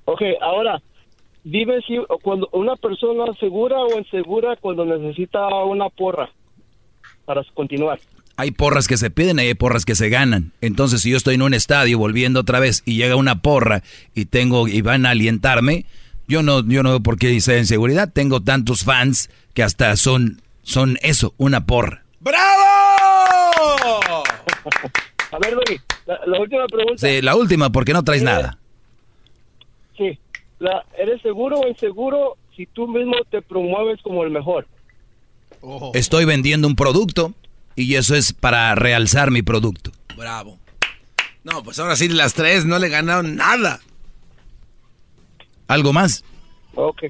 Ok, ahora, dime si cuando una persona segura o insegura cuando necesita una porra para continuar. Hay porras que se piden y hay porras que se ganan. Entonces, si yo estoy en un estadio volviendo otra vez y llega una porra y tengo y van a alientarme, yo no yo no veo por qué dice inseguridad. Tengo tantos fans que hasta son son eso, una porra. ¡Bravo! A ver, Doggy, la, la última pregunta. Sí, la última porque no traes nada. Sí, la, ¿eres seguro o inseguro si tú mismo te promueves como el mejor? Estoy vendiendo un producto y eso es para realzar mi producto. Bravo. No, pues ahora sí las tres no le ganaron nada. ¿Algo más? Ok.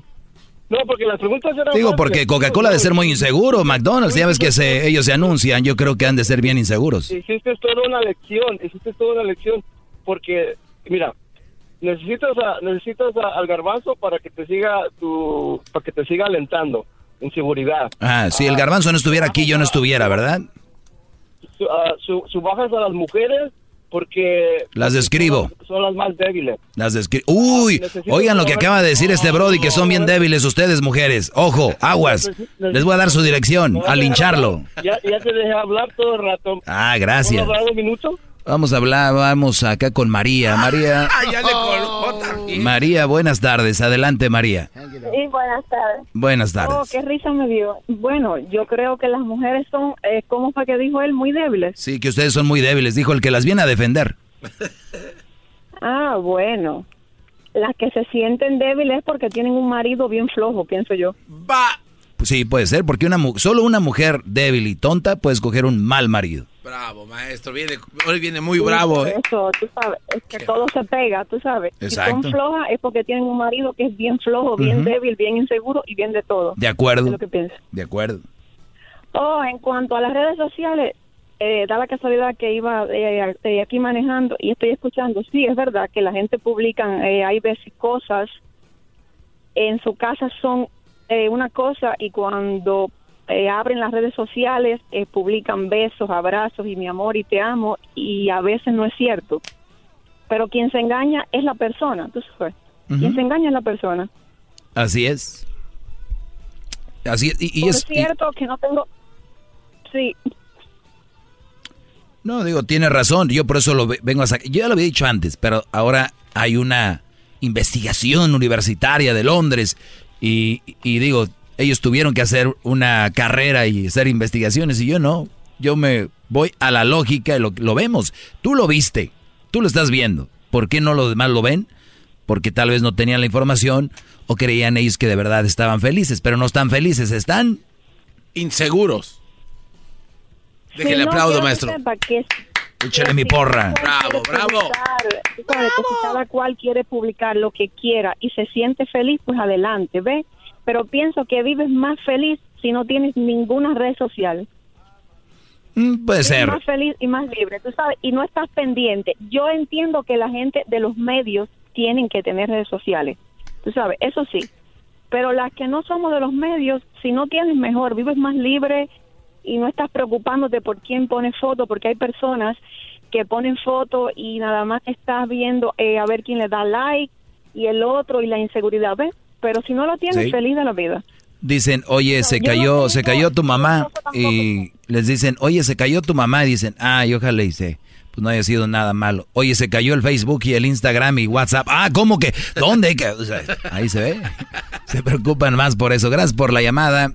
No, porque las preguntas eran... Digo, porque Coca-Cola de ser muy inseguro, McDonald's, ya ves que se, ellos se anuncian, yo creo que han de ser bien inseguros. Hiciste toda una lección, hiciste toda una lección, porque, mira, necesitas a, necesitas a- al garbanzo para que te siga tu, para que te siga alentando en seguridad. Ah, si el garbanzo no estuviera aquí, yo no estuviera, ¿verdad? Su, ah, su- su bajas a las mujeres porque Las describo. son las más débiles. Las descri- Uy, oigan lo que acaba de decir este Brody, que son bien débiles ustedes, mujeres. Ojo, aguas. Les voy a dar su dirección, a lincharlo. Ya, ya te dejé hablar todo el rato. Ah, gracias. ¿Puedo hablar un minuto? Vamos a hablar, vamos acá con María. María, Ah, ya le colgó también. María, buenas tardes. Adelante, María. Sí, buenas tardes. Buenas Oh, tardes. qué risa me dio. Bueno, yo creo que las mujeres son, eh, ¿cómo fue que dijo él? Muy débiles. Sí, que ustedes son muy débiles, dijo el que las viene a defender. Ah, bueno. Las que se sienten débiles es porque tienen un marido bien flojo, pienso yo. Va. Pues sí, puede ser, porque una mu- solo una mujer débil y tonta puede escoger un mal marido. Bravo, maestro. Viene, hoy viene muy Sí, bravo, ¿eh? Eso, tú sabes, es que todo se pega, tú sabes. Si Exacto. son flojas es porque tienen un marido que es bien flojo, bien débil, bien inseguro y bien de todo. De acuerdo. Es lo que pienso. De acuerdo. Oh, en cuanto a las redes sociales, eh, da la casualidad que iba eh, eh, aquí manejando y estoy escuchando. Sí, es verdad que la gente publica, eh, hay veces cosas en su casa son eh, una cosa y cuando eh, abren las redes sociales eh, publican besos, abrazos y mi amor y te amo y a veces no es cierto. Pero quien se engaña es la persona, tú sabes. Quien se engaña es la persona. Así es. Así es. Y, y Por es. y- cierto que no tengo... Sí, no, digo, tiene razón. Yo por eso lo ve- vengo a sacar. Yo ya lo había dicho antes, pero ahora hay una investigación universitaria de Londres. Y, y digo, ellos tuvieron que hacer una carrera y hacer investigaciones. Y yo no. Yo me voy a la lógica y lo, lo vemos. Tú lo viste. Tú lo estás viendo. ¿Por qué no los demás lo ven? porque tal vez no tenían la información o creían ellos que de verdad estaban felices, pero no están felices, están inseguros. Déjale Si no, aplaudo, maestro. Échale mi porra. Bravo, bravo. Si cada cual quiere publicar lo que quiera y se siente feliz, pues adelante, ¿ve? Pero pienso que vives más feliz si no tienes ninguna red social. Mm, puede ser. más feliz y más libre, tú sabes, y no estás pendiente. Yo entiendo que la gente de los medios tienen que tener redes sociales, tú sabes, eso sí. Pero las que no somos de los medios, si no tienes mejor, vives más libre y no estás preocupándote por quién pone foto, porque hay personas que ponen foto y nada más estás viendo eh, a ver quién le da like y el otro y la inseguridad, ¿ves? Pero si no lo tienes, Sí. feliz de la vida. Dicen, oye, se no cayó, se cayó tu mamá. Y les dicen, oye, se cayó tu mamá. Y dicen, ah, y ojalá y se, pues no haya sido nada malo. Oye, se cayó el Facebook y el Instagram y WhatsApp. Ah, ¿cómo que? ¿Dónde? Que- o sea, ahí se ve. Se preocupan más por eso. Gracias por la llamada.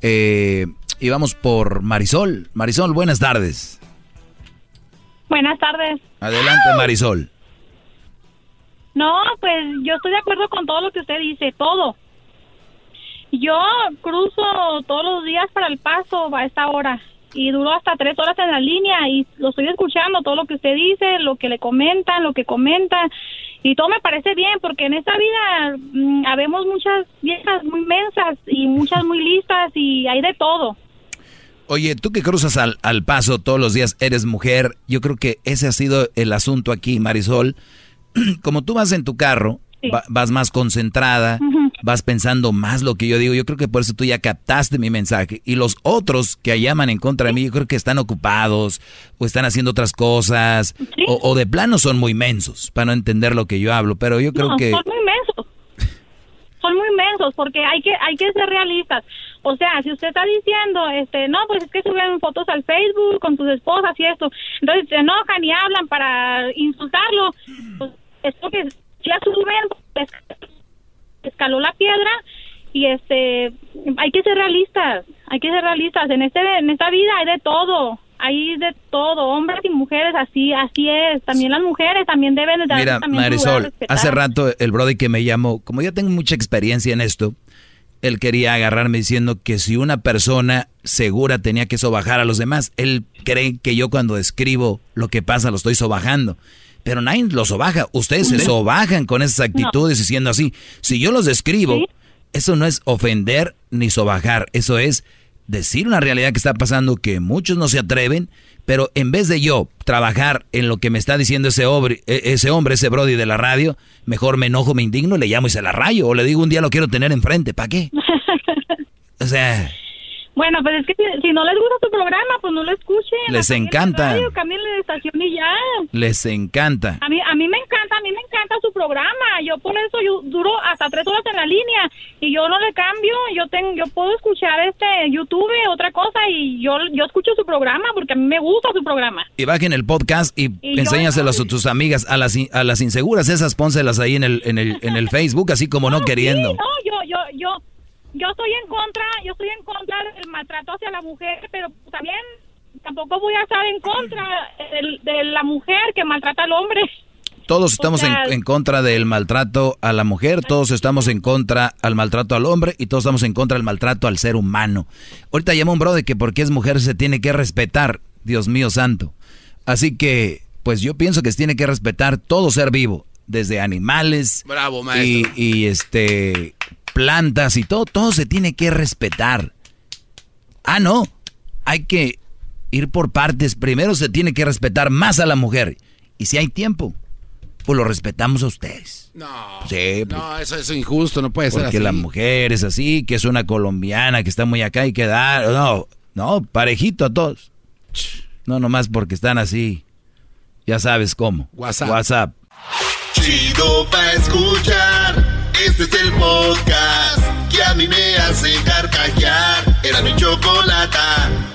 Eh, y vamos por Marisol. Marisol, buenas tardes. Buenas tardes. Adelante, Marisol. No, pues yo estoy de acuerdo con todo lo que usted dice, todo. Yo cruzo todos los días para el paso a esta hora y duró hasta tres horas en la línea y lo estoy escuchando, todo lo que usted dice, lo que le comentan, lo que comentan y todo me parece bien porque en esta vida mm, habemos muchas viejas muy mensas y muchas muy listas y hay de todo. Oye, tú que cruzas al, al paso todos los días, eres mujer. Yo creo que ese ha sido el asunto aquí, Marisol. Como tú vas en tu carro, va- vas más concentrada, vas pensando más lo que yo digo. Yo creo que por eso tú ya captaste mi mensaje. Y los otros que llaman en contra de mí, yo creo que están ocupados o están haciendo otras cosas o, o de plano son muy mensos para no entender lo que yo hablo. Pero yo creo no, que... son muy mensos. Son muy mensos porque hay que hay que ser realistas. O sea, si usted está diciendo, este, no, pues es que suben fotos al Facebook con sus esposas y esto, entonces se enojan y hablan para insultarlo, pues es porque ya suben, pues, escaló la piedra y este, hay que ser realistas, hay que ser realistas. En este en esta vida hay de todo. Hay de todo, hombres y mujeres, así así es. También las mujeres también deben de dar Mira, también Marisol, hace rato el brody que me llamó, como yo tengo mucha experiencia en esto, él quería agarrarme diciendo que si una persona segura tenía que sobajar a los demás, él cree que yo cuando escribo lo que pasa lo estoy sobajando. Pero nadie lo sobaja, ustedes se sobajan con esas actitudes y siendo así. Si yo los describo, eso no es ofender ni sobajar, eso es decir una realidad que está pasando que muchos no se atreven, pero en vez de yo trabajar en lo que me está diciendo ese, hombre, ese hombre, ese Brody de la radio, mejor me enojo, me indigno, le llamo y se la rayo, o le digo un día lo quiero tener enfrente, ¿para qué? O sea, Bueno, pues es que si, si no les gusta su programa, pues no lo escuchen. Les encanta. radio, de estación y ya. les encanta. A mí, a mí me encanta, a mí me encanta su programa. Yo por eso yo duro hasta tres horas en la línea y yo no le cambio. Yo tengo, yo puedo escuchar este YouTube, otra cosa y yo, yo escucho su programa porque a mí me gusta su programa. Y bajen el podcast y, Y yo- a tus amigas, a las, a las inseguras, esas pónselas ahí en el, en el, en el Facebook, así como no queriendo. Sí, no, yo, yo, yo, yo estoy en contra, yo estoy en contra del maltrato hacia la mujer, pero también tampoco voy a estar en contra del- de, la mujer que maltrata al hombre. Todos estamos en, sea- en contra del maltrato a la mujer, todos estamos en contra al maltrato al hombre y todos estamos en contra del maltrato al ser humano. Ahorita llamó un brother que porque es mujer se tiene que respetar, Dios mío santo. Así que, pues yo pienso que se tiene que respetar todo ser vivo, desde animales Bravo, y, maestro. y, este plantas y todo, todo se tiene que respetar. Ah, no, hay que ir por partes. Primero se tiene que respetar más a la mujer. Y si hay tiempo, pues lo respetamos a ustedes. No, Sí, pues, no, eso es injusto, no puede ser porque así. la mujer es así, que es una colombiana, que está muy acá y que dar. No, no, parejito a todos. No, nomás porque están así. Ya sabes cómo. WhatsApp. WhatsApp. Chido pa' escuchar. Este es el podcast que a mí me hace carcajear. Era mi chocolata.